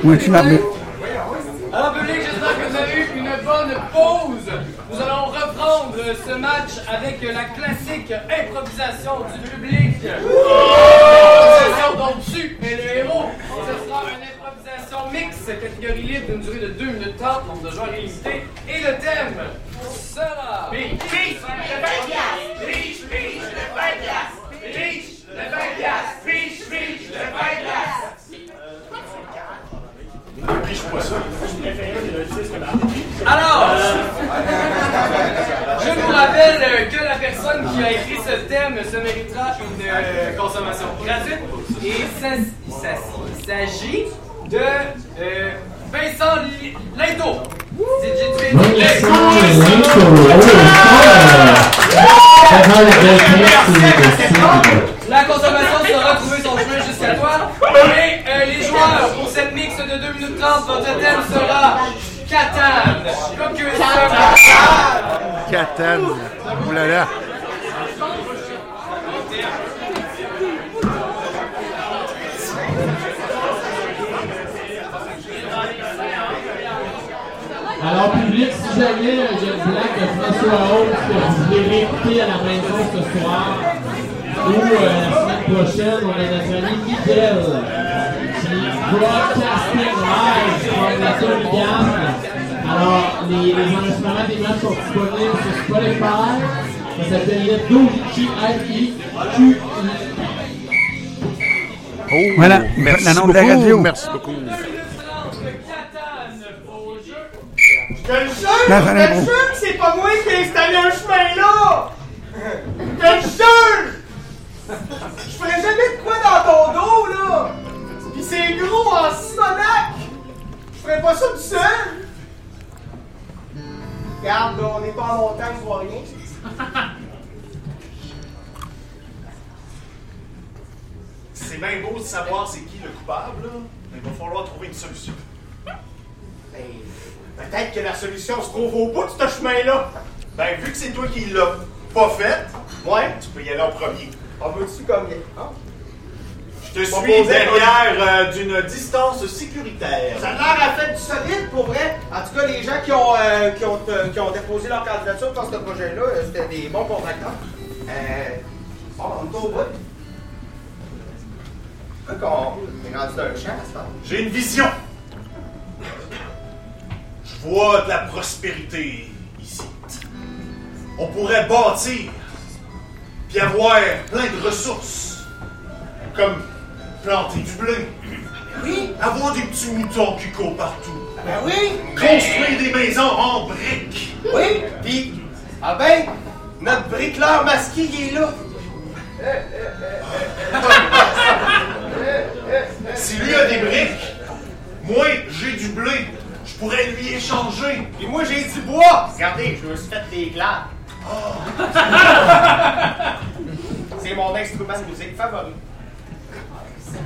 vient. Voici la Alors, public, j'espère que vous avez eu une bonne pause. Nous allons reprendre ce match avec la classique improvisation du public. Improvisation dont tu es le héros. Ce sera une improvisation mixte, catégorie libre d'une durée de 2 minutes 30, nombre de joueurs illimité. Et le thème sera. Beach, beach, le Vegas. Beach, beach, le Vegas. Beach, le Vegas. Beach, beach, le Vegas. Alors, je vous rappelle euh, que la personne qui a écrit ce thème se méritera une euh, consommation gratuite. Et ça- ça- il s'agit de euh, Vincent Li- Linto. C'est- j'ai tué- Vincent Linto, oh, fort. Vraiment, la belle tête, c'est possible. La la consommation saura trouver son chemin jusqu'à toi. Et euh, les joueurs, pour cette mix de 2 minutes 30, votre thème sera Catane. Catane. Oulala. Alors, public, si jamais j'ai une blague de François Haute que vous voulez réécouter à la maison ce soir, ou euh, la semaine prochaine, on a notre ami Miguel broadcasting live from la Torrigan. Alors, les, les enregistrements des matchs sont disponibles sur Spotify. Ça s'appelle Doji I Q Oh, Voilà, il merci l'annonce de la beaucoup, radio. Merci beaucoup. Je te le l'impro. le que c'est pas moi qui ai installé un chemin là! Je te le jure! Je ferais jamais de quoi dans ton dos là! C'est gros en simonac! Je ferais pas ça tout seul! Regarde, là, on est pas en montagne, je vois rien. C'est bien beau de savoir c'est qui le coupable, là, mais il va falloir trouver une solution. Ben, peut-être que la solution se trouve au bout de ce chemin-là. Ben, vu que c'est toi qui l'as pas fait, Ouais. tu peux y aller en premier. On veut-tu comme. Hein? Je te suis derrière euh, d'une distance sécuritaire. Ça a l'air à fait du solide pour vrai. En tout cas, les gens qui ont, euh, qui ont, euh, qui ont déposé leur candidature pour ce projet-là, c'était des bons contracteurs. Euh, bon, on est au bout. Qu'on est rendu dans un champ temps? J'ai une vision. Je vois de la prospérité ici. On pourrait bâtir, puis avoir plein de ressources, comme planter du blé. Oui. Avoir des petits moutons qui courent partout. Ben oui. Construire des maisons en briques. Oui. Puis, ah ben, notre bricoleur masqué, il est là. Si lui a des briques, moi j'ai du blé. Je pourrais lui échanger. Et moi j'ai du bois. Regardez, je me suis fait des glaces. C'est mon instrument de musique favori.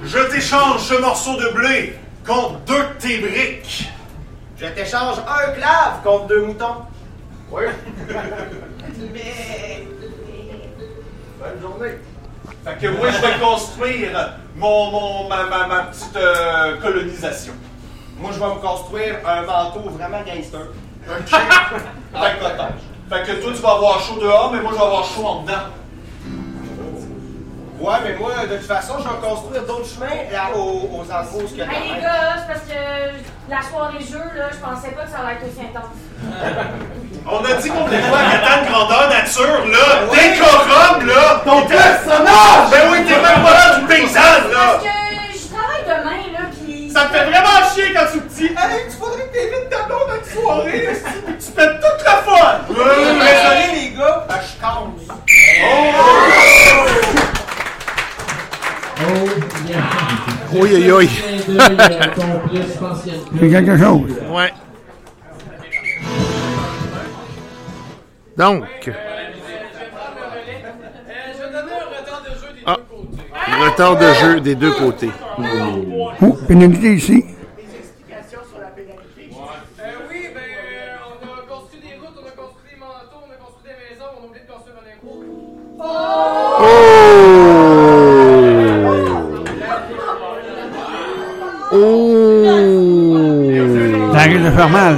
Je t'échange ce morceau de blé contre deux de tes briques. Je t'échange un clave contre deux moutons. Oui. Bonne journée. Fait que moi, je vais construire mon, mon, ma, ma, ma petite euh, colonisation. Moi, je vais me construire un manteau vraiment gangster. Un check. fait, que, fait que toi, tu vas avoir chaud dehors, mais moi, je vais avoir chaud en dedans. Ouais, mais moi, de toute façon, je vais construire d'autres chemins là, aux, aux endroits où il y a de la Hey les gars, c'est parce que la soirée jeu, là, je pensais pas que ça allait être aussi intense. On a dit qu'on voulait jouer à Catan grandeur nature, là. Décorum, là. Ton personnage! Ben oui, t'es même pas là du paysanne, là. Parce que je travaille demain, là, pis. Ça te fait vraiment chier quand tu me dis Hey, tu faudrait que t'évites ta blonde à une soirée, là, tu pètes toute la! Ouais, ouais, Désolé, les gars, ben, je casse. Oh, yeah. Oui, oui, oui. Clin d'œil, euh, complice, je pense qu'il y a une C'est quelque chose. Ouais. Donc, Euh, je vais donner un retard de jeu des Ah. deux côtés. retard de jeu des deux côtés. Oh, pénalité ici. Euh, Oh! Ça risque de faire mal.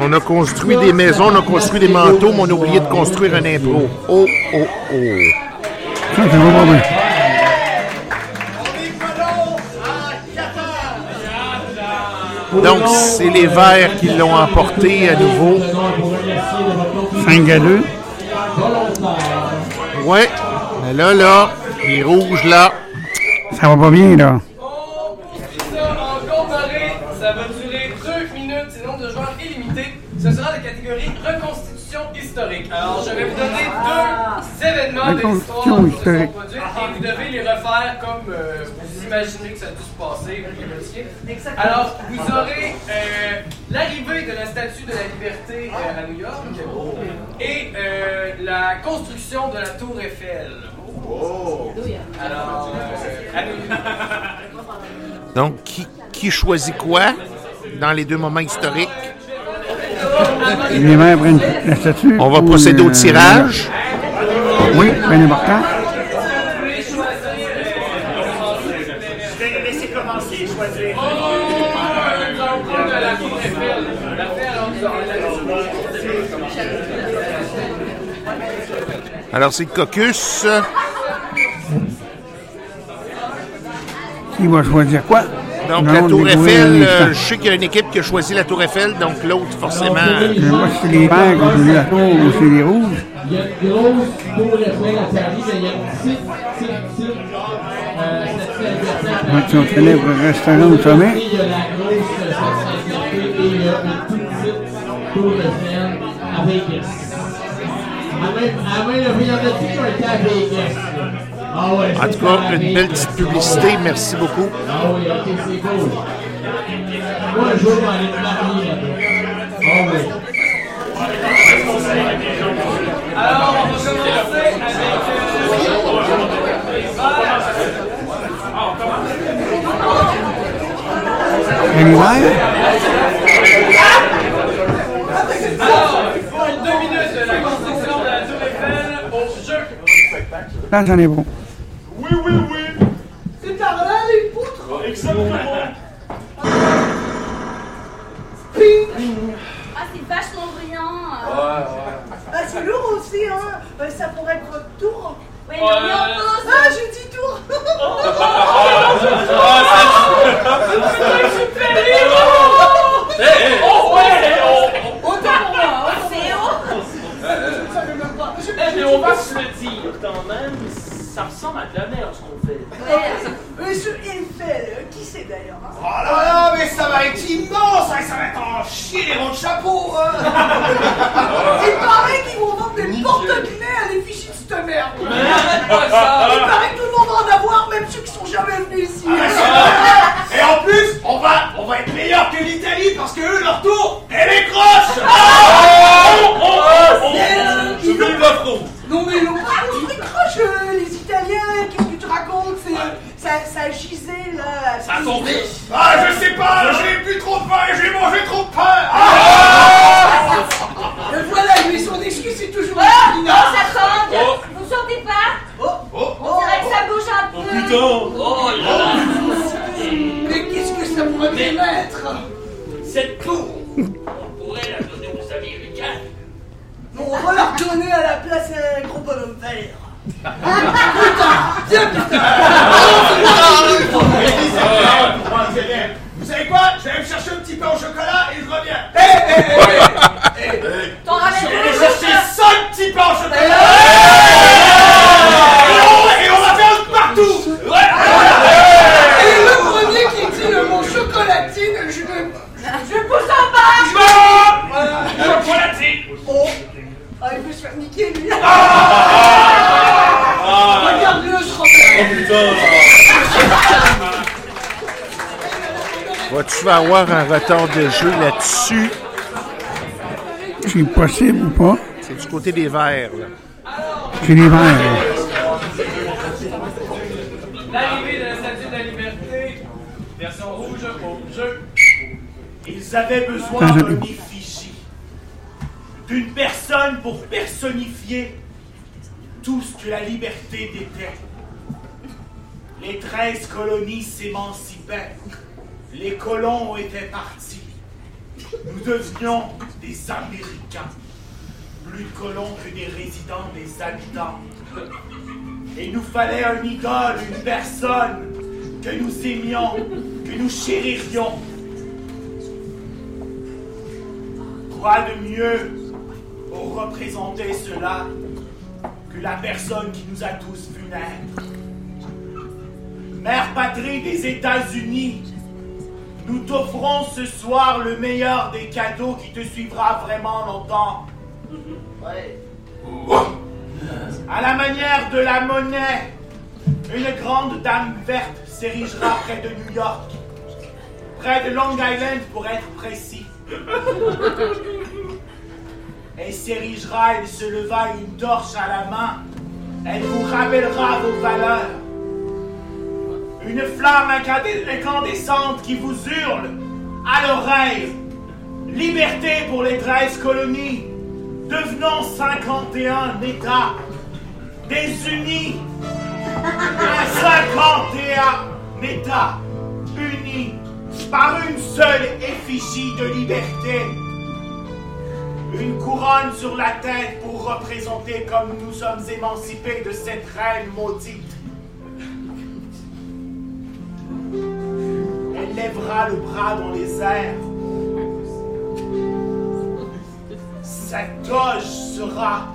On a construit des maisons, on a construit des manteaux, mais on a oublié de construire un impro. Oh, oh, oh. Ça, va pas bien. Donc, c'est les Verts qui l'ont emporté à nouveau. 5 à 2. Ouais. Mais là, là, les rouges, là. Ça va pas bien, là. Ça, en comparé, ça va durer 2 minutes, c'est nombre de joueurs illimité. Ce sera la catégorie reconstitution historique. Alors, je vais vous donner deux événements de l'histoire qui se sont produits et vous devez les refaire comme euh, vous imaginez que ça a dû se passer. Alors, vous aurez euh, l'arrivée de la Statue de la Liberté euh, à New York et euh, la construction de la Tour Eiffel. Alors, euh, Donc, qui, qui choisit quoi dans les deux moments historiques? Les maires prennent la statue. On va procéder au euh, tirage. Oui, bien important. Je vais le laisser commencer et choisir. Alors, c'est le caucus. Qui va choisir quoi? Donc, la Tour Eiffel, euh, je sais qu'il y a une équipe qui a choisi la Tour Eiffel, donc l'autre, forcément. Euh, Moi, c'est les verts qui ont choisi la tour ou c'est les rouges. Il y a une grosse tour Eiffel à Paris, mais il y a une petite, petite, petite pour le restaurant au sommet. Il y a la grosse et il y a une toute petite tour Eiffel à Vegas. Ça, tout c'est cas, à une belle petite publicité. Merci beaucoup. Ah oui, ok, c'est cool. Moi, un jour, je vais aller me marier là-bas. Ah oui. Alors, on va commencer avec. Alors, pour deux minutes, la construction de la Tour Eiffel au jeu. Là, j'en ai bon. Oui, oui, oui. C'est par là, les poutres Exactement. Ah, c'est vachement brillant. Ah, c'est lourd aussi, hein Euh, Ça pourrait être tour Oui, mais on est en pause. Ah, j'ai dit tour Oh ouais! Autant pour moi, autant C'est haut. Je savais même pas. Je- Eh, mais on va se le dire quand même, ça ressemble à de la merde ce qu'on fait. Monsieur Eiffel, qui c'est d'ailleurs hein? Oh là là, mais ça va être immense, hein, ça va être en chier les ronds de chapeau. Hein. Il paraît qu'ils vont vendre des porte-clés à l'effigie de cette merde pas ça. Il paraît que tout le monde va en avoir, même ceux qui sont jamais venus ici Et en plus, on va, on va être meilleur que l'Italie parce que eux, leur tour, elle est. Mais, euh, Je France. Non mais pas construit croche, euh, les Italiens, qu'est-ce que tu racontes ça, ça gisait là. Ça tombé. Ah, je sais pas, j'ai plus trop faim et j'ai mangé trop de pain. Ah Euh, voilà, mais son Oh, la oh, finale. ça tangue. Vous sortez pas Oh, oh, On dirait que ça bouge un Oh peu. putain. Oh là là. Mais qu'est-ce que ça pourrait bien mettre Cette tour, on pourrait la donner aux Américains. Non, on va leur donner à la place un gros bonhomme vert. putain Viens putain savez quoi? Je vais aller me chercher un petit pain au chocolat et je reviens. Hé, hé, hé, hé. T'en ramènes Je vais aller chercher ça. 5 petits pains au chocolat. Et on- Et on va faire un partout. Et le premier qui dit le mot chocolatine, je le... Je pousse en bas. Voilà. Chocolatine. Oh Ah, il veut se faire niquer, lui Regarde-le, je rentre Vas-tu vas avoir un retard de jeu là-dessus? C'est possible ou pas? C'est du côté des verts. là. C'est les verts. là. L'arrivée de la Statue de la Liberté, version rouge au jeu. Ils avaient besoin Ah, d'une effigie, d'une personne pour personnifier tout ce que la liberté était. Les treize colonies s'émancipaient. Les colons étaient partis. Nous devenions des Américains. Plus de colons que des résidents, des habitants. Et nous fallait un idole, une personne que nous aimions, que nous chéririons. Quoi de mieux pour représenter cela que la personne qui nous a tous vus naître? Mère patrie des États-Unis, nous t'offrons ce soir le meilleur des cadeaux qui te suivra vraiment longtemps. À la manière de la monnaie, une grande dame verte s'érigera près de New York, près de Long Island pour être précis. Et s'érigera, elle se leva une torche à la main. Elle vous rappellera vos valeurs. Une flamme incandescente qui vous hurle à l'oreille. Liberté pour les 13 colonies. Devenons 51 États. Désunis. 51 États unis par une seule effigie de liberté. Une couronne sur la tête pour représenter comme nous sommes émancipés de cette reine maudite. Lèvera le bras dans les airs. Sa toge sera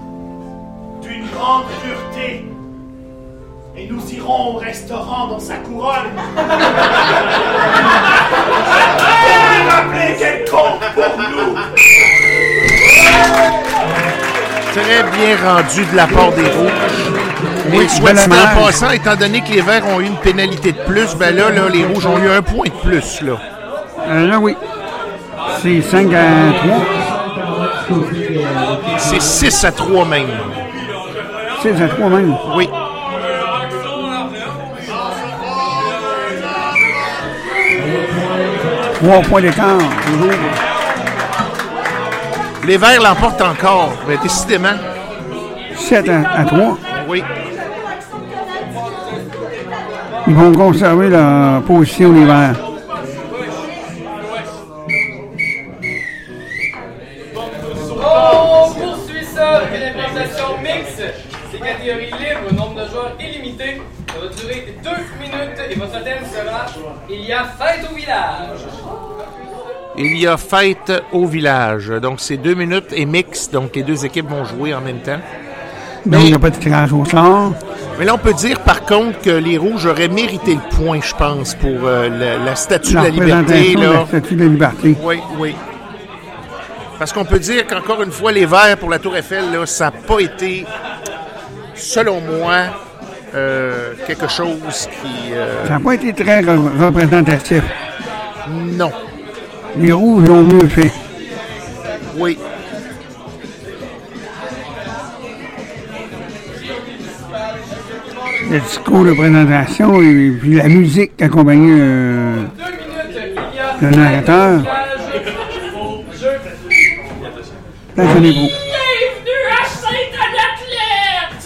d'une grande pureté. Et nous irons au restaurant dans sa couronne. Très bien rendu de la part des rouges. Oui, bel dit en passant, étant donné que les verts ont eu une pénalité de plus, ben là, là, les rouges ont eu un point de plus. Là. Euh, là, oui. C'est 5 à 3. C'est 6 à 3 même. 6 à 3 même. Oui. Trois points d'écart. toujours. Les verts l'emportent encore, mais décidément. 7 à, à 3. Oui. Ils vont conserver leur position les verts. On poursuit ça avec une implantation mixte. C'est catégorie libre, nombre de joueurs illimité. Ça va durer deux minutes et votre thème sera Il y a fête au village. Il y a fête au village. Donc, c'est deux minutes et mix. Donc, les deux équipes vont jouer en même temps. Donc, il n'y a pas de tirage au sort. Mais là, on peut dire par contre que les rouges auraient mérité le point, je pense, pour euh, la, la statue de la liberté. Là. la statue de la liberté. Oui, oui. Parce qu'on peut dire qu'encore une fois, les verts pour la Tour Eiffel, là, ça n'a pas été, selon moi, euh, quelque chose qui. euh, Ça n'a pas été très re- représentatif. Non. Les rouges l'ont mieux fait. Oui. Le discours de présentation et puis la musique qui accompagnait euh, le narrateur. Tenez-vous. Bienvenue à Sainte-Anaclette!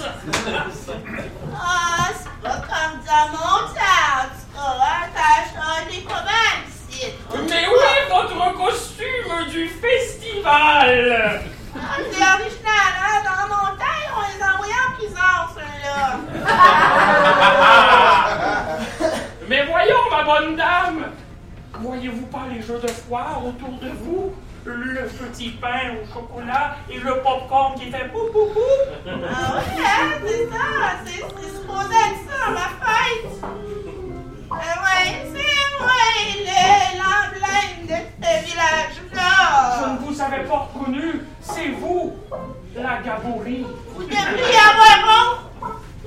Ah, c'est pas comme dans mon temps, tu crois, t'as changé comment ici? Mais où est votre costume du festival? Ah, C'est original, hein? Dans mon temps, on les envoyait en prison, ceux-là. Mais voyons, ma bonne dame, voyez-vous pas les jeux de foire autour de vous? Le petit pain au chocolat et le popcorn qui fait pou pou pou? Ah ouais, hein, c'est ça, c'est supposé être ça, ma fête. Ah ouais, c'est vrai, le- l'emblème de ce village-là. Je ne vous avais pas reconnu, c'est vous, la Gabourie. Vous devriez avoir bon,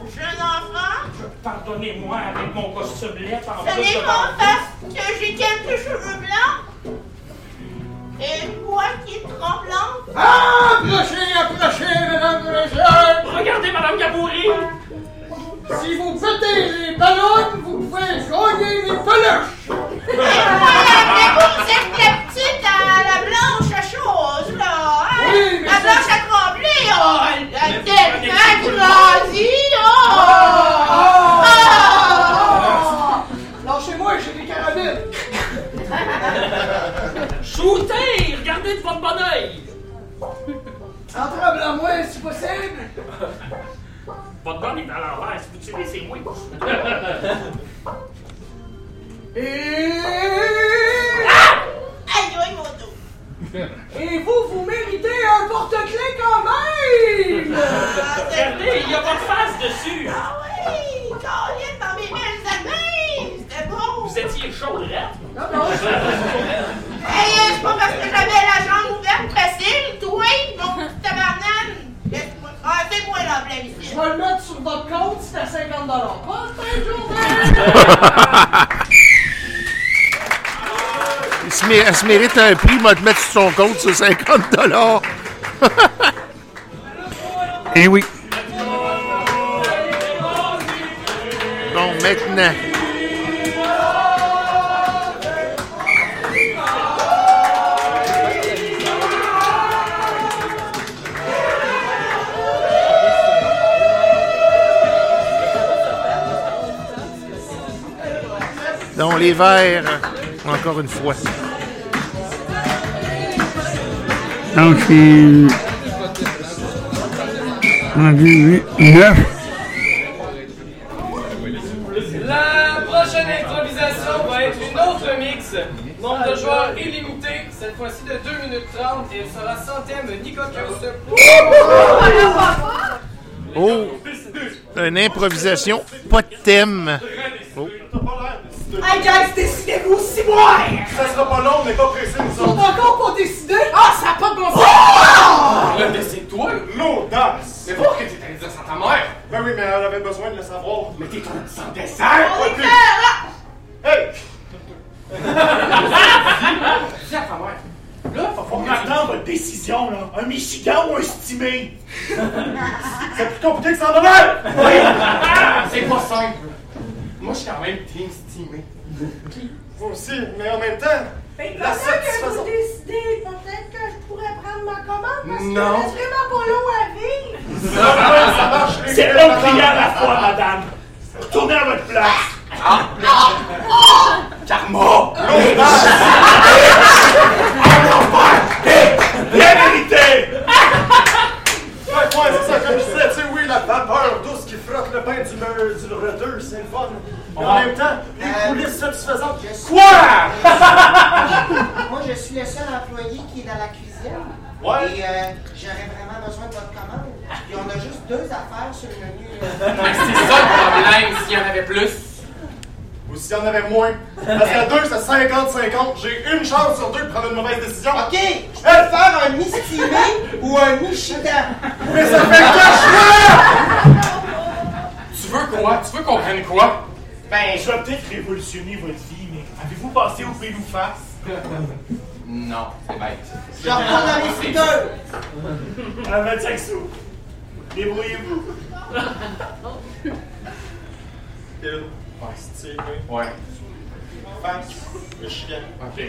jeune enfant? Pardonnez-moi avec mon costumelet en Ce n'est pas parce que j'ai quelques cheveux blancs. Et une voix qui est tremblante. Approchez, approchez, mesdames et messieurs! Regardez, madame Gaboury! Si vous pétez les ballons, vous pouvez gagner des peluches! Mais vous êtes la petite à la blanche à chose, là. Hein? Oui, mais la blanche à trembler, oh, elle a tellement grandi, oh! Ah! Lâchez-moi, j'ai des carabines! Shootez! Regardez de votre bon oeil! En tremble à moi, si possible! Votre bonne est à l'envers, si vous tirez, c'est moi. Et... Aïe, aïe, mon dos. Et vous, vous méritez un porte-clés quand même! Regardez, il n'y a pas de face dessus! Ah oui, Caroline, dans mes belles années, c'était bon. Vous étiez chaud, là? Non, non, Hey, euh, c'est pas parce que j'avais la jambe ouverte facile, toi, mon petit tabarnane. Laisse-moi. Ah, c'est moi l'emblème ici. Je vais le mettre sur votre compte, c'est à 50 Bonne fin de journée! se, mé- elle se mérite un prix, m'a te mettre sur son compte sur 50 Eh oui. Bon, maintenant. Les verts, encore une fois. Donc, c'est. Rendu 9. La prochaine improvisation va être une autre mix. Nombre de joueurs illimité, cette fois-ci de 2 minutes 30 et elle sera sans thème ni cocasse. Oh! Une improvisation, pas de thème. Oh. Hey guys, décidez-vous aussi moi! Ça sera pas long, on n'est pas pressé, nous Ils sont autres. encore pour décider? Ah, ça n'a pas de bon sens! Là, décide-toi, l'audace! Mais pour que tu t'allais dire ça à ta mère? Ben oui, mais elle avait besoin de le savoir. Mais t'es un sans dessert! On est là! Hey! Dis à ta mère. Là, faut On attend votre décision, là. Un Michigan ou un stimé? C'est plus compliqué que ça en! Oui. C'est pas simple. Moi, je suis quand même team stimé. Moi aussi, mais en même temps, Ben, la pendant que satisfaction... vous décidez, peut-être que je pourrais prendre ma commande parce Non. reste vraiment pas long à vivre. Ça, ça marche. C'est un client à la fois, madame. Retournez à votre place. Ah! Karma! Bien mérité! Ouais, ouais, c'est ça, comme je disais, tu sais, oui, la vapeur douce qui frotte le pain du, me- du c'est le fun. Mais en même temps, les coulisses satisfaisantes. Quoi? Moi, je suis le seul employé qui est dans la cuisine. Ouais. Et euh, j'aurais vraiment besoin de votre commande. Et on a juste deux affaires sur le menu. C'est ça le problème, s'il y en avait plus. Ou s'il y en avait moins. Parce qu'à deux, c'est 50-50. J'ai une chance sur deux de prendre une mauvaise décision. OK, je peux faire un mi-stimé ou un mi-chitant. Mais ça fait deux choix! Tu veux quoi? Tu veux qu'on prenne quoi? Ben, je vais peut-être révolutionner votre vie, mais avez-vous passé au pile ou face? Non, c'est bête. Je reprends dans les fritteurs. À 25 sous. Débrouillez-vous. Ouais, c'est Ouais. Fax, le chien. Ok.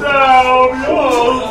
Down your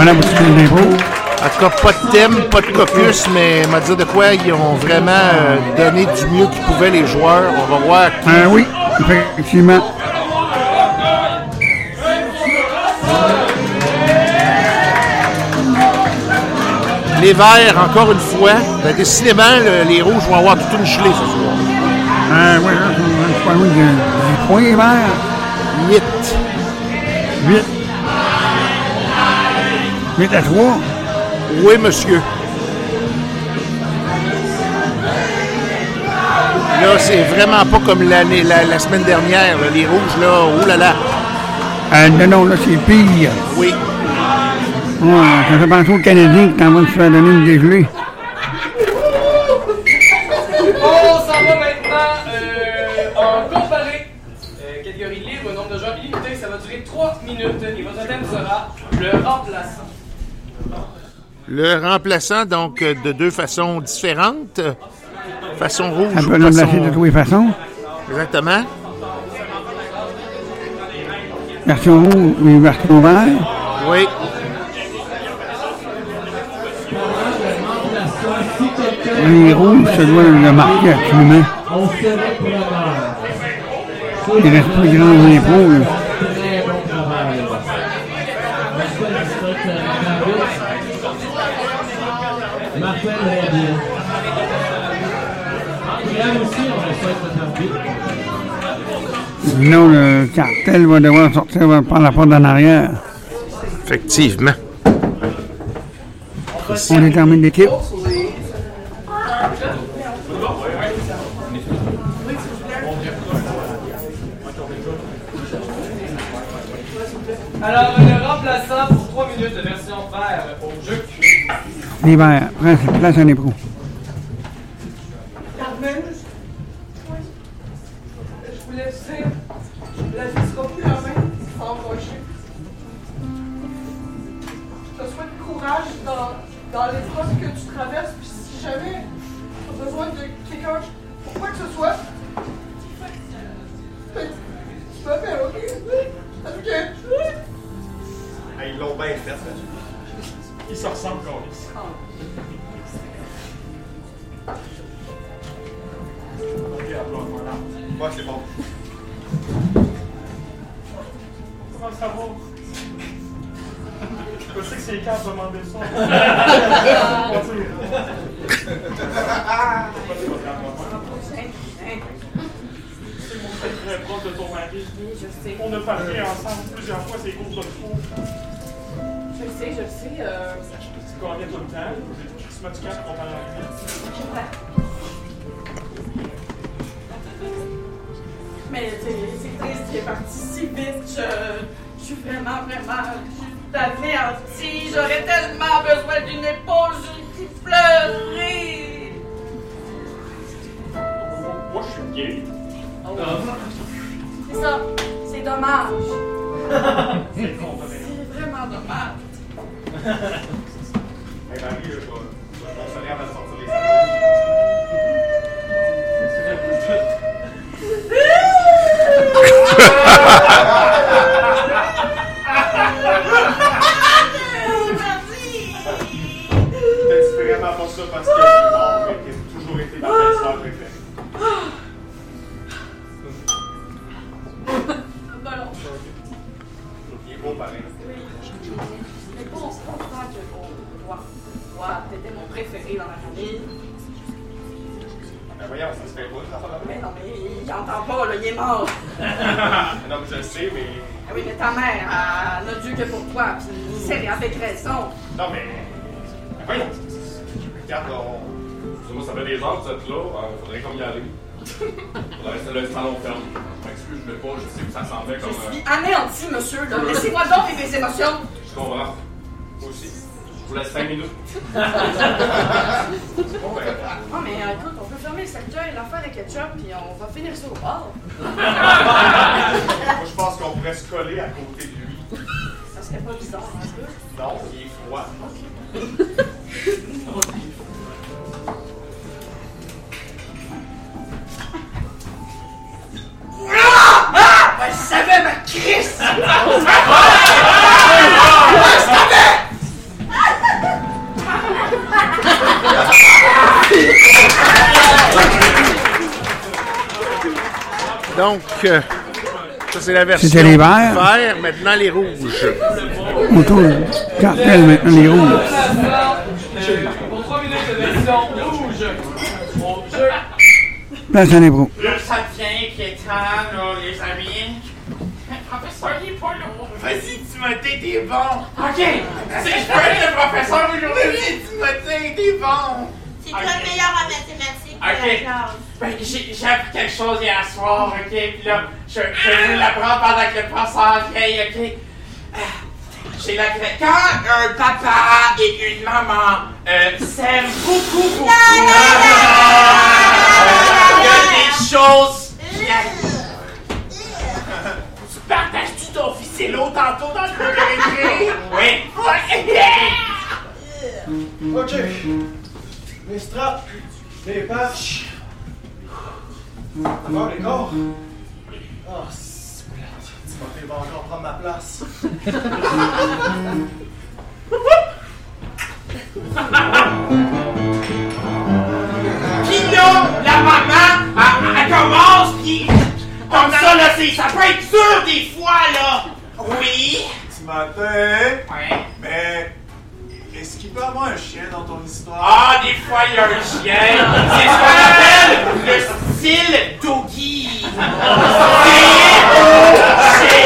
Voilà pour ce que l'impro. En tout cas, pas de thème, pas de caucus, mais m'a dit de quoi ils ont vraiment euh, donné du mieux qu'ils pouvaient les joueurs. On va voir. qui- Ah oui, effectivement. Les verts, encore une fois. Ben, décidément, le- les rouges vont avoir toute une gelée ce soir. Ah oui, là, c'est pas loin de- du point vert. 8. 8. 8 à 3. Oui, monsieur. Là, c'est vraiment pas comme l'année, la, la semaine dernière. là. Les rouges, là, oh là là. Non, non, là, c'est pire. Oui. Ouais, ça fait penser aux Canadiens qui t'en vont se faire donner une dégelée. On s'en va maintenant euh, en comparé. Euh, catégorie libre, nombre de joueurs illimité, ça va durer 3 minutes et votre thème sera le remplaçant. Le remplaçant, donc, euh, de deux façons différentes. Façon rouge ou peut le façon... remplacer de toutes les façons. Exactement. Version rouge ou version vert. Oui. Les rouges, ça doit le marquer absolument. Serait preneur. Il reste pas grand impôts. peine réhabillé. Sinon, le cartel va devoir sortir par la porte en arrière. Effectivement. On est en l'équipe. Libre, prince, place à. que ça, c'est la version C'était les verts? vert, maintenant les rouges. On tourne cartel maintenant les rouges. Pour 3 minutes de version rouge, on jeu. Place à l'impro. Là, ça devient inquiétant, là, les amis. Professeur, il est pas lourd. Vas-y, Timothée, t'es bon. OK. Si je peux être le professeur aujourd'hui. Vas-y, Timothée, t'es bon. C'est toi le meilleur en mathématiques. OK. Ben, j'ai appris quelque chose hier soir, OK? Puis là, je, je vous ah! l'apprends pendant que le passage vieille, OK? Ah, j'ai la Quand un papa et une maman euh, s'aiment beaucoup, beaucoup, il y a des choses qui. Tu partages-tu ton fils et l'eau tantôt dans le coin Oui. Mm, mm. OK. Mes les patchs. Encore les corps. Oh, c'est Tu m'as fait encore prendre ma place. La maman, elle, elle commence, puis comme ça, là, c'est, ça peut être dur des fois, là. Oui. Ce matin, ouais. mais est-ce qu'il peut avoir un chien dans ton histoire? Ah, des fois, il y a un chien. C'est ce qu'on appelle le style doggy.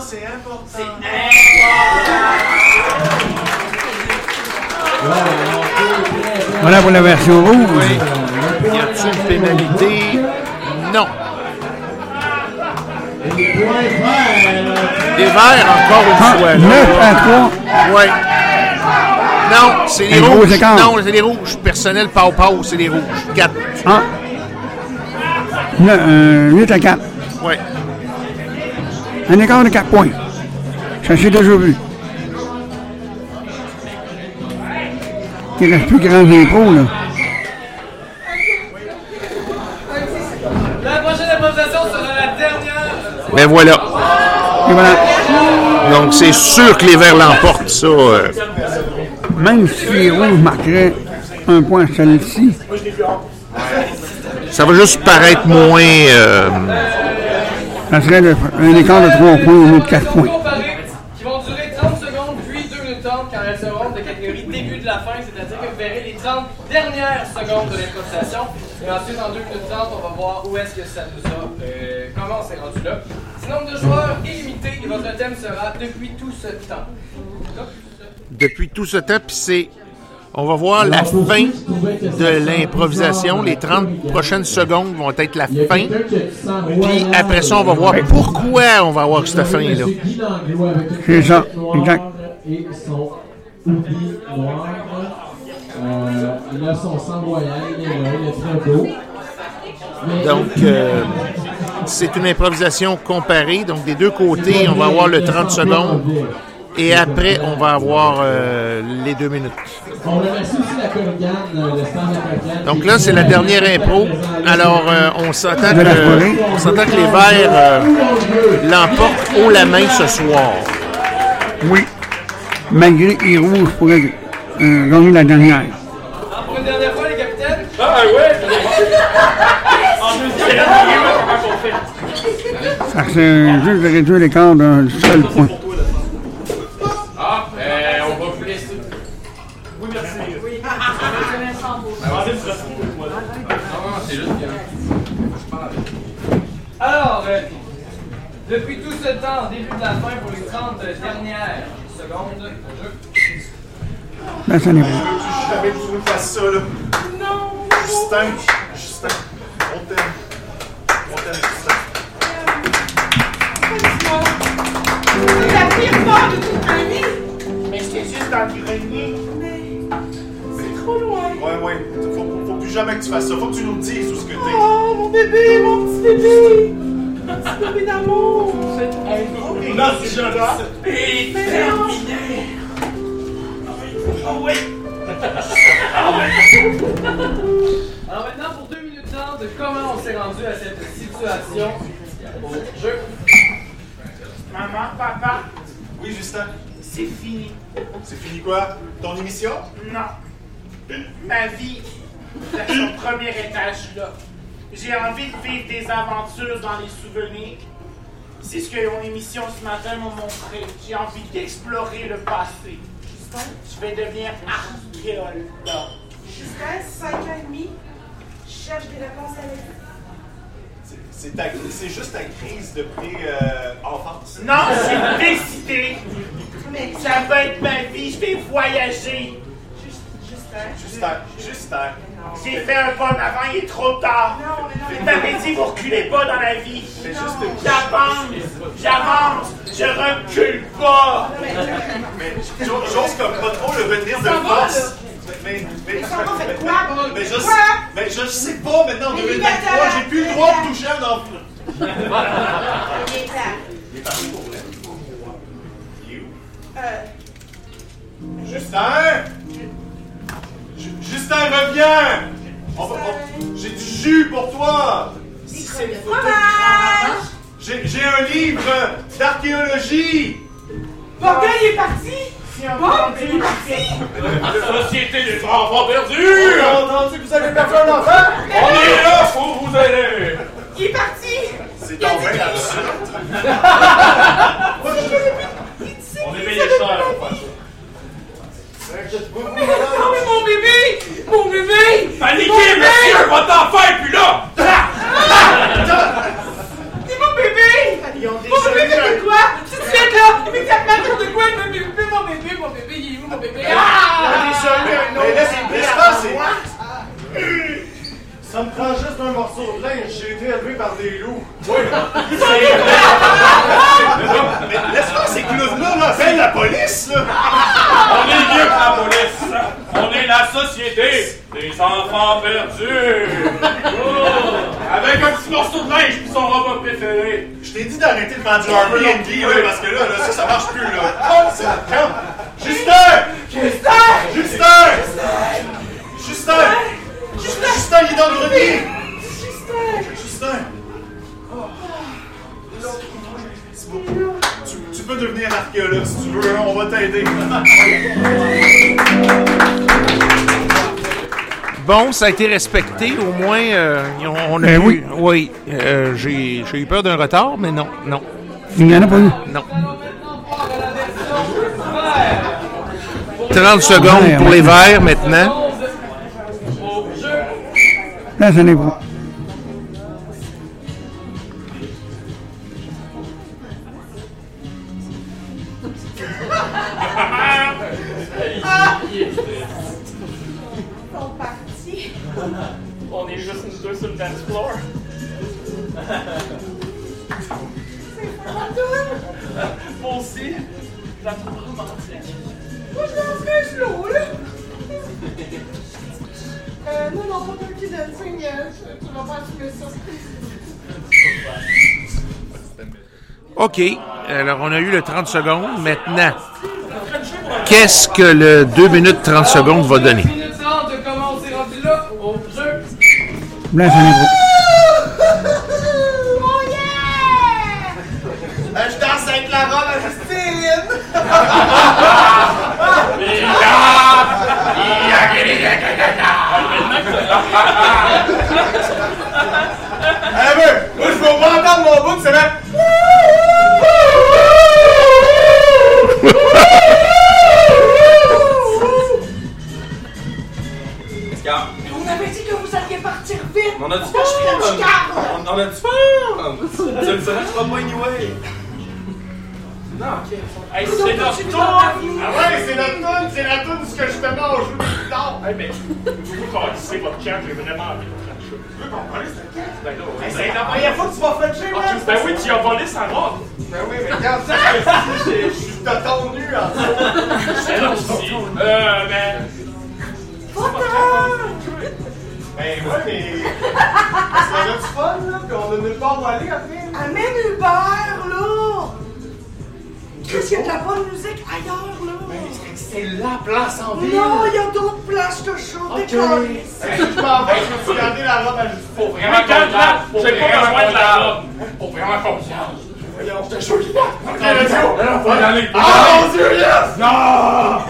c'est important. Voilà pour la version rouge. Y a-t-il une pénalité? Non. Des verts, encore une fois. 9 à 3. Ouais. Non, c'est les rouges. écart. Non, c'est les rouges. Personnel pau pau, c'est les rouges. 4. Ah. Ne- euh, 8 à 4. Un écart de 4 points. Ça s'est déjà vu. Il reste plus grand impôts, là. La prochaine improvisation sera la dernière. Ben voilà. Et voilà. Donc, c'est sûr que les verts l'emportent, ça. euh. Même si les rouges marqueraient un point à celle-ci, Ça va juste paraître moins. euh, ça serait de- un écart de 3 points au lieu de 4 points. Comparés qui vont durer 30 secondes, puis 2 minutes 30 quand elles seront de catégorie début de la fin, c'est-à-dire que vous verrez les 30 dernières secondes de l'improvisation. Et ensuite, en 2 minutes 30, on va voir où est-ce que ça nous a. euh, comment on s'est rendu là. Ce nombre de joueurs est limité et votre thème sera depuis tout ce temps. depuis tout ce temps, puis c'est. On va voir la fin de l'improvisation. Les 30 prochaines secondes vont être la fin. Puis après ça, on va voir pourquoi on va avoir cette fin-là. C'est ça, exact. Et son hoodie noir. Il a son sang royal, il est là, il est très beau. Mais- Donc, euh, c'est une improvisation comparée. Donc, des deux côtés, on va avoir le 30 secondes. Et après, on va avoir euh, les deux minutes. On remercie aussi la Corrigane, euh, le stand de la Corrigane. Donc là, c'est la dernière impro. Alors, euh, on s'entend que, que les Verts euh, l'emportent haut la main ce soir. Oui. Malgré les rouges pourraient euh, gagner la dernière. Pour une dernière fois, les capitaines? Ah ouais! Fait? Ça serait juste de réduire l'écart d'un seul point. Ah, euh, on va vous laisser. Oui, merci. Oui. Non, c'est juste bien. Alors, euh, temps, début de la fin pour les 30 dernières secondes. Ben, ça n'est pas. Jamais que tu nous fasses ça, là? Non! Justin, Justin, on t'aime. On t'aime, Justin. C'est la pire part de toute ma vie! Mais j'étais juste dans le grenier. C'est trop loin! Ouais, ouais. Faut, faut plus jamais que tu fasses ça. Faut que tu nous dises où ce que t'es. Oh, mon bébé, mon petit bébé! Mon petit bébé d'amour! Non, c'est ça. Et terminé. Oh oui. Ah ouais! Alors maintenant, pour deux minutes trente, comment on s'est rendu à cette situation au jeu? Maman, papa, Oui, Justin. c'est fini. C'est fini quoi? Ton émission? Non. Ma vie, à son premier étage là. J'ai envie de vivre des aventures dans les souvenirs. C'est ce que mon émission ce matin m'a montré. J'ai envie d'explorer le passé. Je vais devenir archéologue. Justin, 5 ans et demi, je cherche des réponses à la vie. C'est- C'est ta- c'est juste ta crise de pré-enfance. Non, j'ai décidé. Ça va être ma vie. Je vais voyager. Justin, Justin. J'ai fait un pas en avant, il est trop tard. Je t'avais dit, vous reculez pas dans la vie. J'avance, j'avance, je recule pas. Mais j'ose comme pas trop le retenir de force. Mais, mais, mais, je, mais je sais pas maintenant en Mais 2023, j'ai plus le droit de toucher un enfant. Il est là. Il est parti pour vrai? Il est où? Justin! Ju- Justin, reviens! On va- on- J'ai du jus pour toi! C'est une photo de grand-maman. J'ai j'ai un livre d'archéologie! Bordel, il est parti! Bon, il est parti! La société des enfants perdus! J'ai entendu que vous avez perdu un enfant! On est là pour vous aider! Il est parti! C'est donc bien absurde! On est payé cher pour faire ça. Non, mais mon bébé! Mon bébé! Paniquez, Mon bébé! monsieur! Votre enfant est plus là! C'est mon bébé! Mon bébé, fait quoi? De suite, là! Immédiatement, de quoi? Mon bébé, mon bébé, mon bébé, il est où, mon bébé? Ah! Mais laisse passer! Ça me prend juste un morceau de linge, j'ai été élevé par des loups. Oui, c'est Mais laisse faire ces clowns-là, là! Appelle la police, là! On est mieux que la police! On est la société des enfants perdus! Oh! Avec un petit morceau de linge puis son robot préféré! Je t'ai dit d'arrêter de faire du Airbnb, là, parce que là, là, ça, ça marche plus, là. C'est- calme. Justin! Justin! Justin! Justin! Justin, il est dans le grenier! Justin! Beau. Tu, tu peux devenir archéologue si tu veux, hein, on va t'aider. Bon, ça a été respecté, au moins, euh, on, a Ben pu- oui. Oui, euh, j'ai eu peur d'un retard, mais non, non, Il n'y en a pas eu. non. 30 secondes pour les verts maintenant. Là, ça n'est pas. OK, alors on a eu le 30 secondes. Maintenant, qu'est-ce que le 2 minutes 30 secondes va donner? minutes 30 de comment on s'est rendu là au jeu. Là, ça n'est pas. Oh yeah! Je danse avec la robe à Justine! Eh ben, moi je veux au moins entendre mon bout, c'est vrai. On avait dit que vous alliez partir vite. On a du Moi, je suis fun! On, on a du fun! Tu le seras pas anyway! Non, ok. Hey, Nous c'est notre tour! Ah ouais, c'est notre c'est la tune ce que justement on joue plus tard. Hey, mais vous connaissez votre camp, j'ai vraiment envie. Tu veux qu'on parle, c'est le Ben Hey, ouais. c'est la première fois que tu vas fletcher, Ah, tu- Ben oui, tu as volé sa robe! Ben oui, mais regarde ça, je suis toton nu en dessous. C'est là aussi. Euh, ben. Ben ouais, mais. Ça a du fun, là, pis on a nulle part où aller après. Amène Hubert, là. Qu'est-ce qu'il y a de la bonne musique ailleurs, là? c'est la place en ville. Non, il y a d'autres places, je te jure, Ok. des câlisses. Hey, je vais, je me suis gardé la robe à juste. Faut vraiment qu'on parle. Faut J'ai pas vraiment besoin qu'on de la robe. Faut vraiment qu'on change. Voyons, je te jure va. Faut y aller, Ah, mon Dieu, yes! Non!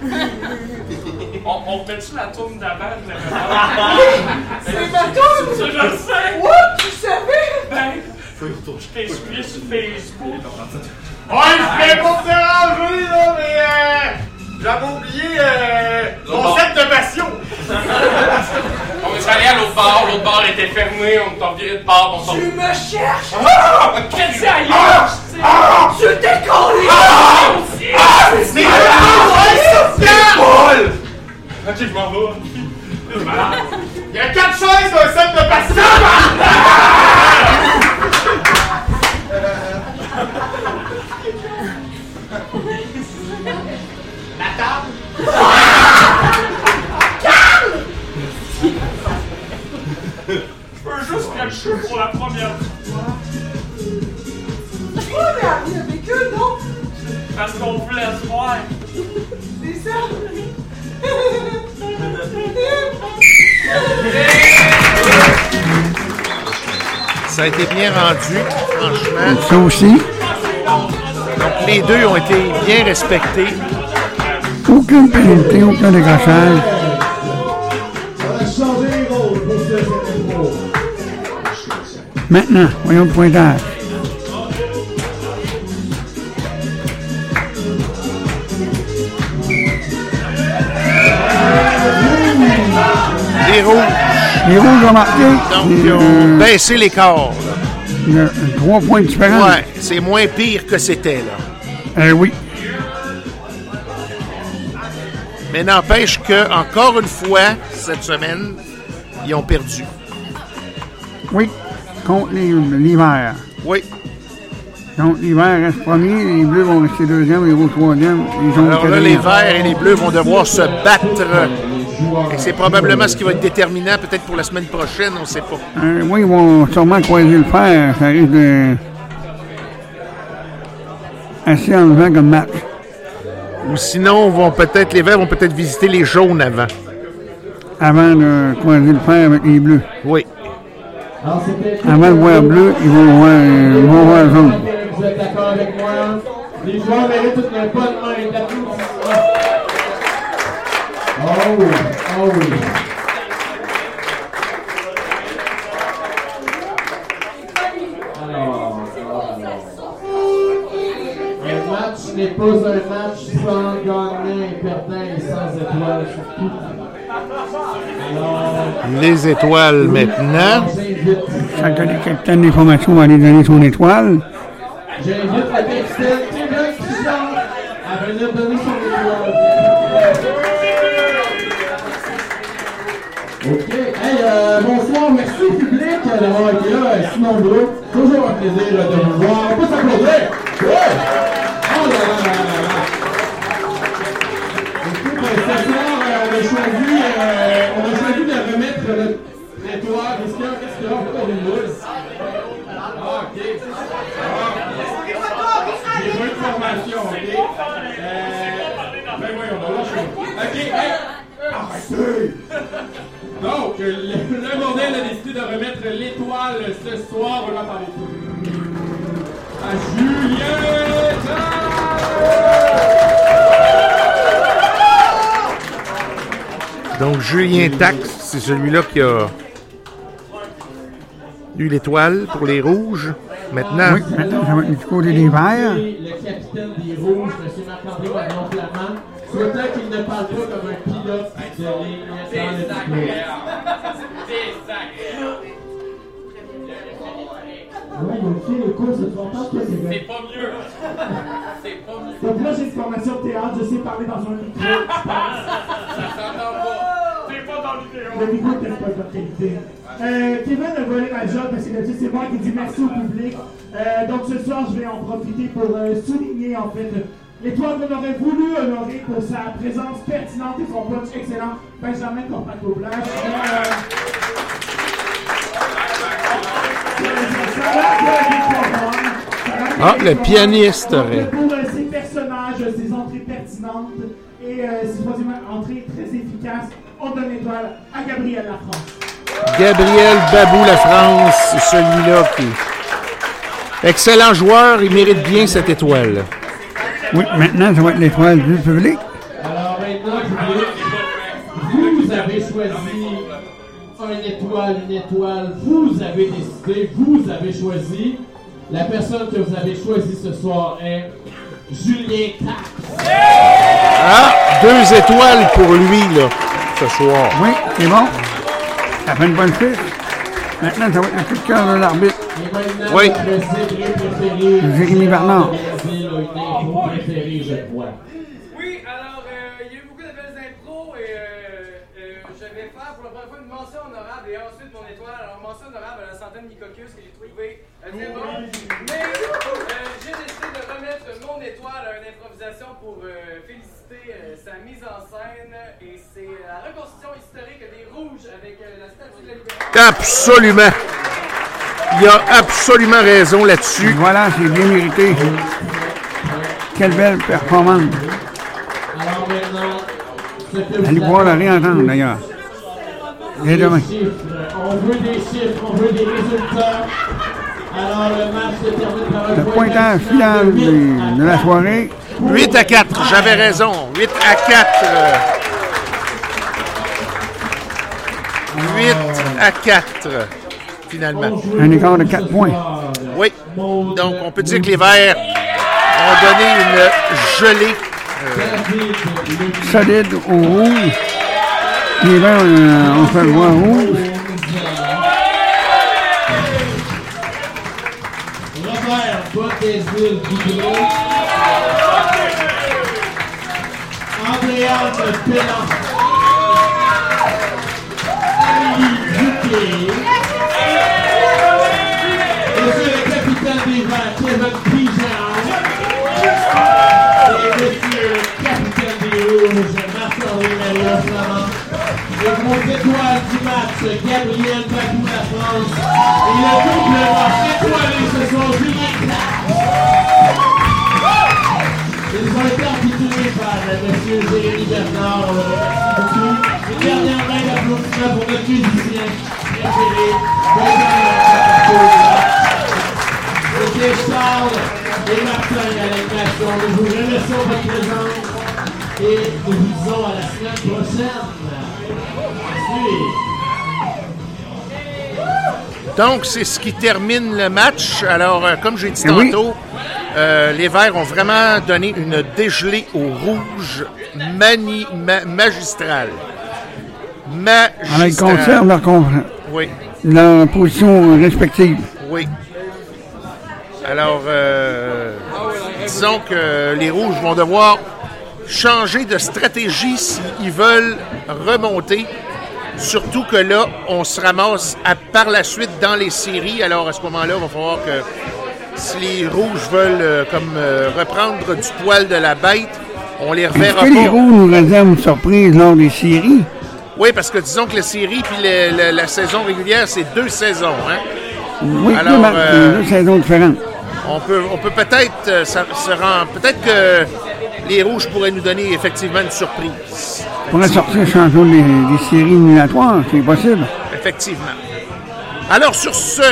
On, on remet-tu la tourne d'avant? de la- C'est ma tourne! Ça, je le sais! What? Tu savais? Ben, je t'ai suivi sur Facebook. Ouais, je voulais pas te déranger, là, mais euh, j'avais oublié euh, mon set de passion. On est allé à l'autre bar, l'autre bar était fermé, on t'a viré de bar, on s'en Tu me cherches? Ah! Qu'est-ce ailleurs? Ah! Je t'ai collé! Ah! Ah! C'est franchement. Ça aussi, Donc, les deux ont été bien respectés. aucune pénalité, aucun décrochage. Les. Maintenant, voyons le pointage. Les rouges. Les rouges ont marqué. Donc, ils ont baissé l'écart. là. Trois points différents. Ouais, c'est moins pire que c'était, là. Euh, oui. Mais n'empêche que, encore une fois, cette semaine, ils ont perdu. Oui, contre l'hiver. Oui. Donc, l'hiver reste premier, les bleus vont rester deuxième, les rouges troisième. Les Alors là, les verts et les bleus vont devoir se battre. Et c'est probablement ce qui va être déterminant, peut-être pour la semaine prochaine, on ne sait pas. Euh, oui, ils vont sûrement croiser le fer. Ça risque de. assez enlevant comme match. Ou sinon, vont peut-être les verts vont peut-être visiter les jaunes avant. Avant de croiser le fer avec les bleus. Oui. Avant de voir bleu, ils vont voir, ils vont voir jaune. Vous êtes d'accord avec moi? Les joueurs méritent une bonne main. Oh oui, oh oui. Alors, alors, alors. Un match n'est pas un match sans gagnant et perdant et sans étoiles surtout. Alors, Les étoiles maintenant. Chaque le capitaine des formations va aller donner son étoile. J'invite le capitaine Kevin Cuissard à venir donner son Toujours un plaisir de vous voir. On peut. Oh là on a choisi, de remettre y a, qu'est-ce qu'il y a? OK. Formation, OK? Ben on va. OK! Arrêtez! Donc, euh, le, le modèle a décidé de remettre l'étoile ce soir. On va parler de À Donc, Julien Tax, c'est celui-là qui a eu l'étoile pour les rouges. Maintenant, Oui, maintenant, ça va être du côté des verts. Le capitaine des Rouges, M. Marc-André Souhaitant qu'il ne parle pas comme un pilote de ligne dans le discours. Ouais, il a fait les courses de frontal, toi, c'est C'est vrai. pas mieux. C'est pas mieux. Donc là, j'ai une formation de théâtre, je sais parler dans un micro, je pense. Ça s'entend pas. C'est pas dans. Le micro n'est pas de qualité. Euh, Kevin a volé ma job parce que c'est moi qui dis merci au public. Euh, donc ce soir, je vais en profiter pour euh, souligner en fait l'étoile qu'on aurait voulu honorer pour sa présence pertinente et son punch excellent, Benjamin. Euh, a l'air Ah, le pianiste. Pour euh, ses personnages, ses entrées pertinentes et euh, ses troisième entrées très efficaces, on donne l'étoile à Gabriel Lafrance. Gabriel Babou La France, c'est celui-là qui. Excellent joueur, il mérite bien cette étoile. Oui, maintenant, ça va être l'étoile du public. Alors maintenant, public, vous avez choisi une étoile, une étoile. Vous avez décidé, vous avez choisi. La personne que vous avez choisie ce soir est Julien Tax. Ah, deux étoiles pour lui, là, ce soir. Oui, c'est bon. Ça fait une bonne fiche. Maintenant, ça va être le coup de cœur de l'arbitre. Et maintenant, Oui. Jérémy Bernard. Oui, alors, euh, il y a eu beaucoup de belles impros et euh, euh, je vais faire pour la première fois une mention honorable et ensuite mon étoile. Alors, mention honorable à la centaine Nicocus que j'ai trouvé très bon. Mais euh, j'ai décidé de remettre mon étoile à une improvisation pour euh, féliciter euh, sa mise en scène et c'est la reconstitution historique des Rouges avec euh, la statue de la liberté. Absolument. Il a absolument raison là-dessus. Voilà, c'est bien mérité. Quelle belle performance. Alors maintenant, Allez voir la réentendre d'ailleurs. Dès demain. Chiffres. On veut des chiffres, on veut des résultats. Alors le match se termine par un Le point pointage final de, de la soirée. 8 à 4, j'avais raison. 8 à 4. euh, 8 à 4, finalement. Un écart de 4 points. Oui. Donc, on peut dire que les Verts ont donné une gelée. euh, au rouge. Les verts, euh, on fait le rouge. Robert. Et vos étoiles du match, Gabriel Babou la France. Et le doublement étoilé ce soir, Julien Clark. Ils ont été intitulés par M. Jérémy Bernard. On. Une dernière main d'applaudissement pour notre musicien préféré, C'était Charles et Martin à l'animation. Nous vous remercions de votre présence et nous vous disons à la semaine prochaine. Donc, c'est ce qui termine le match. Alors, euh, comme j'ai dit Eh oui. tantôt, euh, les Verts ont vraiment donné une dégelée au rouge mani ma- magistrale. Alors, ils conservent Magistrale. leur, Oui, leur position respective. oui. Alors, euh, disons que les rouges vont devoir changer de stratégie s'ils veulent remonter. Surtout que là, on se ramasse à- par la suite dans les séries. Alors à ce moment-là, il va falloir que si les rouges veulent euh, comme euh, reprendre du poil de la bête, on les Est-ce reverra que les pas. rouges nous réservent une surprise lors des séries? Oui, parce que disons que la série puis la saison régulière, c'est deux saisons. Hein? Oui, Alors, deux, matchs, euh, deux saisons différentes. On peut, on peut peut-être ça- se rend- peut-être que les rouges pourraient nous donner effectivement une surprise. On pourrait sortir champion des, des séries éliminatoires, c'est possible. Effectivement. Alors sur ce,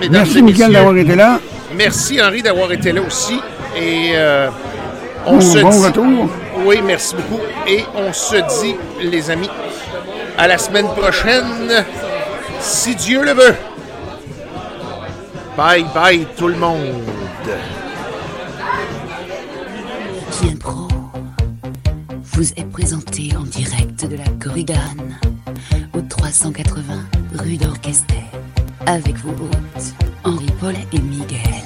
mesdames Merci, et d'avoir été là. Merci Henri d'avoir été là aussi. Et euh, on Bon- se bon dit. retour. Oui, merci beaucoup. Et on se dit, les amis, à la semaine prochaine, si Dieu le veut. Bye bye tout le monde. Qui Pro vous est présenté en direct de la Corrigane au 380 rue d'Orchester avec vos hôtes Henri Paul et Miguel.